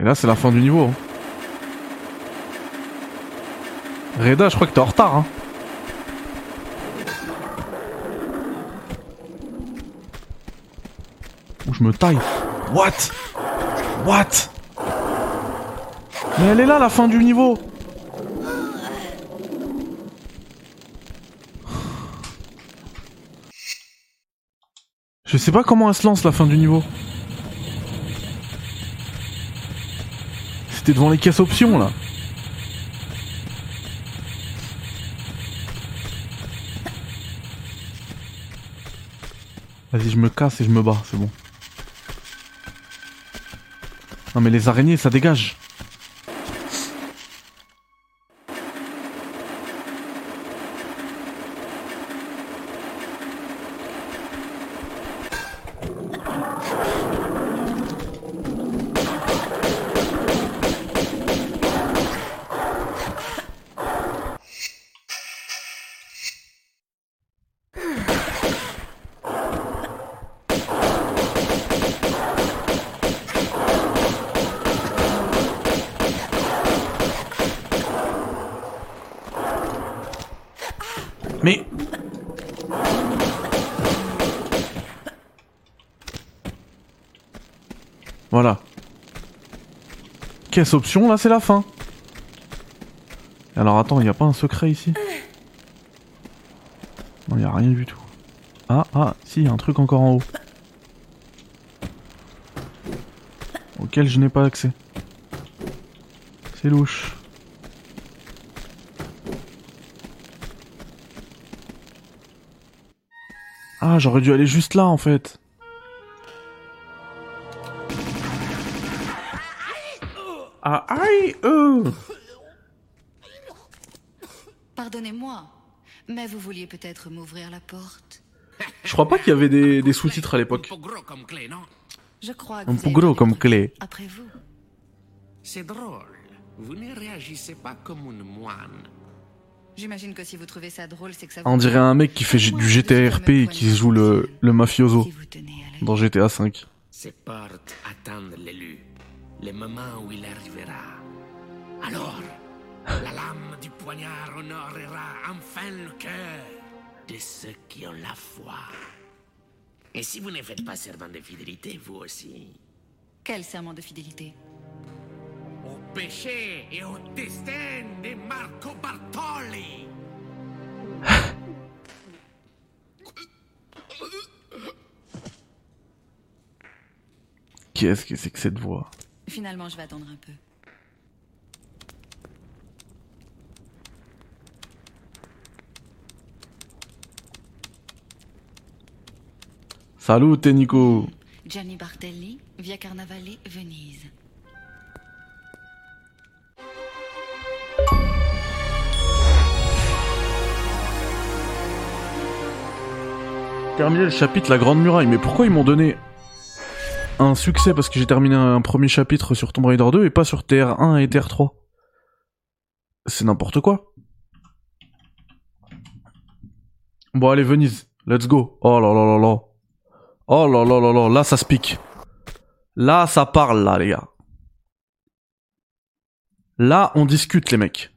Et là, c'est la fin du niveau. hein. Reda, je crois que t'es en retard. Hein. Ou je me taille. What? What? Mais elle est là, la fin du niveau sais pas comment elle se lance la fin du niveau. C'était devant les caisses options là. Vas-y, je me casse et je me bats, c'est bon. Non mais les araignées, ça dégage. Option, là c'est la fin. Alors attends, il a pas un secret ici? Non, il a rien du tout. Ah, ah, si, y a un truc encore en haut. Auquel je n'ai pas accès. C'est louche. Ah, j'aurais dû aller juste là en fait. Mais vous vouliez peut-être m'ouvrir la porte. Je crois pas qu'il y avait des, des sous-titres à l'époque. Un peu gros comme clé, non? Je crois que Un vous peu avez gros donné comme votre clé. vie Après vous. C'est drôle. Vous ne réagissez pas comme une moine. J'imagine que si vous trouvez ça drôle, c'est que ça On dirait un mec qui fait du GTRP et qui joue le, le mafioso dans GTA V. Ces portes attendent l'élu. Le moment où il arrivera. Alors, la lame du poignard honorera enfin le cœur de ceux qui ont la foi. Et si vous ne faites pas serment de fidélité, vous aussi, Quel serment de fidélité? Au péché et au destin de Marco Bartoli. Qu'est-ce que c'est que cette voix? Finalement, je vais attendre un peu. Salut, Nico Gianni Bartelli, via Venise. Terminé le chapitre La Grande Muraille, mais pourquoi ils m'ont donné un succès parce que j'ai terminé un premier chapitre sur Tomb Raider 2 et pas sur TR1 et TR3 C'est n'importe quoi. Bon allez Venise, let's go. Oh là là là là. Oh là là là là, là ça se pique. Là ça parle là les gars. Là on discute les mecs.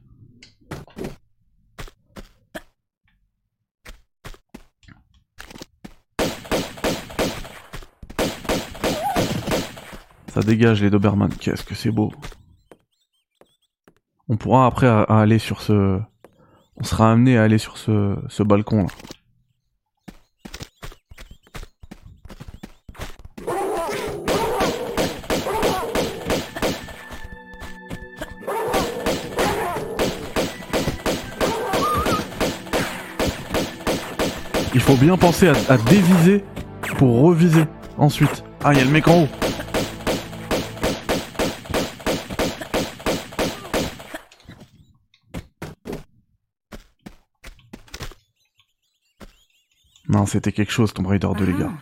Ça dégage les Doberman, qu'est-ce que c'est beau. On pourra après aller sur ce... On sera amené à aller sur ce, ce balcon là. Faut bien penser à, déviser pour reviser ensuite. Ah, il y a le mec en haut. Non, c'était quelque chose, Tomb Raider 2, les gars.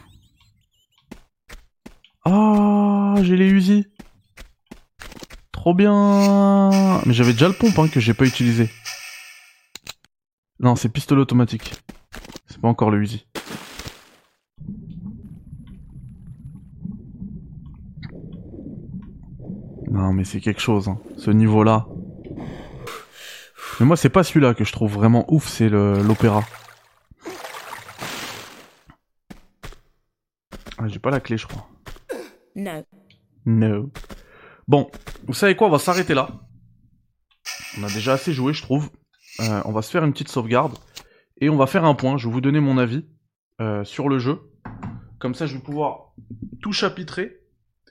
Ah, j'ai les Uzi. Trop bien. Mais j'avais déjà le pompe hein, que j'ai pas utilisé. Non, c'est pistolet automatique. C'est pas encore le Uzi. Non, mais c'est quelque chose, hein. ce niveau-là. Mais moi, c'est pas celui-là que je trouve vraiment ouf, c'est l'opéra. Ah, j'ai pas la clé, je crois. No. No. Bon, vous savez quoi, on va s'arrêter là. On a déjà assez joué, je trouve. Euh, on va se faire une petite sauvegarde. Et on va faire un point, je vais vous donner mon avis euh, sur le jeu. Comme ça, je vais pouvoir tout chapitrer.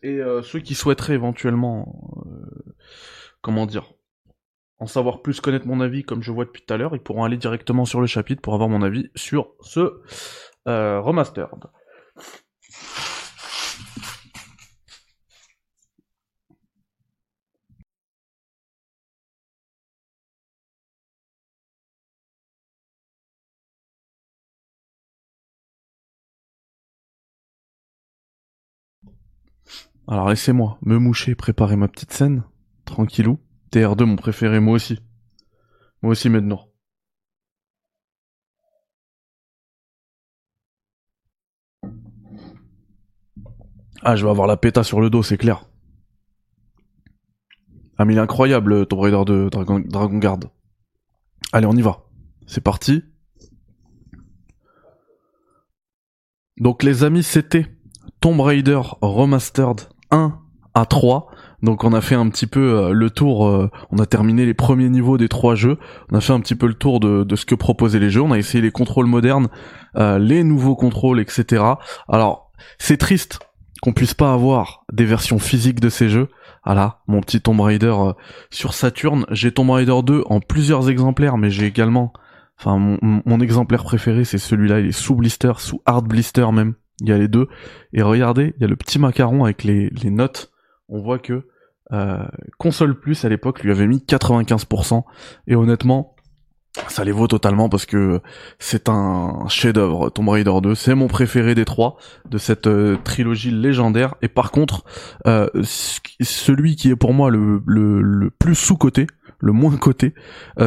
Et euh, ceux qui souhaiteraient éventuellement, euh, comment dire, en savoir plus, connaître mon avis, comme je vois depuis tout à l'heure, ils pourront aller directement sur le chapitre pour avoir mon avis sur ce euh, Alors laissez-moi me moucher, préparer ma petite scène, tranquillou. TR2 mon préféré, moi aussi. Moi aussi Mednour. Ah, je vais avoir la péta sur le dos, c'est clair. Ah mais il est incroyable, Tomb Raider de Dragon, Dragon Guard. Allez, on y va. C'est parti. Donc les amis, c'était Tomb Raider Remastered 1 à 3. Donc on a fait un petit peu euh, le tour, euh, on a terminé les premiers niveaux des trois jeux, on a fait un petit peu le tour de, ce que proposaient les jeux, on a essayé les contrôles modernes, euh, les nouveaux contrôles, etc. Alors c'est triste qu'on puisse pas avoir des versions physiques de ces jeux. Voilà, mon petit Tomb Raider sur Saturn. J'ai Tomb Raider 2 en plusieurs exemplaires, mais j'ai également, enfin mon exemplaire préféré c'est celui-là, il est sous blister, sous hard blister même. Il y a les deux. Et regardez, il y a le petit macaron avec les, notes. On voit que euh, Console Plus à l'époque lui avait mis 95%. Et honnêtement, ça les vaut totalement parce que c'est un chef-d'œuvre. Tomb Raider 2, c'est mon préféré des trois de cette euh, trilogie légendaire. Et par contre, euh, celui qui est pour moi le, plus sous-coté, le moins coté,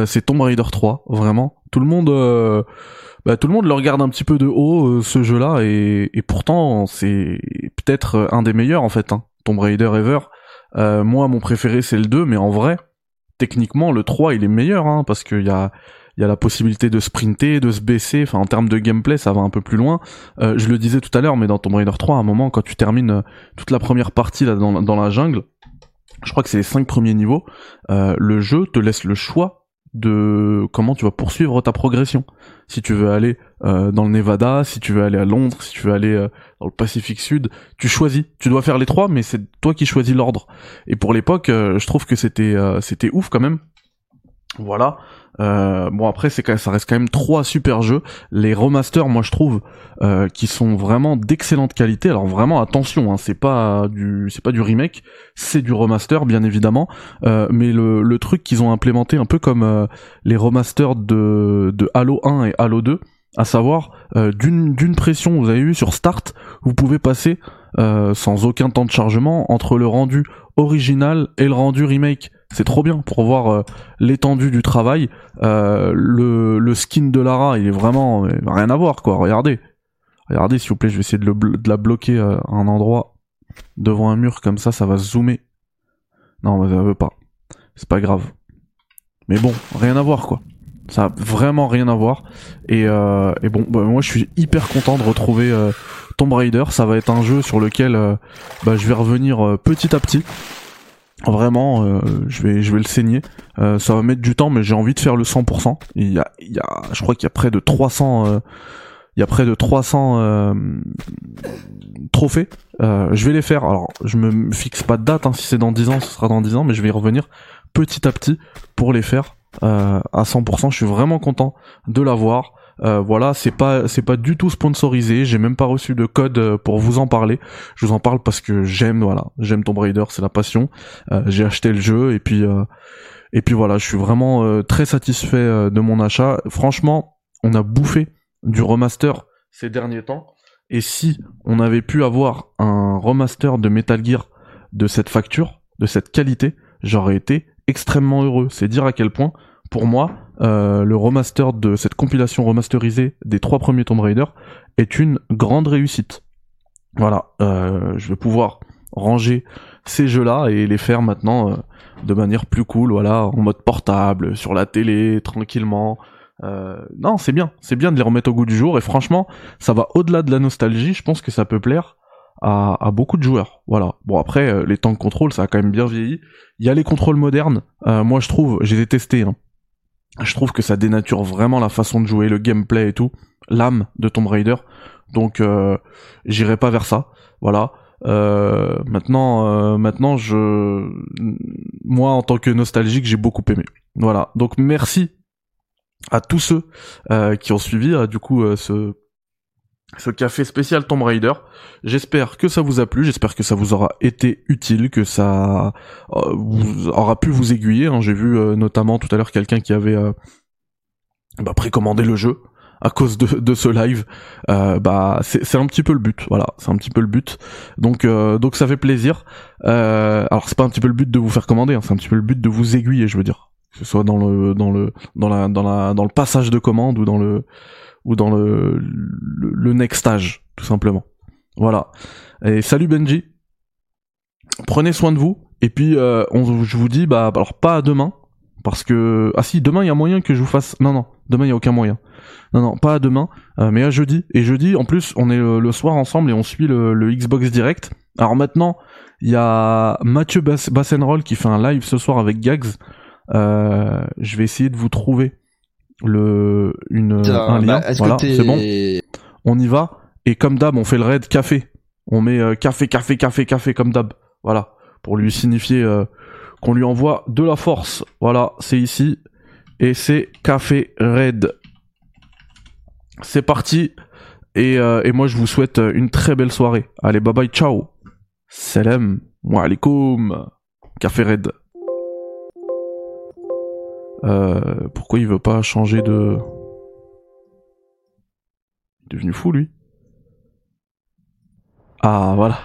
c'est Tomb Raider 3. Vraiment, tout le monde. Bah, tout le monde le regarde un petit peu de haut euh, ce jeu-là et, pourtant c'est peut-être un des meilleurs en fait. Hein. Tomb Raider ever. Euh, moi mon préféré c'est le 2 mais en vrai techniquement le 3 il est meilleur hein, parce qu'il y a il y a la possibilité de sprinter, de se baisser. Enfin, en termes de gameplay, ça va un peu plus loin. Euh, je le disais tout à l'heure, mais dans Tomb Raider 3, à un moment, quand tu termines toute la première partie là dans, la jungle, je crois que c'est les cinq premiers niveaux, le jeu te laisse le choix de comment tu vas poursuivre ta progression. Si tu veux aller euh, dans le Nevada, si tu veux aller à Londres, si tu veux aller euh, dans le Pacifique Sud, tu choisis. Tu dois faire les trois, mais c'est toi qui choisis l'ordre. Et pour l'époque, euh, je trouve que c'était c'était ouf quand même. Voilà. Euh, bon après c'est ça reste quand même trois super jeux. Les remasters, moi je trouve, euh, qui sont vraiment d'excellente qualité. Alors vraiment attention, hein, c'est pas du c'est pas du remake, c'est du remaster bien évidemment. Euh, mais le, le truc qu'ils ont implémenté un peu comme euh, les remasters de de Halo 1 et Halo 2, à savoir d'une d'une pression vous avez vu sur Start, vous pouvez passer sans aucun temps de chargement entre le rendu original et le rendu remake c'est trop bien pour voir euh, l'étendue du travail. Euh, le, skin de Lara, il est vraiment rien à voir quoi. Regardez, regardez s'il vous plaît, je vais essayer de, la bloquer euh, à un endroit devant un mur comme ça, ça va zoomer. Non, mais ça veut pas. C'est pas grave. Mais bon, rien à voir quoi. Ça a vraiment rien à voir. Et, euh, bon, bah, moi je suis hyper content de retrouver euh, Tomb Raider. Ça va être un jeu sur lequel bah, je vais revenir petit à petit. Vraiment, euh, je vais je vais le saigner. Euh, ça va mettre du temps, mais j'ai envie de faire le 100%. Il y a, il y a je crois qu'il y a près de 300 euh, il y a près de 300 trophées. je vais les faire. Alors, je me fixe pas de date. Hein. Si c'est dans 10 ans, ce sera dans 10 ans, mais je vais y revenir petit à petit pour les faire à 100%. Je suis vraiment content de l'avoir. Euh, voilà, c'est pas c'est pas du tout sponsorisé. J'ai même pas reçu de code euh, pour vous en parler. Je vous en parle parce que j'aime voilà, j'aime Tomb Raider, c'est la passion. Euh, j'ai acheté le jeu et puis et puis voilà, je suis vraiment très satisfait de mon achat. Franchement, on a bouffé du remaster ces derniers temps. Et si on avait pu avoir un remaster de Metal Gear de cette facture, de cette qualité, j'aurais été extrêmement heureux. C'est dire à quel point, pour moi, euh, le remaster de cette compilation remasterisée des trois premiers Tomb Raider est une grande réussite. Voilà, euh, je vais pouvoir ranger ces jeux-là et les faire maintenant euh, de manière plus cool, voilà, en mode portable, sur la télé, tranquillement. non, c'est bien, c'est bien de les remettre au goût du jour et franchement, ça va au-delà de la nostalgie. Je pense que ça peut plaire à, à beaucoup de joueurs. Voilà. Bon après, les temps de contrôle, ça a quand même bien vieilli. Il y a les contrôles modernes. moi, je trouve, j'ai détesté. Hein je trouve que ça dénature vraiment la façon de jouer, le gameplay et tout, l'âme de Tomb Raider. Donc euh, j'irai pas vers ça. Voilà. Euh, maintenant, euh, maintenant, je, moi en tant que nostalgique, j'ai beaucoup aimé. Voilà. Donc merci à tous ceux qui ont suivi du coup ce ce café spécial Tomb Raider. J'espère que ça vous a plu, j'espère que ça vous aura été utile, que ça euh, aura pu vous aiguiller. Hein. J'ai vu euh, notamment tout à l'heure quelqu'un qui avait euh, bah, précommandé le jeu à cause de, ce live. bah c'est un petit peu le but, voilà, c'est un petit peu le but. Donc donc ça fait plaisir. alors c'est pas un petit peu le but de vous faire commander, hein, c'est un petit peu le but de vous aiguiller, je veux dire, que ce soit dans le dans le dans la dans la dans le passage de commande ou dans le ou dans le, le, next stage, tout simplement. Voilà. Et salut Benji. Prenez soin de vous. Et puis, euh, je vous dis, bah, alors pas demain. Parce que, ah si, demain il y a moyen que je vous fasse, non, non, demain il y a aucun moyen. Non, non, pas demain, euh, mais à jeudi. Et jeudi, en plus, on est le, soir ensemble et on suit le, le Xbox Direct. Alors maintenant, il y a Mathieu Bassenroll qui fait un live ce soir avec Gags. Euh, je vais essayer de vous trouver le une un lien. Bah, voilà, c'est bon. On y va et comme d'hab, on fait le raid café. On met euh, café, café, café, café comme d'hab. Voilà, pour lui signifier euh, qu'on lui envoie de la force. Voilà, c'est ici et c'est café raid. C'est parti et, euh, et moi je vous souhaite une très belle soirée. Allez, bye bye, ciao. Salam, wa alaikum. Café raid. Euh, pourquoi il veut pas changer de... Il est devenu fou lui. Ah voilà.